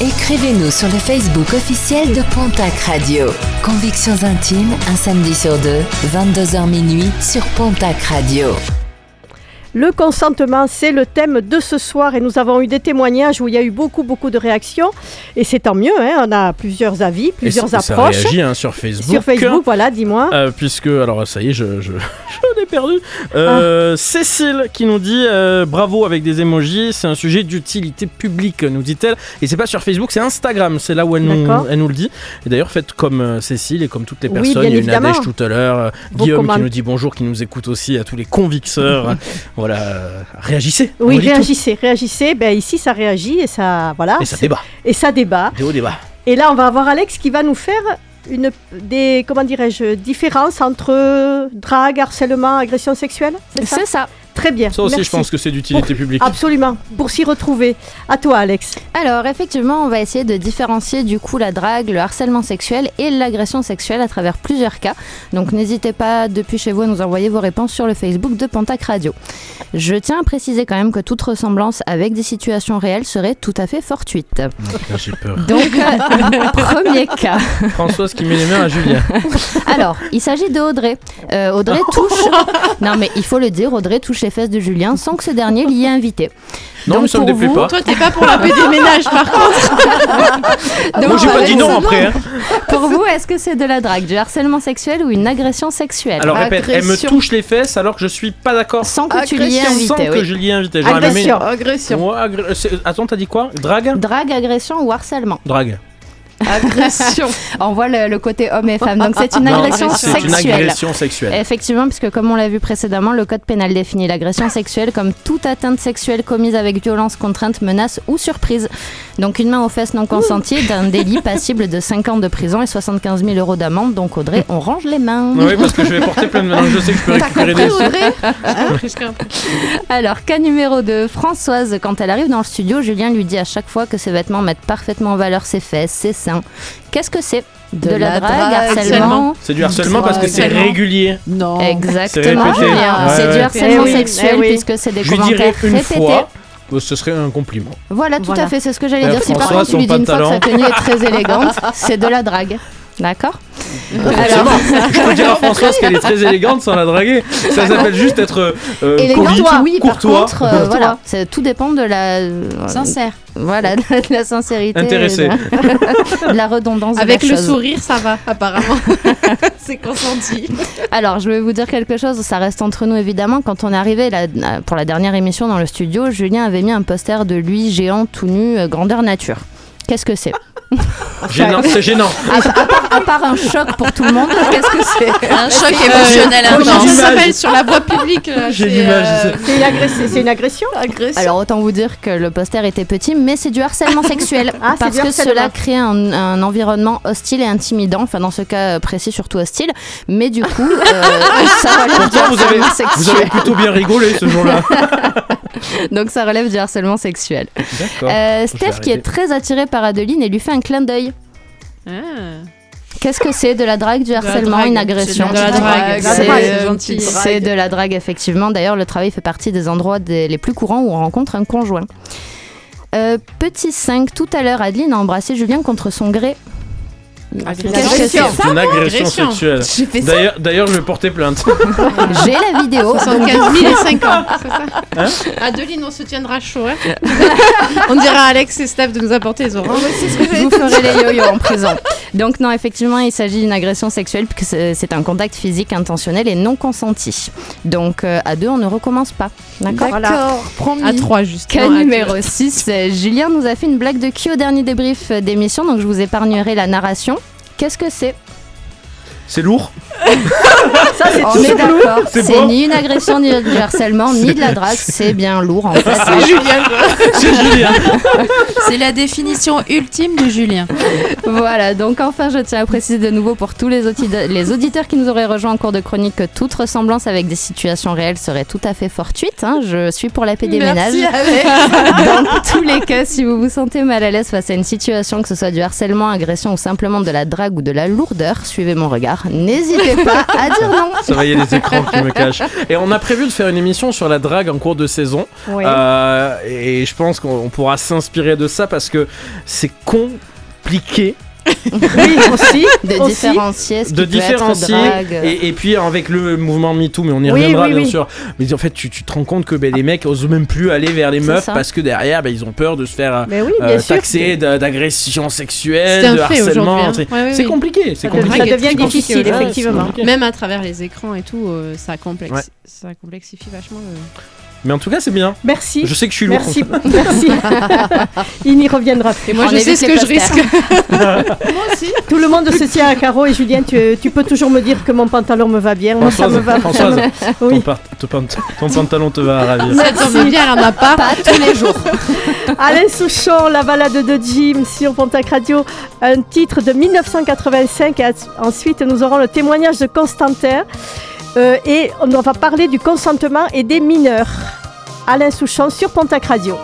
S1: Écrivez-nous sur le Facebook officiel de Pontac Radio. Convictions intimes, un samedi sur deux, 22h minuit sur Pontac Radio.
S2: Le consentement, c'est le thème de ce soir et nous avons eu des témoignages où il y a eu beaucoup, beaucoup de réactions. Et c'est tant mieux, hein, on a plusieurs avis, plusieurs
S5: ça, ça
S2: approches.
S5: réagit hein, sur Facebook.
S2: Sur Facebook, voilà, dis-moi.
S5: Euh, puisque, alors ça y est, je, je, perdu.
S2: Ah.
S5: Euh, Cécile qui nous dit euh, bravo avec des emojis, c'est un sujet d'utilité publique, nous dit-elle. Et c'est pas sur Facebook, c'est Instagram, c'est là où elle nous,
S2: D'accord.
S5: elle nous le dit. Et d'ailleurs, faites comme euh, Cécile et comme toutes les
S2: Oui,
S5: personnes.
S2: bien
S5: Il y a
S2: évidemment.
S5: Nadège tout à l'heure, euh, Guillaume qui nous dit bonjour, qui nous écoute aussi, à tous les convicteurs. voilà, euh, réagissez.
S2: Oui,
S5: tout.
S2: réagissez, réagissez. Ben, ici, ça réagit et ça, voilà.
S5: Et ça débat.
S2: Et ça débat.
S5: Des hauts débats.
S2: Et là, on va avoir Alex qui va nous faire une, des, comment dirais-je, différences entre drague, harcèlement, agression sexuelle. C'est ça. Très bien.
S5: Ça aussi,
S2: merci.
S5: je pense que c'est d'utilité publique.
S2: Absolument. Pour s'y retrouver. À toi, Alex.
S3: Alors effectivement, on va essayer de différencier du coup la drague, le harcèlement sexuel et l'agression sexuelle à travers plusieurs cas. Donc n'hésitez pas depuis chez vous à nous envoyer vos réponses sur le Facebook de Pontac Radio. Je tiens à préciser quand même que toute ressemblance avec des situations réelles serait tout à fait fortuite.
S5: Putain, J'ai peur.
S3: Donc euh, premier cas.
S5: Françoise qui met les mains à Julien.
S3: Alors, il s'agit de Audrey. Euh, Audrey touche. non, mais il faut le dire, Audrey touche les fesses de Julien sans que ce dernier l'y ait invité.
S5: Non,
S3: Donc,
S5: mais ça me déplaît
S3: vous-
S5: pas.
S4: Toi, t'es pas pour la paix des ménages, par contre.
S3: Donc,
S5: Moi, j'ai pas dit non après. hein.
S3: Pour vous, est-ce que c'est de la drague, du harcèlement sexuel ou une agression sexuelle?
S5: Alors répète, elle me
S6: Agression.
S5: touche les fesses alors que je suis pas d'accord.
S3: Sans que tu l'y aies
S6: Agression,
S5: Sans
S3: invité.
S5: que je l'y ai invité.
S2: Agression.
S6: Agression.
S5: Ouais, agré- Attends, t'as dit quoi? Drague?
S3: Drague, agression ou harcèlement?
S5: Drague.
S6: Agression.
S3: On voit le, le côté homme et femme. Donc c'est une
S5: Non,
S3: agression
S5: C'est une
S3: sexuelle.
S5: agression sexuelle.
S3: Effectivement, puisque comme on l'a vu précédemment, le code pénal définit l'agression sexuelle comme toute atteinte sexuelle commise avec violence, contrainte, menace ou surprise. Donc une main aux fesses non consentie est un délit passible de 5 ans de prison et 75 000 euros d'amende. Donc Audrey, on range les mains.
S5: Oui, parce que je vais porter plein de maintenant. Je sais que je peux récupérer des sous.
S3: Alors, cas numéro 2, Françoise, quand elle arrive dans le studio, Julien lui dit à chaque fois que ses vêtements mettent parfaitement en valeur ses fesses, ses seins. Qu'est-ce que c'est de, la, drague, harcèlement
S5: C'est du harcèlement parce que c'est régulier.
S6: Non.
S5: C'est
S3: Exactement.
S5: Ouais,
S3: c'est
S5: ouais.
S3: du harcèlement
S2: Eh oui,
S3: sexuel
S2: eh oui.
S3: puisque c'est des
S5: Je lui dirais
S3: commentaires
S5: une
S3: répétés.
S5: fois que ce serait un compliment.
S3: Voilà, tout
S2: Voilà.
S3: à fait, c'est ce que j'allais
S5: Ouais,
S3: dire. Si par contre tu lui dis une fois que sa tenue est très élégante, c'est de la drague. D'accord
S5: Forcément. Je peux dire à Françoise qu'elle est très élégante sans la draguer. Ça s'appelle juste être euh,
S3: Élégante,
S5: poli,
S3: oui,
S5: courtois.
S3: par contre, euh, voilà, c'est- tout dépend de la. euh,
S7: Sincère.
S3: Voilà, de la sincérité.
S5: Intéressé.
S3: De, de la redondance de
S4: Avec
S3: la
S4: le
S3: chose.
S4: sourire, ça va, apparemment. c'est consenti.
S3: Alors, je vais vous dire quelque chose, ça reste entre nous évidemment. Quand on est arrivé là, pour la dernière émission dans le studio, Julien avait mis un poster de lui géant tout nu, euh, grandeur nature. Qu'est-ce que c'est
S5: Gênant, c'est gênant.
S3: à, à part, à part un choc pour tout le monde, qu'est-ce que c'est
S7: Un choc émotionnel
S4: Comment
S7: intense.
S4: s'appelle sur la voie publique là,
S5: J'ai
S4: euh,
S2: C'est une, agress- c'est une agression
S3: Alors autant vous dire que le poster était petit, mais c'est du harcèlement sexuel.
S2: Ah,
S3: parce que cela crée un, un environnement hostile et intimidant, enfin dans ce cas précis surtout hostile. Mais du coup, euh, ça relève du
S5: Pourtant, vous avez, vous avez plutôt bien rigolé ce jour-là.
S3: Donc ça relève du harcèlement sexuel. Euh, Steph qui est très attiré par Adeline et lui fait un clin d'œil.
S4: ah.
S3: Qu'est-ce que c'est de la drague, du harcèlement,
S4: drague.
S3: une agression
S4: C'est de la drague.
S3: C'est
S2: gentil.
S3: c'est de la drague effectivement. D'ailleurs, le travail fait partie des endroits des- les plus courants où on rencontre un conjoint. Euh, petit 5, tout à l'heure, Adeline a embrassé Julien contre son gré.
S12: Agression.
S3: Que c'est
S5: une agression
S4: Agression.
S5: sexuelle. D'ailleurs, d'ailleurs, je vais porter plainte.
S3: J'ai la vidéo.
S4: 75 000 et 5 ans, c'est ça Adeline, on se tiendra chaud. hein. on dira à Alex et Steph de nous apporter les oranges.
S3: Je vous ferai les yo-yo en prison. Donc non, effectivement, il s'agit d'une agression sexuelle puisque c'est c'est un contact physique intentionnel et non consenti. Donc euh, à deux, on ne recommence pas. D'accord
S6: D'accord, promis.
S4: À 3 juste.
S3: Cas numéro 6, Julien nous a fait une blague de qui au dernier débrief euh, d'émission, donc je vous épargnerai la narration. Qu'est-ce que c'est?
S5: C'est lourd.
S12: Ça, c'est
S3: On est
S12: toujours lourd.
S3: d'accord,
S5: C'est bon
S3: ni une agression, ni du harcèlement, ni de la drague, c'est bien lourd en fait.
S4: C'est Julien.
S5: C'est Julien.
S7: C'est la définition ultime de Julien.
S3: Voilà, donc enfin je tiens à préciser de nouveau pour tous les auditeurs qui nous auraient rejoints en cours de chronique que toute ressemblance avec des situations réelles serait tout à fait fortuite. hein. Je suis pour la paix des ménages. Dans tous les cas, si vous vous sentez mal à l'aise face à une situation, que ce soit du harcèlement, agression ou simplement de la drague ou de la lourdeur, suivez mon regard. N'hésitez pas à dire non.
S5: Ça va, il y a les écrans qui me cachent. Et on a prévu de faire une émission sur la drague en cours de saison.
S12: Oui.
S5: Euh, et je pense qu'on on pourra s'inspirer de ça parce que c'est compliqué
S12: Oui, aussi.
S3: De
S12: aussi.
S3: différencier ce qui
S5: de
S3: peut être
S5: différencier et, et puis avec le mouvement MeToo mais on y
S12: Oui,
S5: reviendra
S12: oui,
S5: bien
S12: oui.
S5: sûr mais en fait tu, tu te rends compte que ben, les mecs osent même plus aller vers les meufs
S3: ça.
S5: parce que derrière ben, ils ont peur de se faire euh, taxer d'a- d'agression sexuelle de harcèlement
S4: hein.
S5: c'est
S4: Ouais, oui,
S5: c'est
S4: oui.
S5: compliqué c'est
S12: Ça
S4: devient-
S5: compliqué
S12: Ça devient difficile, effectivement.
S4: Même à travers les écrans et tout, euh, ça, complexi-
S5: Ouais.
S4: ça complexifie vachement le.
S5: Mais en tout cas c'est bien
S12: Merci.
S5: je sais que je suis lourd
S12: Merci. Merci. Il n'y reviendra plus.
S4: Et moi,
S3: On
S4: je sais ce que je risque.
S12: Tout le monde se tient à carreau et Julien, tu, tu peux toujours me dire que mon pantalon me va bien. Moi, ça me va.
S5: Françoise, ton,
S12: Oui.
S5: ton pant- ton pantalon te va ravir
S4: Ça tombe bien, elle en a pas.
S3: Pas tous les jours.
S12: Alain Souchon, la balade de Jim sur Pontac Radio, un titre de 1985. Et ensuite, nous aurons le témoignage de Constantin. Euh, et on va parler du consentement et des mineurs. Alain Souchon sur Pontac Radio.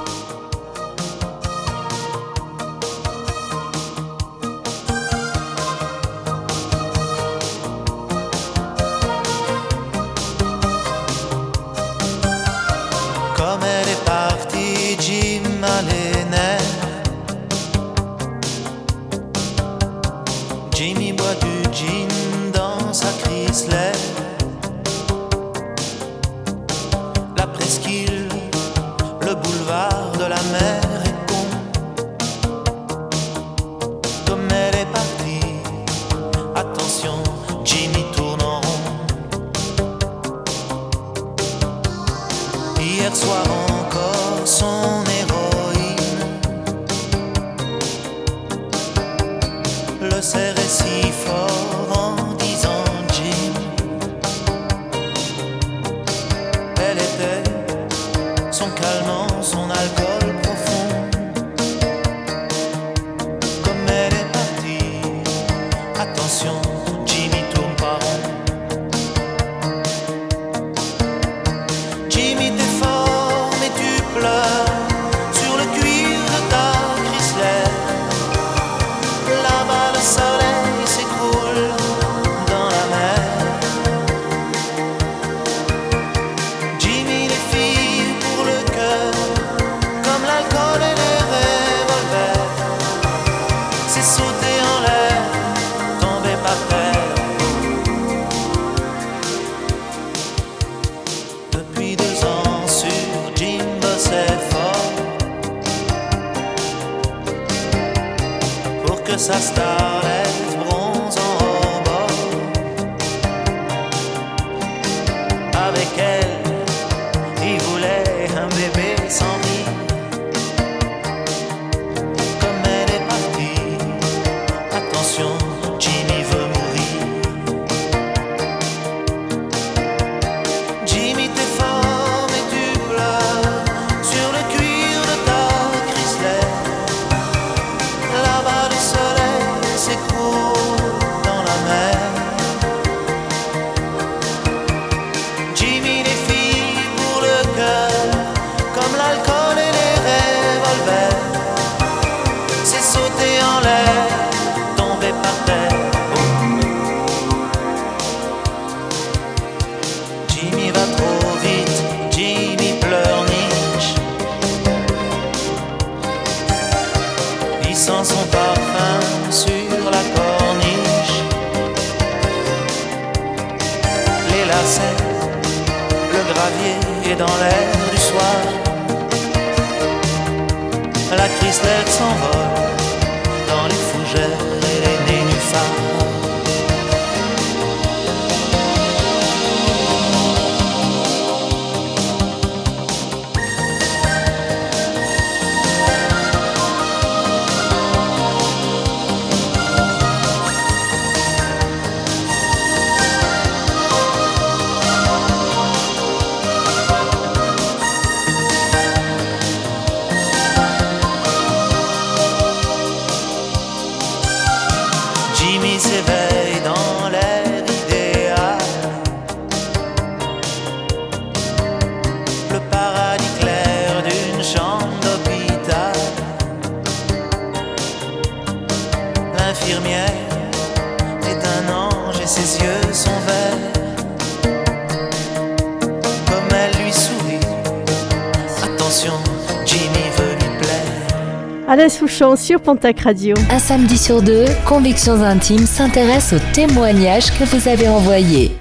S13: Sur
S2: Pontac Radio.
S1: Un samedi sur deux, Convictions Intimes s'intéresse aux témoignages que vous avez envoyés.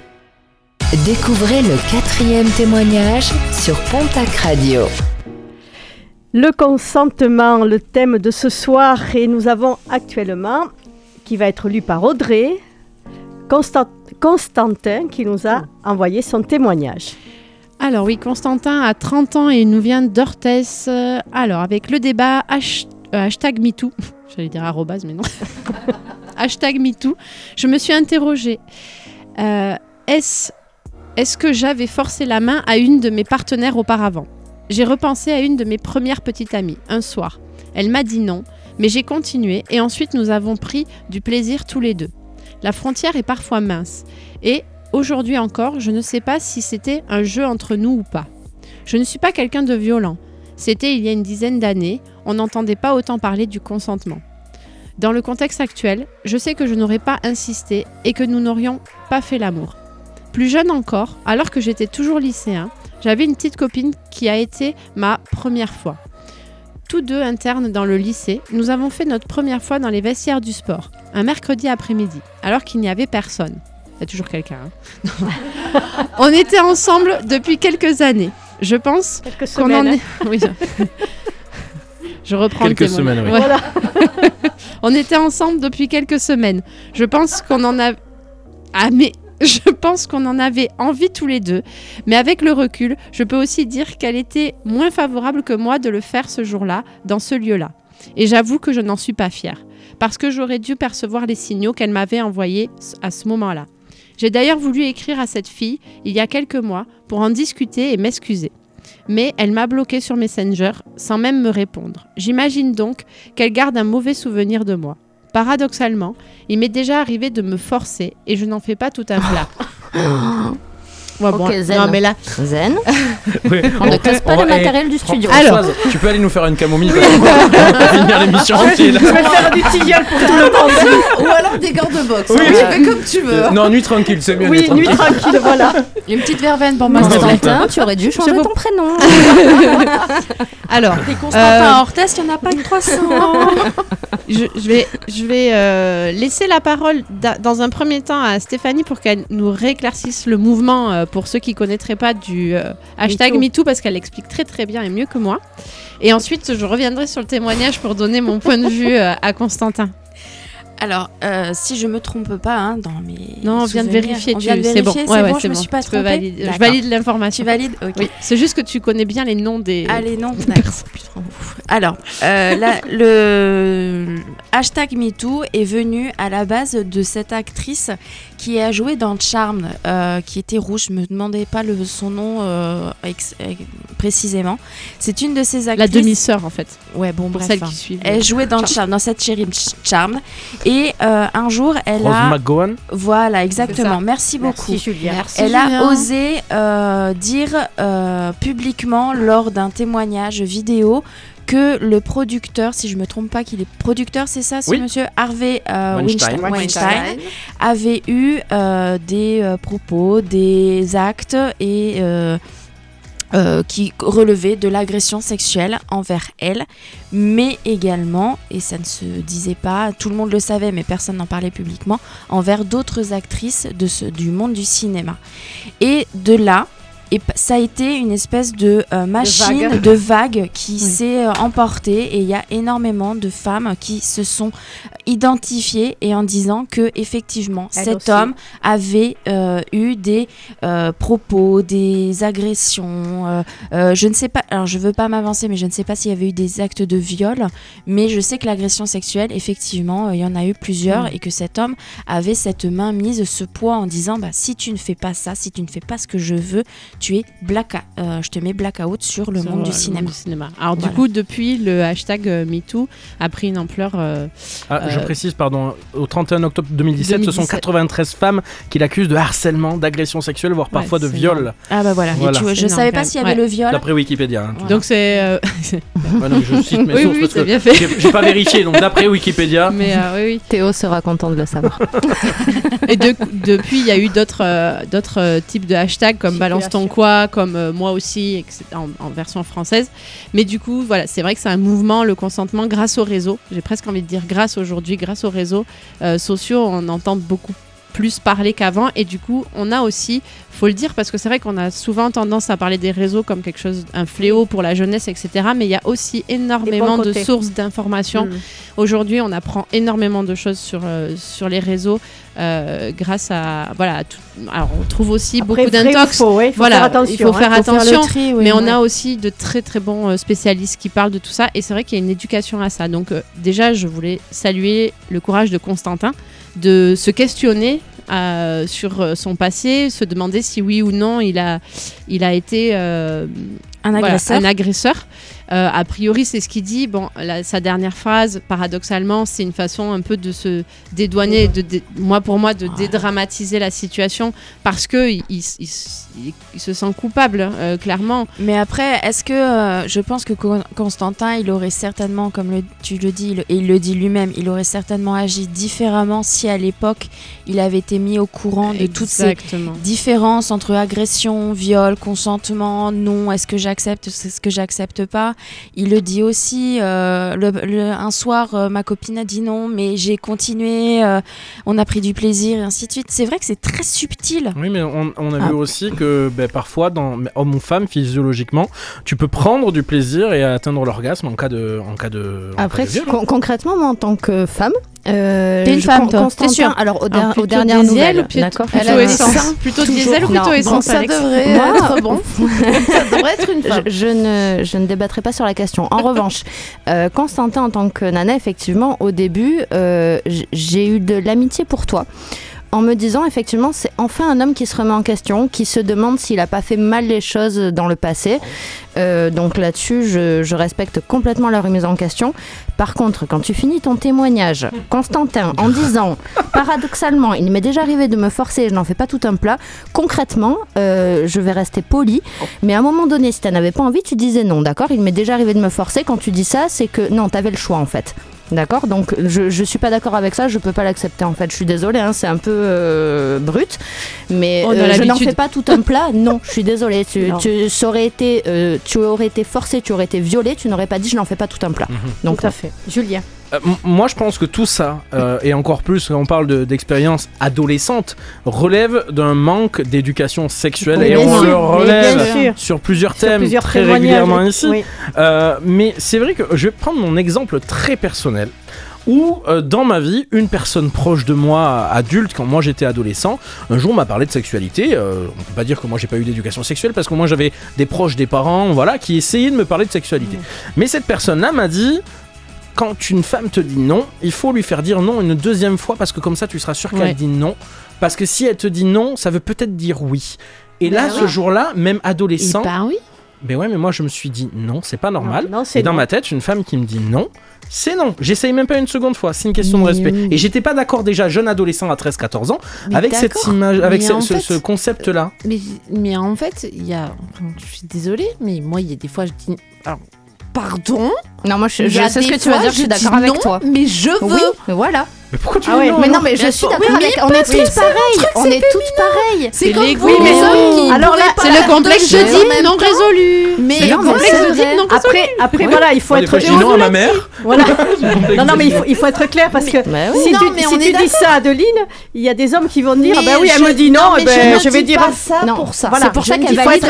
S1: Découvrez le quatrième témoignage sur Pontac Radio.
S2: Le consentement, le thème de ce soir, et nous avons actuellement, qui va être lu par Audrey, Constant- Constantin qui nous a envoyé son témoignage.
S4: Alors oui, Constantin a 30 ans et il nous vient d'Orthès. Euh, Alors, avec le débat hash- euh, hashtag MeToo, j'allais dire arrobase, mais non. hashtag MeToo, je me suis interrogée. Euh, est-ce, est-ce que j'avais forcé la main à une de mes partenaires auparavant? J'ai repensé à une de mes premières petites amies, un soir. Elle m'a dit non, mais j'ai continué et ensuite nous avons pris du plaisir tous les deux. La frontière est parfois mince et Aujourd'hui encore, je ne sais pas si c'était un jeu entre nous ou pas. Je ne suis pas quelqu'un de violent. C'était il y a une dizaine d'années, on n'entendait pas autant parler du consentement. Dans le contexte actuel, je sais que je n'aurais pas insisté et que nous n'aurions pas fait l'amour. Plus jeune encore, alors que j'étais toujours lycéen, j'avais une petite copine qui a été ma première fois. Tous deux internes dans le lycée, nous avons fait notre première fois dans les vestiaires du sport, un mercredi après-midi, alors qu'il n'y avait personne. Il y a toujours quelqu'un. hein. On était ensemble depuis quelques années. Je pense qu'on en est. Oui. Je reprends
S5: Quelques
S4: le
S5: semaines, oui.
S4: Voilà. On était ensemble depuis quelques semaines. Je pense qu'on en a. Ah, mais je pense qu'on en avait envie tous les deux. Mais avec le recul, je peux aussi dire qu'elle était moins favorable que moi de le faire ce jour-là, dans ce lieu-là. Et j'avoue que je n'en suis pas fière. Parce que j'aurais dû percevoir les signaux qu'elle m'avait envoyés à ce moment-là. J'ai d'ailleurs voulu écrire à cette fille il y a quelques mois pour en discuter et m'excuser. Mais elle m'a bloqué sur Messenger sans même me répondre. J'imagine donc qu'elle garde un mauvais souvenir de moi. Paradoxalement, il m'est déjà arrivé de me forcer et je n'en fais pas tout un plat. Ouais, bon,
S3: zen.
S4: non mais là,
S3: Zen.
S5: Oui.
S3: On ne casse pas le matériel du studio.
S5: Françoise, tu peux aller nous faire une camomille parce qu'on finir l'émission.
S2: Je vais faire du tilleul pour tout le monde.
S6: Ou alors des gardes-box.
S5: Oui.
S6: hein, tu fais comme tu veux.
S5: Euh, Non, nuit tranquille, c'est mieux.
S2: Oui, nuit tranquille, voilà.
S7: Une petite verveine pour moi.
S3: Constantin, tu aurais dû changer ton prénom.
S4: alors,
S7: Des Constantin à Orthès, il n'y en a pas que 300.
S4: je, je vais, je vais euh, laisser la parole da- dans un premier temps à Stéphanie pour qu'elle nous rééclaircisse le mouvement euh, pour ceux qui connaîtraient pas du euh, hashtag
S2: MeToo.
S4: MeToo parce qu'elle l'explique très très bien et mieux que moi. Et ensuite, je reviendrai sur le témoignage pour donner mon point de vue euh, à Constantin.
S7: Alors, euh, si je me trompe pas, hein, dans mes.
S4: Non, on vient de vérifier. Tu- c'est bon. Ouais, ouais,
S7: je me
S4: bon.
S7: suis pas
S4: Tu
S7: trompée.
S4: valider- Je valide
S7: Tu
S4: l'information.
S7: valides Ok.
S4: Oui, c'est juste que tu connais bien les noms des.
S7: Allez, non, d'accord. Putain, ouf. Alors, euh, la- le hashtag MeToo est venu à la base de cette actrice qui a joué dans Charmed, euh, qui était rouge. Je me demandais pas le, son nom euh, ex- euh, précisément. C'est une de
S4: La
S7: actrices.
S4: demi-sœur en fait.
S7: Ouais, bon,
S4: Pour
S7: bref.
S4: celles
S7: hein.
S4: qui suivent.
S7: Elle jouait dans Charmed, dans cette série Ch- Charmed. Et euh, un jour, elle
S5: Rose
S7: a.
S5: McGowan
S7: Voilà, exactement. Merci beaucoup.
S2: Merci Julien.
S3: Merci.
S7: Elle
S3: Julien.
S7: a osé euh, dire euh, publiquement lors d'un témoignage vidéo que le producteur, si je me trompe pas, qu'il est producteur, c'est ça, ce
S5: Oui.
S7: monsieur Harvey euh,
S5: Weinstein.
S7: Weinstein, Weinstein, avait eu euh, des euh, propos, des actes et euh, euh, qui relevait de l'agression sexuelle envers elle, mais également, et ça ne se disait pas, tout le monde le savait, mais personne n'en parlait publiquement, envers d'autres actrices de ce, du monde du cinéma. Et de là, et ça a été une espèce de euh, machine
S2: vague.
S7: de vague qui s'est euh, emportée et il y a énormément de femmes qui se sont identifiées et en disant que effectivement
S2: Elle
S7: cet
S2: aussi.
S7: homme avait euh, eu des euh, propos, des agressions. euh, euh, je ne sais pas, alors je veux pas m'avancer, mais je ne sais pas s'il y avait eu des actes de viol, mais je sais que l'agression sexuelle, effectivement, euh, il y en a eu plusieurs
S2: Mm.
S7: et que cet homme avait cette main mise, ce poids en disant bah, si tu ne fais pas ça, si tu ne fais pas ce que je veux, tu es black, euh, je te mets blackout sur le
S4: Sur,
S7: monde
S4: euh,
S7: du cinéma.
S4: cinéma. Alors
S7: Voilà.
S4: du coup, depuis, le hashtag MeToo a pris une ampleur. euh,
S5: Ah, je
S4: Euh,
S5: précise, pardon, au 31 octobre 2017, ce sont
S4: 2017.
S5: 93 femmes qui l'accusent de harcèlement, d'agression sexuelle, voire parfois de viol.
S7: Ah bah voilà,
S5: Voilà.
S7: tu vois, je savais pas s'il y avait
S4: Ouais.
S7: le viol.
S5: D'après Wikipédia. hein.
S4: Donc c'est. euh,
S5: non, je cite mes
S4: Oui,
S5: sources
S4: oui,
S5: parce que
S4: bien fait.
S5: j'ai- j'ai pas vérifié, donc d'après Wikipédia.
S4: Mais euh, oui, oui.
S3: Théo sera content de le savoir.
S4: Et de- depuis, il y a eu d'autres euh, d'autres types de hashtags comme balance ton quoi, comme euh, moi aussi, etc., en, en version française. Mais du coup, voilà, c'est vrai que c'est un mouvement, le consentement, grâce au réseau. J'ai presque envie de dire grâce aujourd'hui, grâce aux réseaux euh, sociaux, on entend beaucoup plus parler qu'avant. Et du coup, on a aussi, faut le dire, parce que c'est vrai qu'on a souvent tendance à parler des réseaux comme quelque chose, un fléau pour la jeunesse, etc. Mais il y a aussi énormément de sources d'informations.
S2: Mm.
S4: Aujourd'hui, on apprend énormément de choses sur, euh, sur les réseaux euh, grâce à voilà. à tout- alors, on trouve aussi
S2: Après,
S4: beaucoup d'intox.
S2: il faut
S4: Voilà,
S2: faire attention.
S4: il faut
S2: hein.
S4: faire
S7: Faut faire le
S4: attention.
S7: tri, oui,
S4: mais on a aussi de très très bons euh, spécialistes qui parlent de tout ça et c'est vrai qu'il y a une éducation à ça. Donc déjà, je voulais saluer le courage de Constantin de se questionner euh, sur euh, son passé, se demander si oui ou non il a, il a été euh,
S7: Un
S4: voilà,
S7: agresseur.
S4: un agresseur. Euh, a priori, c'est ce qu'il dit. Bon, la- sa dernière phrase, paradoxalement, c'est une façon un peu de se dédouaner, de, moi pour moi, de dédramatiser la situation parce que il, il- il- il- il se sent coupable, euh, clairement.
S7: Mais après, est-ce que euh, je pense que Con- Constantin, il aurait certainement, comme le- tu le dis, et il le dit lui-même, il aurait certainement agi différemment si à l'époque il avait été mis au courant de toutes ces différences entre agression, viol, consentement, non, est-ce que j'accepte, c'est ce que j'accepte pas? Il le dit aussi, euh, le- le- un soir, euh, ma copine a dit non, mais j'ai continué, euh, on a pris du plaisir et ainsi de suite. C'est vrai que c'est très subtil.
S5: Oui, mais on, on a
S7: Ah.
S5: vu aussi que ben, parfois, dans homme ou femme, physiologiquement, tu peux prendre du plaisir et atteindre l'orgasme en cas de, en cas de, en
S3: Après,
S5: cas de viol.
S3: con- concrètement, moi en tant que femme, euh,
S7: T'es une femme, toi, t'es sûre
S3: alors aux, der- aux
S4: plutôt
S3: dernières
S4: diesel
S3: nouvelles,
S4: ou plutôt- plutôt essence Plutôt diesel ou plutôt essence,
S6: ça devrait être bon. ça devrait être une femme.
S3: Je, je ne, je ne débattrai pas sur la question. En revanche, euh, Constantin, en tant que nana, effectivement, au début, euh, j'ai eu de l'amitié pour toi. En me disant, effectivement, c'est enfin un homme qui se remet en question, qui se demande s'il n'a pas fait mal les choses dans le passé. Euh, donc là-dessus, je, je respecte complètement la remise en question. Par contre, quand tu finis ton témoignage, Constantin, en disant, paradoxalement, il m'est déjà arrivé de me forcer, je n'en fais pas tout un plat, concrètement, euh, je vais rester poli, mais à un moment donné, si tu n'avais pas envie, tu disais non, d'accord? Il m'est déjà arrivé de me forcer. Quand tu dis ça, c'est que non, tu avais le choix en fait. D'accord Donc je, je suis pas d'accord avec ça, je peux pas l'accepter en fait. Je suis désolée, hein, c'est un peu euh, brut, mais
S4: On a
S3: euh, je n'en fais pas tout un plat. Non, je suis désolée. Tu,
S2: Non.
S3: tu, ça aurait été, euh, tu aurais été forcé, tu aurais été violé, tu n'aurais pas dit je n'en fais pas tout un plat. Donc
S2: Tout à fait. Julien.
S5: Euh, moi, je pense que tout ça, euh, et encore plus quand on parle de- d'expérience adolescente, relève d'un manque d'éducation sexuelle. Et on
S2: sûr,
S5: le relève sur plusieurs
S2: Sur
S5: thèmes
S2: plusieurs
S5: très régulièrement ici.
S2: Oui.
S5: Euh, mais c'est vrai que je vais prendre mon exemple très personnel. Où, euh, dans ma vie, une personne proche de moi, adulte, quand moi j'étais adolescent, un jour m'a parlé de sexualité. Euh, on peut pas dire que moi j'ai pas eu d'éducation sexuelle parce que moi j'avais des proches, des parents, voilà, qui essayaient de me parler de sexualité. Mais cette personne-là m'a dit quand une femme te dit non, il faut lui faire dire non une deuxième fois parce que comme ça tu seras sûr qu'elle
S4: Ouais.
S5: dit non. Parce que si elle te dit non, ça veut peut-être dire oui. Et là,
S6: Ben
S5: ce jour-là, même adolescent,
S6: Bah oui.
S5: mais ouais, mais moi je me suis dit non, c'est pas normal.
S2: Non, non, c'est
S5: Et dans
S2: non.
S5: ma tête, une femme qui me dit non, c'est non. J'essaye même pas une seconde fois, c'est une question de respect.
S6: oui.
S5: Et j'étais pas d'accord déjà, jeune adolescent à 13-14 ans,
S6: Mais
S5: avec cette image, avec ce, concept-là.
S6: Mais, mais en fait, il y a. Je suis désolée, mais moi, il y a des fois, je dis. Alors, pardon?
S3: Non, moi je, je sais ce que tu vas dire, je suis d'accord avec
S6: non,
S3: toi.
S6: Mais je veux.
S3: Oui, mais
S5: pourquoi tu
S2: ah ouais.
S5: non,
S3: Mais non, mais je suis d'accord. On est
S6: toutes
S3: pareilles. On est toutes pareilles.
S6: C'est l'ego.
S2: Alors là,
S4: c'est le complexe de
S6: Dîme
S4: non résolu.
S6: Mais
S4: le complexe de non
S2: résolu. Après, voilà, il faut être
S5: clair. à ma mère.
S2: Voilà. Non, non, mais il faut être clair parce que si tu dis ça à Adeline, il y a des hommes qui vont dire ah
S6: bah
S2: ben oui, elle me dit non, je vais dire
S6: ça pour ça.
S3: C'est pour ça qu'elle valide.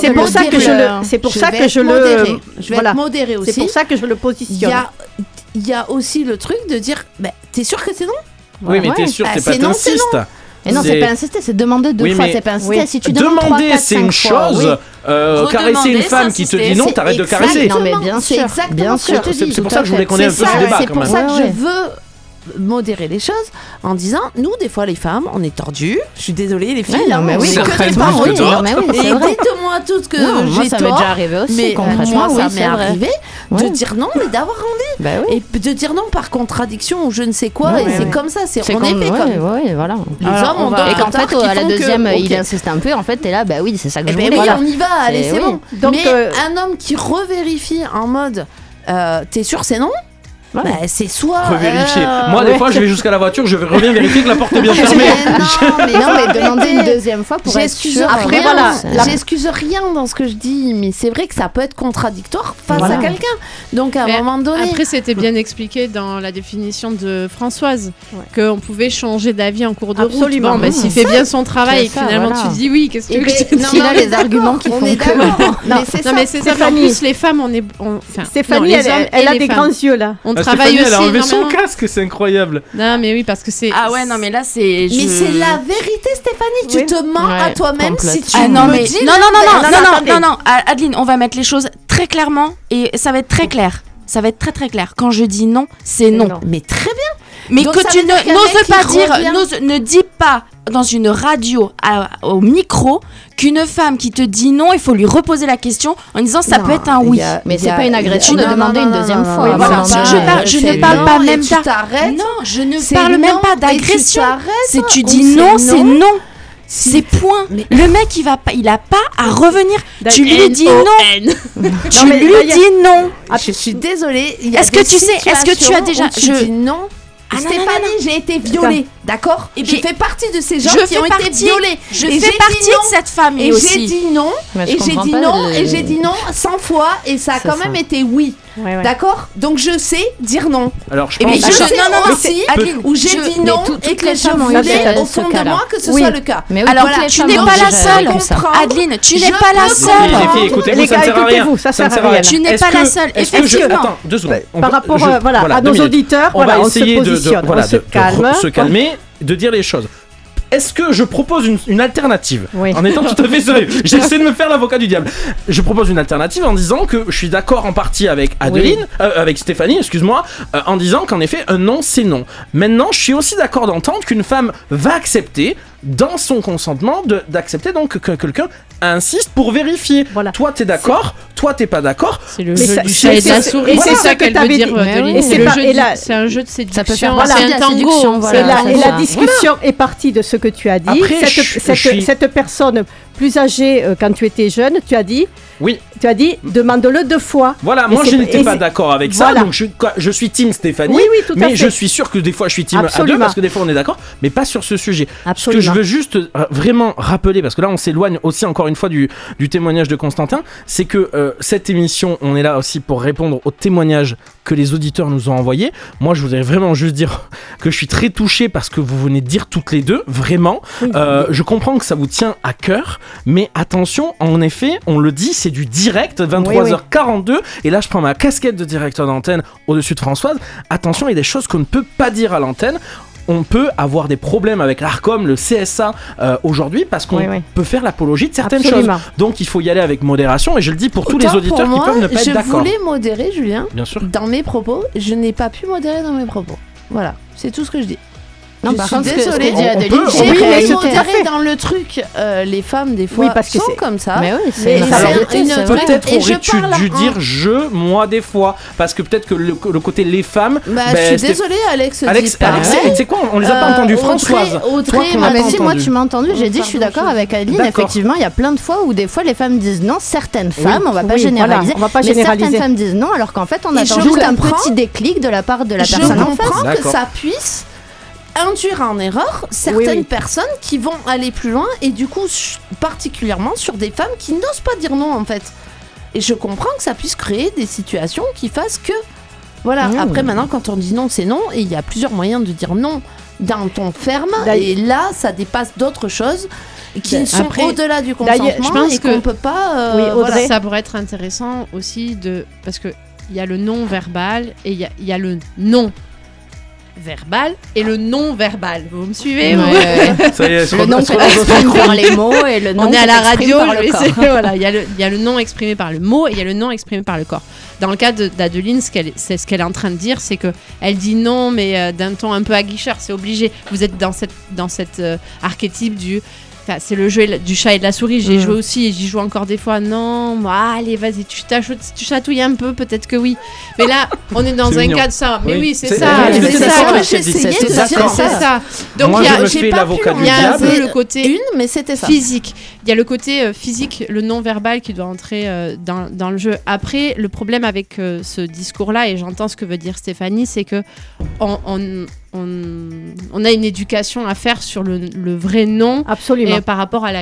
S2: C'est pour ça que je le. C'est pour ça que je le.
S6: Je vais être modérée aussi.
S2: C'est pour ça que je le positionne
S6: il y a aussi le truc de dire bah, T'es sûr que c'est non
S5: Oui, mais t'es sûr,
S6: bah,
S5: t'es pas
S6: non,
S5: t'insistes.
S3: Non, c'est pas insister, c'est demander deux
S5: oui,
S3: fois, c'est pas insister. Si tu
S5: demander, c'est une chose. Euh, caresser une femme qui te dit non, t'arrêtes de caresser.
S3: Non, mais bien sûr, bien sûr.
S5: C'est pour ça que je voulais qu'on ait un peu ce débat.
S6: C'est pour ça que je veux modérer les choses en disant nous des fois les femmes on est tordues. Je suis désolée les filles
S3: ouais, non,
S6: hein,
S3: hein.
S6: mais
S3: oui, concrètement oui, oui,
S6: dites-moi tout
S3: ce que
S6: j'ai
S3: ça m'est déjà arrivé aussi
S6: mais
S3: concrètement
S6: moi, ça m'est arrivé de dire non mais d'avoir envie.
S3: Bah,
S6: et de dire non par contradiction ou je ne sais quoi et c'est comme ça c'est on est fait comme
S3: voilà.
S6: Les hommes
S4: on
S6: doit
S3: et qu'en fait à la deuxième il insiste un peu en fait t'es là bah oui c'est ça que je voulais
S6: on y va allez
S3: eh
S6: c'est bon. Mais un homme qui revérifie en mode euh, t'es sûr c'est non bah, c'est soit.
S5: Revérifier.
S6: Euh...
S5: Moi, des fois, je vais jusqu'à la voiture, je reviens vérifier que la porte est bien fermée.
S6: non, mais,
S3: non, mais demandez une deuxième fois pour être.
S2: Après, voilà.
S6: J'excuse rien dans ce que je dis, mais c'est vrai que ça peut être contradictoire face à quelqu'un. Donc, à un moment donné.
S4: Après, c'était bien expliqué dans la définition de Françoise
S2: ouais.
S4: qu'on pouvait changer d'avis en cours de
S2: Absolument.
S4: route. Bon, bah, s'il mm. fait bien son travail et finalement tu dis oui, qu'est-ce que tu veux
S3: a les arguments qui font que.
S2: Non,
S6: mais c'est ça.
S4: En plus, les femmes, on est.
S2: Stéphanie, elle a des grands yeux là.
S5: Ah, elle a enlevé son casque, c'est incroyable.
S4: Non, mais oui, parce que c'est.
S7: Ah ouais, non, mais là, c'est.
S6: Mais c'est la vérité, Stéphanie. Tu te mens à toi-même si tu.
S7: Ah non,
S6: me
S7: mais.
S6: Dis
S7: non, non, non, non,
S2: non,
S7: non,
S2: non,
S7: non, Adeline, on va mettre les choses très clairement et ça va être très clair ça va être très très clair. Quand je dis non, c'est non.
S6: Mais très bien.
S7: Mais que tu ne n'oses pas dire, ne dis pas dans une radio au micro qu'une femme qui te dit non, il faut lui reposer la question en disant ça peut être un oui.
S6: A,
S3: mais c'est pas une agression de
S6: non,
S3: demander une deuxième fois. Voilà.
S7: je, ne parle pas même
S6: d'agression.
S7: Non, je ne parle même pas d'agression. Si tu
S6: ah,
S7: dis non, c'est non c'est point. Le mec, il va pas, il a pas à revenir. Tu lui dis non. tu lui dis non.
S6: Ah, je suis désolée.
S7: Est-ce que tu sais Est-ce que tu as déjà je...
S6: dis non.
S7: Ah,
S6: Stéphanie, j'ai été violée, d'accord
S7: Et
S6: Je
S7: ben,
S6: fais partie de ces gens qui ont été violés.
S7: Je fais partie de cette famille
S6: et. J'ai dit non, et j'ai dit non, et j'ai dit non 100 fois, et ça a quand même été oui. D'accord Donc je sais dire non.
S5: Alors je
S7: eh
S5: pense
S6: et je sais
S7: non, non,
S6: aussi où j'ai dit non et que
S3: les gens
S6: au fond de moi que ce soit le cas.
S3: Mais
S7: alors tu n'es pas la seule. Adeline, tu n'es pas la seule.
S5: Les
S2: gars, écoutez-vous, ça sert à rien.
S7: Tu n'es pas la seule. Effectivement.
S5: Deux secondes.
S2: Par rapport euh, à nos auditeurs,
S5: on va essayer de
S2: se
S5: calmer, de dire les choses est-ce que je propose une, alternative
S2: oui.
S5: En étant tout à fait sérieux, j'essaie de me faire l'avocat du diable. Je propose une alternative en disant que je suis d'accord en partie avec Adeline, euh, avec Stéphanie, excuse-moi, euh, en disant qu'en effet, un non, c'est non. Maintenant, je suis aussi d'accord d'entendre qu'une femme va accepter dans son consentement d'accepter donc que quelqu'un insiste pour vérifier.
S2: Voilà.
S5: Toi t'es d'accord, toi t'es pas d'accord.
S4: C'est le jeu
S2: c'est
S4: ça qu'elle veut dire. C'est un jeu de séduction.
S3: Ça peut faire
S4: un tango.
S3: Voilà,
S2: et, la, et la discussion est partie de ce que tu as dit. Cette personne plus âgé euh, quand tu étais jeune, tu as dit
S5: Oui.
S2: Tu as dit demande-le deux fois.
S5: Voilà, moi je n'étais pas d'accord avec ça, donc je, suis team Stéphanie.
S2: Oui, oui,
S5: mais je suis sûr que des fois je suis team à deux parce que des fois on est d'accord, mais pas sur ce sujet. Absolument. Ce que je veux juste euh, vraiment rappeler, parce que là on s'éloigne aussi encore une fois du, témoignage de Constantin, c'est que euh, cette émission, on est là aussi pour répondre aux témoignages que les auditeurs nous ont envoyés. Moi, je voudrais vraiment juste dire que je suis très touché parce que vous venez de dire toutes les deux, vraiment. Euh, je comprends que ça vous tient à cœur, mais attention, en effet, on le dit, c'est du direct, 23h42. Et là, je prends ma casquette de directeur d'antenne au-dessus de Françoise. Attention, il y a des choses qu'on ne peut pas dire à l'antenne on peut avoir des problèmes avec l'ARCOM, le CSA euh, aujourd'hui parce qu'on peut faire l'apologie de certaines choses. Donc il faut y aller avec modération et je le dis pour tous les auditeurs qui peuvent ne pas être d'accord.
S6: Je voulais modérer, Julien, Bien
S5: sûr.
S6: dans mes propos. Je n'ai pas pu modérer dans mes propos. Voilà, c'est tout ce que je dis.
S3: Non,
S6: je suis
S3: que- que
S6: désolée.
S3: dit Adeline,
S5: peut-
S3: j'ai
S2: Oui,
S6: modéré dans le truc. euh, les femmes, des fois,
S2: Oui, parce que
S6: sont
S2: c'est-
S6: comme ça.
S3: Mais oui, c'est
S6: Mais
S3: une
S6: c'est.
S5: Peut-être aurais-tu dû
S6: en-
S5: dire je, moi, des fois. Parce que peut-être que le, le côté les femmes.
S6: Bah,
S5: ben,
S6: je suis désolée, Alex.
S5: Alex. Alex,
S6: Ouais.
S5: tu sais quoi, on les a pas
S6: Euh,
S5: entendus.
S6: Audrey-
S5: Françoise,
S6: Audrey, ah,
S3: Ah si moi tu m'as entendu, j'ai dit je suis d'accord avec Adeline. Effectivement, il y a plein de fois où des fois les femmes disent non, certaines femmes, on va pas généraliser,
S2: voilà, on va pas
S3: mais
S2: généraliser.
S3: certaines femmes disent non alors qu'en fait on attend juste un petit déclic de la part de la personne en face.
S6: que ça puisse induire en erreur certaines
S2: Oui, oui.
S6: personnes qui vont aller plus loin et du coup particulièrement sur des femmes qui n'osent pas dire non en fait. Et je comprends que ça puisse créer des situations qui fassent que voilà.
S2: Mmh.
S6: Après maintenant quand on dit non c'est non et il y a plusieurs moyens de dire non d'un ton ferme et là ça dépasse d'autres choses qui
S2: D'a-
S6: sont au-delà du consentement
S4: je pense
S6: et qu'on peut pas. euh,
S2: Oui,
S6: voilà.
S4: Ça pourrait être intéressant aussi de. Parce que il y a le non verbal et il y y a le non verbal et le non verbal. Vous me suivez vous
S5: Ça y est, se
S3: Le exprime
S5: notre
S3: par les mots et le nom
S4: On est à la radio, essayer- voilà, il y, a le- il y a le non exprimé par le mot et il y a le non exprimé par le corps. Dans le cas de- d'Adeline, ce qu'elle c'est ce qu'elle est en train de dire, c'est que elle dit non, mais euh, d'un ton un peu aguicheur, c'est obligé. Vous êtes dans cette dans cette euh, archétype du Enfin, c'est le jeu du chat et de la souris. J'ai
S2: Mm.
S4: joué aussi et j'y joue encore des fois. Non, allez, vas-y, tu, tu chatouilles un peu, peut-être que oui. Mais là, on est dans un
S5: mignon.
S4: cas de ça. Mais
S5: Oui.
S4: oui, c'est ça. c'est
S5: c'est
S4: ça.
S5: C'est
S4: ça. Donc il y a, un peu le côté
S6: Une, mais c'était
S4: physique. Il y a le côté euh, physique, le non-verbal qui doit entrer euh, dans, dans le jeu. Après, le problème avec euh, ce discours-là, et j'entends ce que veut dire Stéphanie, c'est que on, on, on- on a une éducation à faire sur le, le vrai non
S2: Absolument.
S4: et par rapport à, la,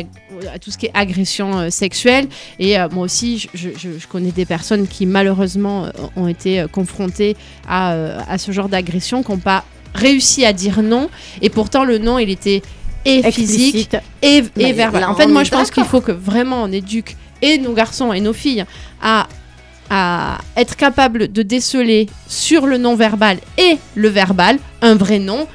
S4: à tout ce qui est agression euh, sexuelle. Et euh, moi aussi, je, je- je- je connais des personnes qui malheureusement euh, ont été confrontées à, euh, à ce genre d'agression, qui n'ont pas réussi à dire non. Et pourtant, le non, il était et physique
S2: Explicite.
S4: et, et verbal. En fait, moi, je pense qu'il faut que vraiment on éduque et nos garçons et nos filles à, à être capables de déceler sur le non-verbal et le verbal un vrai non.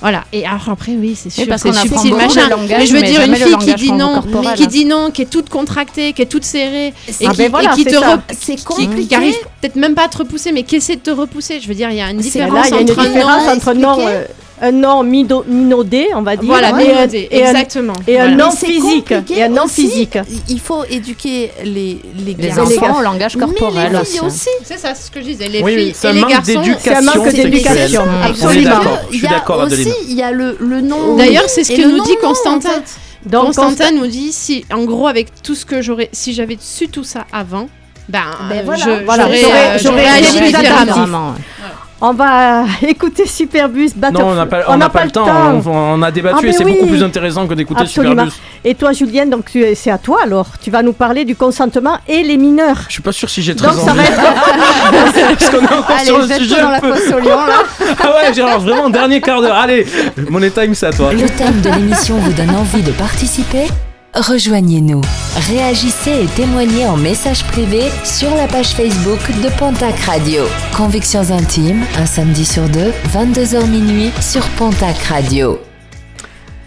S4: Voilà. Et alors après, oui, c'est sûr, c'est subtil, machin.
S3: langage,
S4: mais je veux
S3: mais
S4: dire, une fille qui dit non,
S3: corporel,
S4: qui
S3: hein.
S4: dit non, qui est toute contractée, qui est toute serrée, et
S2: Ah
S4: qui,
S2: voilà,
S4: et qui
S2: c'est
S4: te re- qui,
S6: compliqué.
S4: qui arrive peut-être même pas à te repousser, mais qui essaie de te repousser. Je veux dire, il y a une différence
S2: Là, il y a une
S4: entre
S2: différence
S4: non.
S2: entre non, euh, un non mido- minaudé, on va dire,
S4: Voilà,
S2: un-
S4: exactement.
S2: et un
S4: Voilà.
S6: c'est
S2: physique. Et un non
S6: aussi.
S2: physique.
S6: Il faut éduquer les, les,
S3: Les
S6: garçons,
S3: enfants au langage corporel
S6: mais les
S3: aussi.
S6: filles aussi.
S4: C'est ça, c'est ce que je disais. Les
S5: Oui,
S4: filles
S5: c'est
S4: et
S5: un
S4: les garçons.
S2: C'est un
S5: d'éducation
S2: manque d'éducation. Absolument.
S5: je
S6: Il
S5: suis
S6: y a
S5: d'accord,
S6: aussi,
S5: Adeline.
S6: il y a le, le nom.
S4: D'ailleurs, c'est ce que nous dit
S6: en
S4: Constantin.
S2: Donc,
S4: Constantin nous dit si, en gros, avec tout ce que j'aurais, si j'avais su tout ça avant, ben,
S6: Ben
S4: euh,
S6: voilà.
S4: je-
S2: Voilà,
S4: j'aurais,
S2: j'aurais-
S4: euh, agi
S2: plus
S4: différemment.
S2: On va écouter Superbus Battle.
S5: Non, on n'a pas, on n'a pas le temps. On, on a débattu
S2: Ah,
S5: et c'est
S2: oui.
S5: beaucoup plus intéressant que d'écouter. Superbus.
S2: Et toi, Julienne, donc c'est à toi alors. Tu vas nous parler du consentement et les mineurs.
S5: Je suis pas sûr si j'ai très
S2: Donc ça
S5: envie.
S2: va être.
S5: Parce qu'on est encore
S3: Allez,
S5: sur
S3: jette-toi
S5: sujet
S3: dans la fosse au lion, là.
S5: ah ouais, Gérard, vraiment dernier quart d'heure. Allez, Money Time, c'est à toi.
S1: Le thème de l'émission vous donne envie de participer Rejoignez-nous. Réagissez et témoignez en message privé sur la page Facebook de Pontac Radio. Convictions intimes, un samedi sur deux, 22h minuit sur Pontac Radio.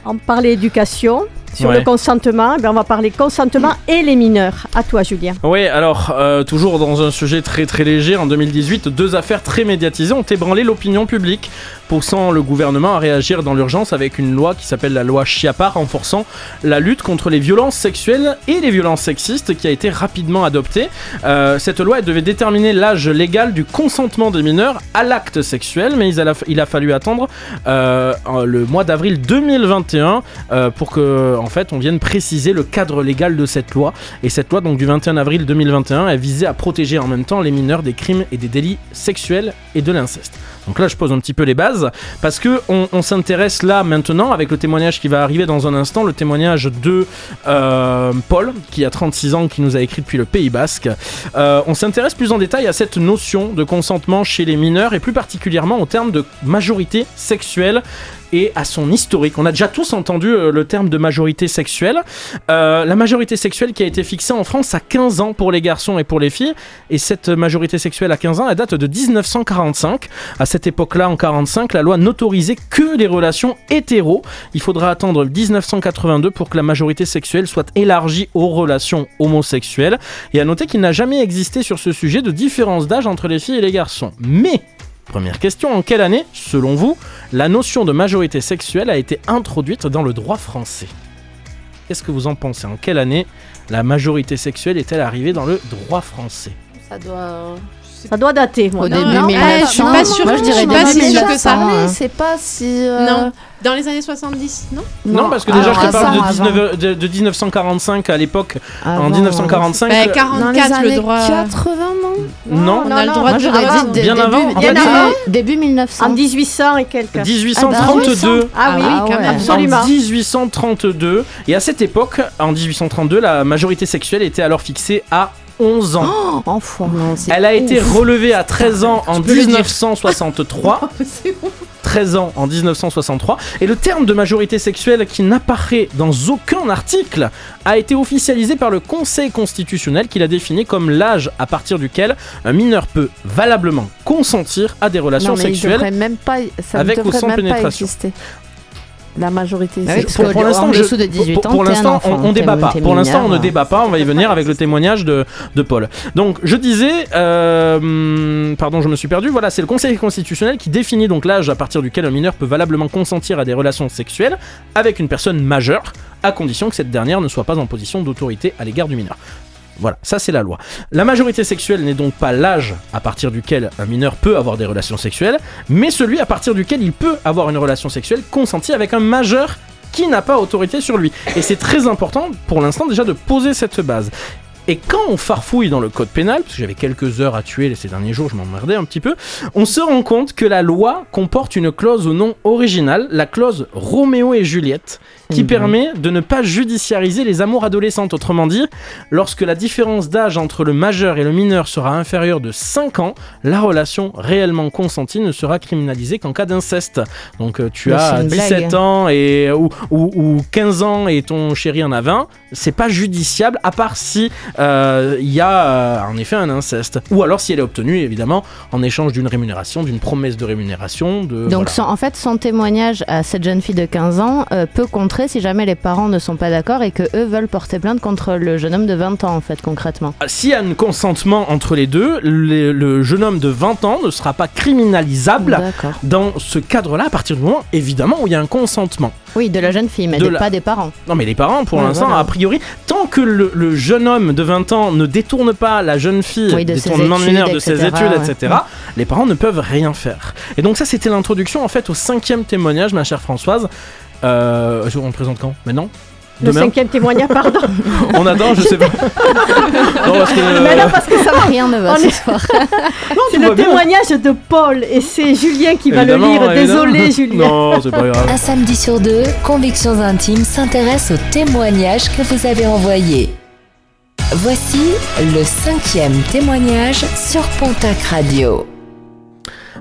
S2: On parlait éducation sur
S5: Ouais.
S2: le consentement. Ben, on va parler consentement et les mineurs. À toi, Julien.
S5: Oui, alors, euh, toujours dans un sujet très très léger, en 2018, deux affaires très médiatisées ont ébranlé l'opinion publique, poussant le gouvernement à réagir dans l'urgence avec une loi qui s'appelle la loi Chiappa, renforçant la lutte contre les violences sexuelles et les violences sexistes, qui a été rapidement adoptée. Euh, cette loi devait déterminer l'âge légal du consentement des mineurs à l'acte sexuel, mais il a, fallu attendre euh, le mois d'avril 2021 euh, pour que, fait, on vienne préciser le cadre légal de cette loi. Et cette loi, donc du 21 avril 2021, elle visait à protéger en même temps les mineurs des crimes et des délits sexuels et de l'inceste. Donc là, je pose un petit peu les bases parce que on, s'intéresse là maintenant avec le témoignage qui va arriver dans un instant, le témoignage de euh, Paul qui a 36 ans, qui nous a écrit depuis le Pays Basque. Euh, on s'intéresse plus en détail à cette notion de consentement chez les mineurs et plus particulièrement au terme de majorité sexuelle et à son historique. On a déjà tous entendu euh, le terme de majorité sexuelle. Euh, la majorité sexuelle qui a été fixée en France à 15 ans pour les garçons et pour les filles. Et cette majorité sexuelle à 15 ans, elle date de 1945. À cette époque-là, en 45, la loi n'autorisait que les relations hétéros. Il faudra attendre 1982 pour que la majorité sexuelle soit élargie aux relations homosexuelles. Et à noter qu'il n'a jamais existé sur ce sujet de différence d'âge entre les filles et les garçons. Mais Première question, en quelle année, selon vous, la notion de majorité sexuelle a été introduite dans le droit français? Qu'est-ce que vous en pensez? En quelle année la majorité sexuelle est-elle arrivée dans le droit français?
S6: Ça doit.
S2: Ça doit dater, moi.
S3: Au début
S4: non,
S3: 1900.
S4: eh, je suis pas sûre-
S3: Moi, je dirais
S4: pas sûre que ça.
S3: 1900, hein.
S6: C'est pas si. euh,
S4: Non. Dans les années 70, non
S5: Non, parce que déjà,
S6: alors
S5: je te parle de,
S6: avant,
S5: 19 de, de 1945 à l'époque. En
S6: avant,
S5: 1945.
S4: Bah,
S5: euh,
S6: Dans les
S4: 44,
S6: années
S4: le droit.
S6: 80, non
S5: non,
S4: On a le droit de
S3: dit
S5: Bien
S3: début,
S5: avant, en
S3: début,
S2: fait, avant.
S3: début 1900.
S2: En 1800 et quelques.
S5: 1832.
S2: Ah oui,
S3: Ah
S2: quand
S3: ouais.
S2: même, absolument.
S5: En 1832. Et à cette époque, en 1832, la majorité sexuelle était alors fixée à 11 ans.
S6: Oh, Enfoiré.
S5: Elle a été relevée à 13 ans en
S4: peux le dire.
S5: 1963. 13 ans en 1963. Et le terme de majorité sexuelle qui n'apparaît dans aucun article a été officialisé par le Conseil constitutionnel qui l'a défini comme l'âge à partir duquel un mineur peut valablement consentir à des relations
S6: Non, mais il
S5: sexuelles.
S6: même pas, ça
S5: avec ou sans
S6: même pas
S5: pénétration.
S6: La majorité.
S3: Oui,
S5: Pour, pour l'instant, je-
S3: dessous de 18
S5: pour-
S3: ans,
S5: pour
S3: t'es un
S5: l'instant,
S3: enfant,
S5: on, on débat pas. Pour l'instant, on ne débat pas. On va y venir avec le témoignage de, de Paul. Donc, je disais, euh, pardon, je me suis perdu. Voilà, c'est le Conseil constitutionnel qui définit donc l'âge à partir duquel un mineur peut valablement consentir à des relations sexuelles avec une personne majeure, à condition que cette dernière ne soit pas en position d'autorité à l'égard du mineur. Voilà, ça c'est la loi. La majorité sexuelle n'est donc pas l'âge à partir duquel un mineur peut avoir des relations sexuelles, mais celui à partir duquel il peut avoir une relation sexuelle consentie avec un majeur qui n'a pas autorité sur lui. Et c'est très important pour l'instant déjà de poser cette base. Et quand on farfouille dans le code pénal, parce que j'avais quelques heures à tuer ces derniers jours, je m'emmerdais un petit peu, on se rend compte que la loi comporte une clause au nom original, la clause Roméo et Juliette, qui
S3: Mhm.
S5: permet de ne pas judiciariser les amours adolescentes. Autrement dit, lorsque la différence d'âge entre le majeur et le mineur sera inférieure de 5 ans, la relation réellement consentie ne sera criminalisée qu'en cas d'inceste. Donc euh, tu
S3: Mais
S5: as
S3: c'est une
S5: 17
S3: blague.
S5: ans et, ou, ou- ou 15 ans et ton chéri en a 20, c'est pas judiciable à part si il y a euh, en effet un inceste. Ou alors si elle est obtenue évidemment en échange d'une rémunération, d'une promesse de rémunération. De,
S3: Donc
S5: voilà.
S3: en fait, son témoignage à cette jeune fille de 15 ans euh, peut contrer si jamais les parents ne sont pas d'accord et que eux veulent porter plainte contre le jeune homme de 20 ans en fait concrètement.
S5: S'il y a un consentement entre les deux, le, le jeune homme de 20 ans ne sera pas criminalisable dans ce cadre-là à partir du moment évidemment où il y a un consentement.
S3: Oui, de la jeune fille, mais
S5: De
S3: de-
S5: la-
S3: pas des parents.
S5: Non mais les parents pour
S3: Ouais,
S5: l'instant
S3: voilà.
S5: a priori tant que le, le jeune homme de 20 ans ne détourne pas la jeune fille
S3: Oui, de ses
S5: détournement
S3: études,
S5: mineur de ses
S3: etc.,
S5: études
S3: ouais.
S5: etc les parents ne peuvent rien faire et donc ça c'était l'introduction en fait au cinquième témoignage ma chère Françoise euh, on le présente quand? Maintenant?
S2: Le
S5: Demain?
S2: cinquième témoignage, pardon.
S5: on attend je sais pas non parce que
S2: Mais non, parce que ça va.
S3: Rien ne va
S2: On
S3: ce
S2: est-
S3: soir.
S2: C'est le
S5: bien.
S2: témoignage de Paul et c'est Julien qui va le lire.
S5: évidemment.
S2: Désolé, Julien.
S5: non c'est pas grave
S1: Un samedi sur deux, Convictions Intimes s'intéresse aux témoignages que vous avez envoyés. Voici le cinquième témoignage sur Pontac Radio.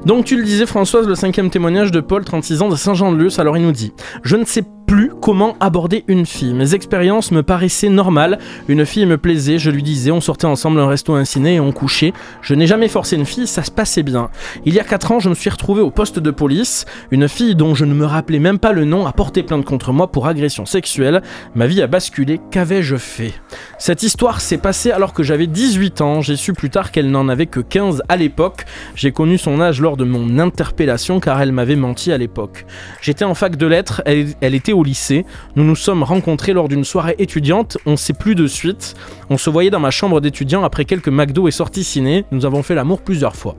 S5: Donc tu le disais Françoise, le cinquième témoignage de Paul, 36 ans, de Saint-Jean-de-Luz, alors il nous dit « Je ne sais plus comment aborder une fille. Mes expériences me paraissaient normales. Une fille me plaisait, je lui disais, on sortait ensemble un resto, un ciné et on couchait. Je n'ai jamais forcé une fille, ça se passait bien. Il y a 4 ans, je me suis retrouvé au poste de police. Une fille dont je ne me rappelais même pas le nom a porté plainte contre moi pour agression sexuelle. Ma vie a basculé, qu'avais-je fait? Cette histoire s'est passée alors que j'avais 18 ans. J'ai su plus tard qu'elle n'en avait que 15 à l'époque. J'ai connu son âge lors de mon interpellation car elle m'avait menti à l'époque. J'étais en fac de lettres, elle, elle était au lycée. Nous nous sommes rencontrés lors d'une soirée étudiante, on sait plus de suite. On se voyait dans ma chambre d'étudiant après quelques McDo et sorties ciné. Nous avons fait l'amour plusieurs fois.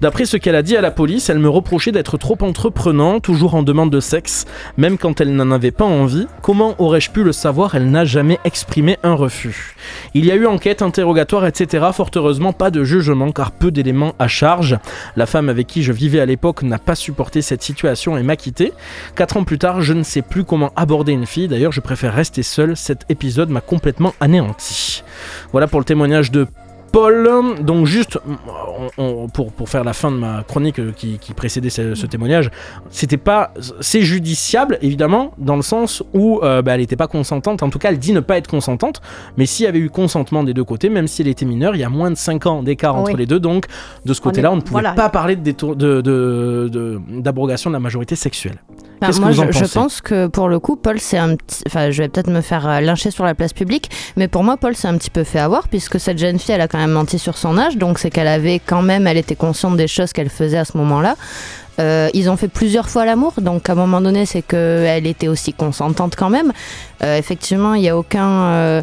S5: D'après ce qu'elle a dit à la police, elle me reprochait d'être trop entreprenant, toujours en demande de sexe, même quand elle n'en avait pas envie. Comment aurais-je pu le savoir? Elle n'a jamais exprimé un refus. Il y a eu enquête, interrogatoire, etc. Fort heureusement, pas de jugement car peu d'éléments à charge. La femme avec qui je vivais à l'époque n'a pas supporté cette situation et m'a quitté. Quatre ans plus tard, je ne sais plus comment aborder une fille. D'ailleurs, je préfère rester seul. Cet épisode m'a complètement anéanti. Voilà pour le témoignage de Paul. Donc juste on- on- pour, pour faire la fin de ma chronique qui, qui précédait ce, ce témoignage, c'était pas c'est judiciable évidemment dans le sens où euh, bah, elle n'était pas consentante. En tout cas, elle dit ne pas être consentante. Mais s'il y avait eu consentement des deux côtés, même si elle était mineure, il y a moins de 5 ans d'écart entre les deux. Donc de ce côté-là, on ne pouvait
S2: voilà.
S5: pas parler de détour- de- de- de- d'abrogation de, la majorité sexuelle.
S3: Bah, moi,
S5: vous en
S3: je, je pense que pour le coup, Paul, c'est un petit. Enfin, je vais peut-être me faire euh, lyncher sur la place publique, mais pour moi, Paul, c'est un petit peu fait avoir, puisque cette jeune fille, elle a quand menti sur son âge, donc c'est qu'elle avait quand même, elle était consciente des choses qu'elle faisait à ce moment-là. Euh, ils ont fait plusieurs fois l'amour, donc à un moment donné, c'est qu'elle était aussi consentante quand même. Euh, effectivement, il n'y a aucun. euh,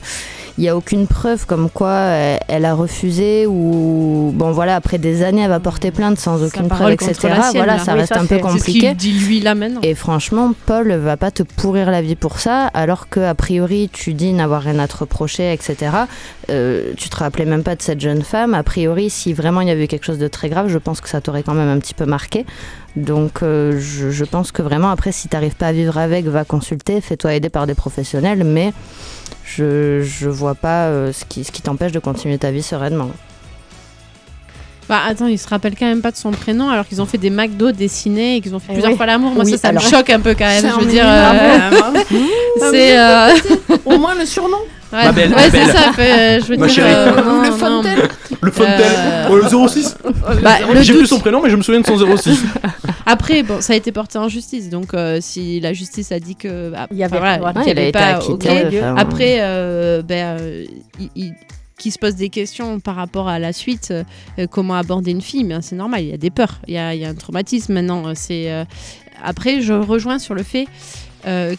S3: n'y a aucune preuve comme quoi elle, elle a refusé ou bon voilà après des années elle va porter plainte sans aucune preuve etc.
S4: sienne,
S3: voilà
S4: là.
S3: ça
S2: Oui,
S3: reste
S2: ça,
S3: un peu
S2: ce
S4: ce
S3: compliqué.
S4: qu'il dit lui là maintenant.
S3: Et franchement, Paul va pas te pourrir la vie pour ça, alors que a priori tu dis n'avoir rien à te reprocher, etc. Euh, tu te rappelais même pas de cette jeune femme. A priori, si vraiment il y avait eu quelque chose de très grave, je pense que ça t'aurait quand même un petit peu marqué. Donc, euh, je, je pense que vraiment, après, si t'arrives pas à vivre avec, va consulter, fais-toi aider par des professionnels, mais je, je vois pas euh, ce qui, ce qui t'empêche de continuer ta vie sereinement.
S4: Bah attends, il se rappelle quand même pas de son prénom alors qu'ils ont fait des McDo dessinés et qu'ils ont fait
S2: Eh
S4: plusieurs
S2: oui.
S4: fois l'amour. Moi
S3: Oui,
S4: ça, ça
S3: alors-
S4: me choque un peu quand même.
S6: C'est
S4: Je
S6: un
S4: veux dire, euh, c'est euh,
S6: Au moins le surnom.
S4: Ouais,
S5: Ma belle,
S4: ouais,
S5: ma
S4: c'est
S5: belle.
S4: ça. fait, je veux
S5: Ma
S4: dire,
S5: chérie.
S4: euh, non,
S6: le
S4: non,
S6: Fontaine.
S5: Le Fontaine,
S4: Euh,
S5: oh, le 06
S4: bah, le
S5: J'ai plus
S4: doute.
S5: son prénom, mais je me souviens de son 06.
S4: Après, bon, ça a été porté en justice, donc euh, si la justice a dit que bah,
S2: Il y avait- voilà.
S3: Ouais, il a
S4: avait
S3: été
S4: pas,
S3: acquitté.
S4: ok.
S3: enfin,
S4: Après, euh, ben, euh, il- il- qui se pose des questions par rapport à la suite, euh, comment aborder une fille, mais c'est normal, il y a des peurs, il y a, il y a un traumatisme maintenant. euh, C'est euh, après, je rejoins sur le fait, euh,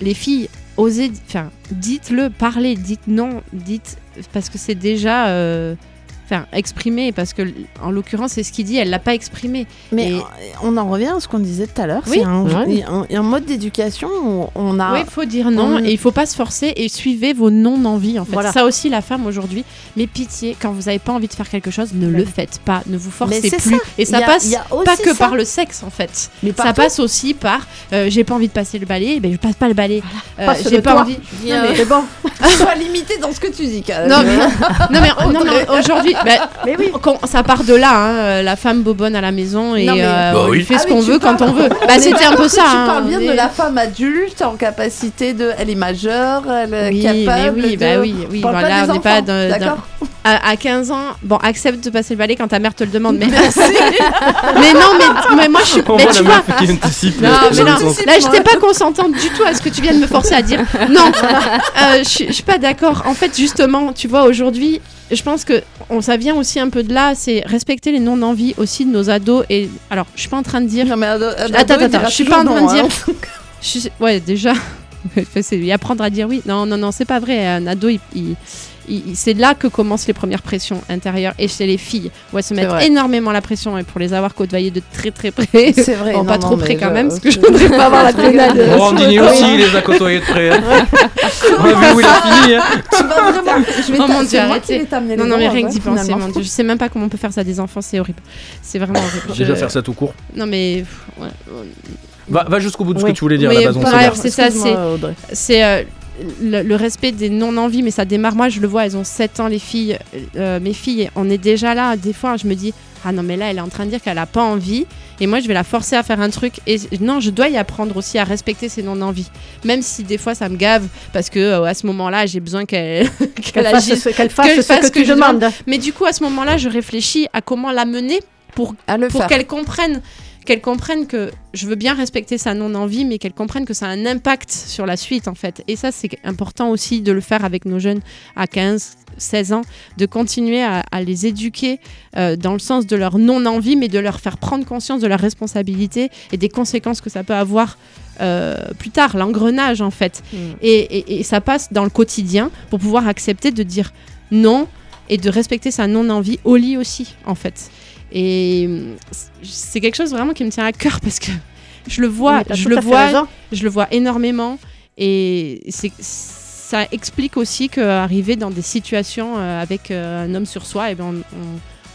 S4: les filles, osez, enfin, dites-le, parlez, dites non, dites parce que c'est déjà, euh, enfin, exprimé, parce que en l'occurrence, c'est ce qu'il dit, elle l'a pas exprimé.
S6: Mais
S4: Et-
S6: euh, on en revient à ce qu'on disait tout à l'heure.
S4: Oui.
S6: C'est un,
S3: Ouais.
S6: un- un mode d'éducation où on a.
S4: Oui, il faut dire non
S6: on-
S4: et il faut pas se forcer et suivez vos non-envies en fait.
S2: Voilà.
S4: Ça aussi la femme aujourd'hui. Mais pitié, quand vous n'avez pas envie de faire quelque chose, ne le faites pas, ne vous forcez plus.
S6: ça.
S4: Et ça
S6: a-
S4: passe pas que
S6: ça.
S4: par le sexe en fait.
S6: Mais
S4: Ça passe aussi par euh, j'ai pas envie de passer le balai, ben je passe pas le balai. Euh,
S2: Passe
S4: j'ai pas
S2: toit.
S4: envie.
S6: Bien,
S4: Non, mais-
S2: bon.
S6: Sois limité dans ce que tu dis, quand même.
S4: Non, mais, non, mais, non, mais aujourd'hui,
S2: Mais oui.
S4: quand- ça part de là, hein, euh, la femme bobonne à la maison et
S6: Non, mais-
S4: euh,
S5: Bah
S4: on
S5: oui.
S4: fait
S6: Ah
S4: ce
S6: oui,
S4: qu'on veut quand on veut. Bah, c'était un peu ça.
S6: Tu
S4: hein,
S6: parles bien de la femme adulte en capacité de. Elle est majeure, elle est
S4: Oui, mais
S6: capable.
S4: oui,
S6: de...
S4: bah oui, oui,
S6: On parle
S4: voilà,
S6: pas des
S4: on n'est pas à, à 15 ans, bon, accepte de passer le balai quand ta mère te le demande. Mais,
S6: Merci.
S4: mais non, mais, mais moi je suis.
S5: On
S4: Mais
S5: voit
S4: tu
S5: la
S4: vois.
S5: qui anticipe.
S4: Non, mais
S5: le-
S4: là j'étais pas consentante du tout à ce que tu viens de me forcer à dire. Non, Euh, je suis pas d'accord. En fait, justement, tu vois, aujourd'hui, je pense que on, ça vient aussi un peu de là, c'est respecter les non-envies aussi de nos ados. Et alors, je suis pas en train de dire.
S6: Non, mais ado- ado,
S4: Attends, attends, je suis pas en train
S6: non,
S4: de dire.
S6: hein.
S4: Je suis- Ouais, déjà. C'est y apprendre à dire oui. Non, non, non, c'est pas vrai. Un ado, il- c'est là que commencent les premières pressions intérieures. Et chez les filles, où elles se mettent
S6: vrai.
S4: énormément la pression. Et pour les avoir côtoyées de très très près.
S6: C'est vrai.
S4: Bon,
S6: non,
S4: pas
S6: non,
S4: trop près quand
S6: je-
S4: même, parce que je voudrais pas avoir la pénale.
S5: Brandini aussi, il les a côtoyés de près. On a vu où il a fini. hein.
S6: Tu vas vraiment. Je vais
S4: Oh mon Dieu, arrêtez. Non, non, mais rien que d'y penser, mon Dieu. Je sais même pas comment on peut faire ça à des enfants, c'est horrible. C'est vraiment horrible.
S5: Déjà faire ça tout court.
S4: Non, mais.
S5: Va, va jusqu'au bout de ce
S2: Oui.
S5: que tu voulais dire à la base.
S4: c'est ça, c'est le, le respect des non-envies, mais ça démarre. Moi, je le vois, elles ont 7 ans, les filles. Euh, mes filles, on est déjà là. Des fois, je me dis, ah non, mais là, elle est en train de dire qu'elle a pas envie. Et moi, je vais la forcer à faire un truc. Et non, je dois y apprendre aussi à respecter ses non-envies. Même si des fois, ça me gave, parce que euh, à ce moment-là, j'ai besoin qu'elle qu'elle
S2: fasse
S4: agisse.
S2: ce qu'elle fasse,
S4: qu'elle
S2: ce
S4: fasse
S2: que
S4: ce que
S2: tu
S4: je demande.
S2: demandes.
S4: Mais du coup, à ce moment-là, je réfléchis à comment l'amener pour pour qu'elle comprenne qu'elle comprenne que je veux bien respecter sa non-envie, mais qu'elle comprenne que ça a un impact sur la suite, en fait. Et ça, c'est important aussi de le faire avec nos jeunes à 15, 16 ans, de continuer à, à les éduquer euh, dans le sens de leur non-envie, mais de leur faire prendre conscience de leur responsabilité et des conséquences que ça peut avoir euh, plus tard, l'engrenage, en fait.
S2: Mm.
S4: Et, et- et ça passe dans le quotidien pour pouvoir accepter de dire non et de respecter sa non-envie au lit aussi, en fait. Et hum, c'est quelque chose vraiment qui me tient à cœur parce que je le vois, je le vois, je le vois énormément et c'est ça explique aussi qu'arriver dans des situations euh, avec euh, un homme sur soi, et ben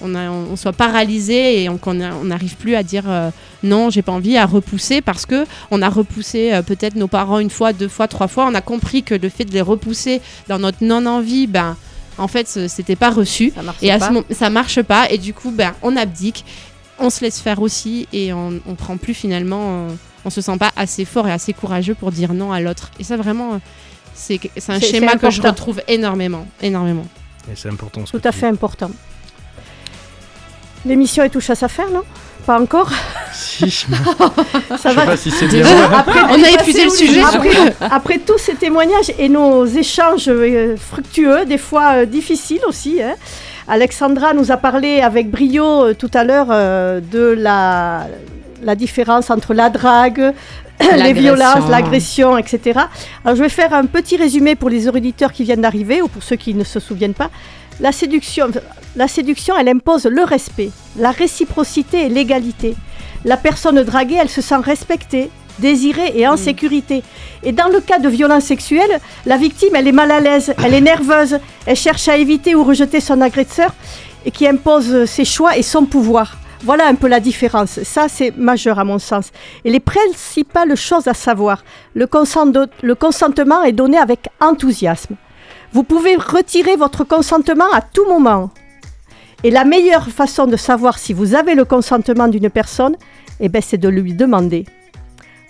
S4: on, on, on a- on soit paralysé et on- qu'on on n'arrive plus à dire euh, non, j'ai pas envie, à repousser parce que on a repoussé euh, peut-être nos parents une fois, deux fois, trois fois. On a compris que le fait de les repousser dans notre non-envie, ben en fait, ce- c'était pas reçu.
S2: Ça marche
S4: Et à
S2: pas.
S4: ce moment, ça marche pas. Et du coup, ben, on abdique, on se laisse faire aussi et on, on prend plus finalement. euh, on se sent pas assez fort et assez courageux pour dire non à l'autre. Et ça, vraiment, euh, c'est c'est un schéma que je retrouve énormément. énormément.
S5: Et c'est important. ce
S2: Tout à fait important. L'émission est touche à sa fin, non? Pas encore.
S5: Si,
S2: Ça
S5: je sais
S2: va
S5: pas si c'est bien.
S2: Déjà, après,
S4: On a épuisé le sujet.
S2: Après, après tous ces témoignages et nos échanges euh, fructueux, des fois euh, difficiles aussi, hein, Alexandra nous a parlé avec brio euh, tout à l'heure euh, de la, la différence entre la drague, les violences, l'agression, etc. Alors je vais faire un petit résumé pour les auditeurs qui viennent d'arriver ou pour ceux qui ne se souviennent pas. La séduction, la séduction, elle impose le respect, la réciprocité et l'égalité. La personne draguée, elle se sent respectée, désirée et en sécurité. Et dans le cas de violence sexuelle, la victime, elle est mal à l'aise, elle est nerveuse, elle cherche à éviter ou rejeter son agresseur et qui impose ses choix et son pouvoir. Voilà un peu la différence. Ça, c'est majeur à mon sens. Et les principales choses à savoir, le, consent- le consentement est donné avec enthousiasme. Vous pouvez retirer votre consentement à tout moment. Et la meilleure façon de savoir si vous avez le consentement d'une personne, eh ben, c'est de lui demander.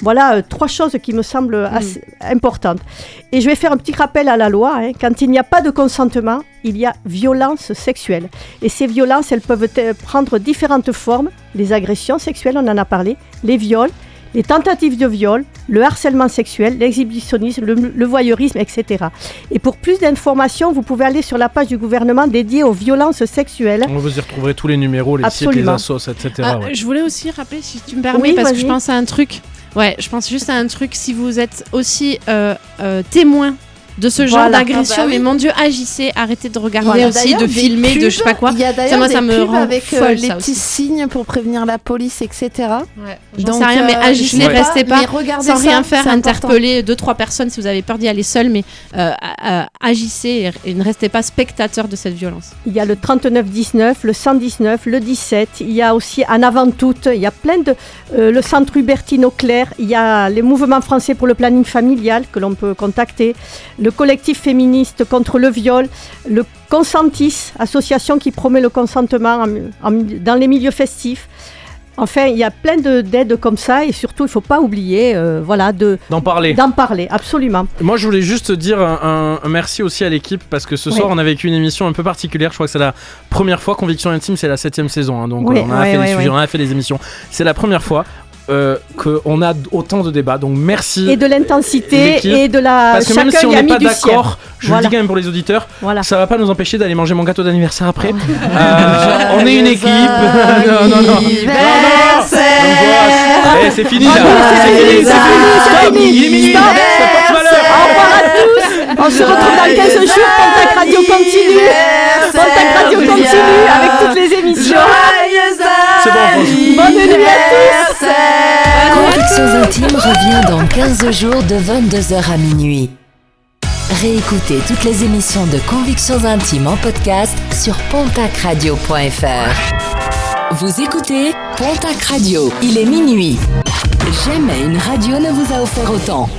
S2: Voilà euh, trois choses qui me semblent assez importantes. Et je vais faire un petit rappel à la loi. hein. Quand il n'y a pas de consentement, il y a violence sexuelle. Et ces violences, elles peuvent prendre différentes formes. Les agressions sexuelles, on en a parlé, les viols, les tentatives de viol, le harcèlement sexuel, l'exhibitionnisme, le, le voyeurisme, etc. Et pour plus d'informations, vous pouvez aller sur la page du gouvernement dédiée aux violences sexuelles.
S5: On vous y retrouverez tous les numéros, les sites, les
S2: Absolument.
S5: assos, etc.
S4: Ah,
S5: ouais.
S4: Je voulais aussi rappeler, si tu me permets,
S2: Oui,
S4: parce que je pense à un truc. Ouais, je pense juste à un truc. Si vous êtes aussi euh, euh, témoin de ce genre
S2: Voilà.
S4: d'agression,
S6: Ah bah oui.
S4: mais mon Dieu, agissez, arrêtez de regarder aussi, de filmer, de je sais pas quoi.
S6: Il y a
S4: Ça,
S6: d'ailleurs
S4: moi,
S6: des
S4: ça me
S6: pubs
S4: rend
S6: avec euh,
S4: folle,
S6: les petits
S4: aussi.
S6: signes pour prévenir la police, etc.
S4: Ouais,
S6: Donc,
S4: sais rien, mais
S6: euh,
S4: agissez,
S6: je sais
S4: restez
S6: pas, regardez
S4: sans
S6: ça,
S4: rien faire,
S6: c'est important.
S4: interpeller deux trois personnes si vous avez peur d'y aller seul, mais euh, euh, agissez et, ne restez pas spectateur de cette violence.
S2: Il y a le 39-19, le 119, le 17. Il y a aussi En avant toute. Il y a plein de. euh, le centre Hubertine Auclair. Il y a les mouvements français pour le planning familial que l'on peut contacter. Le collectif féministe contre le viol. Le Consentis, association qui promet le consentement en- en- dans les milieux festifs. Enfin, il y a plein de- d'aides comme ça et surtout, il ne faut pas oublier euh, voilà, de,
S5: D'en parler.
S2: d'en parler, absolument.
S5: Moi, je voulais juste dire un, merci aussi à l'équipe parce que ce
S2: Oui.
S5: soir, on a vécu une émission un peu particulière. Je crois que c'est la première fois. Conviction Intime, c'est la septième saison. hein, donc,
S2: Oui,
S5: on, a
S2: oui,
S5: fait des sujets, on a fait des émissions. C'est la première fois euh, qu'on a autant de débats. Donc, merci.
S2: Et de l'intensité et de la.
S5: Parce que même
S2: chacun
S5: si on n'est pas d'accord, je
S2: Voilà.
S5: le dis quand même pour les auditeurs,
S2: Voilà.
S5: ça va pas nous empêcher d'aller manger mon gâteau d'anniversaire après. Euh, on est une équipe. non, non, non. Eh, c'est fini là. C'est fini, c'est fini. Il est minuit. Ça porte malheur.
S2: Au revoir à tous. On se retrouve dans 15 jours. Pontac Radio continue. Pontac Radio continue avec toutes les émissions.
S5: C'est bon.
S2: Bonne à tous.
S1: Intimes revient dans 15 jours de 22h à minuit. Réécoutez toutes les émissions de Convictions Intimes en podcast sur pontacradio.fr. Vous écoutez Pontac Radio. Il est minuit. Jamais une radio ne vous a offert autant.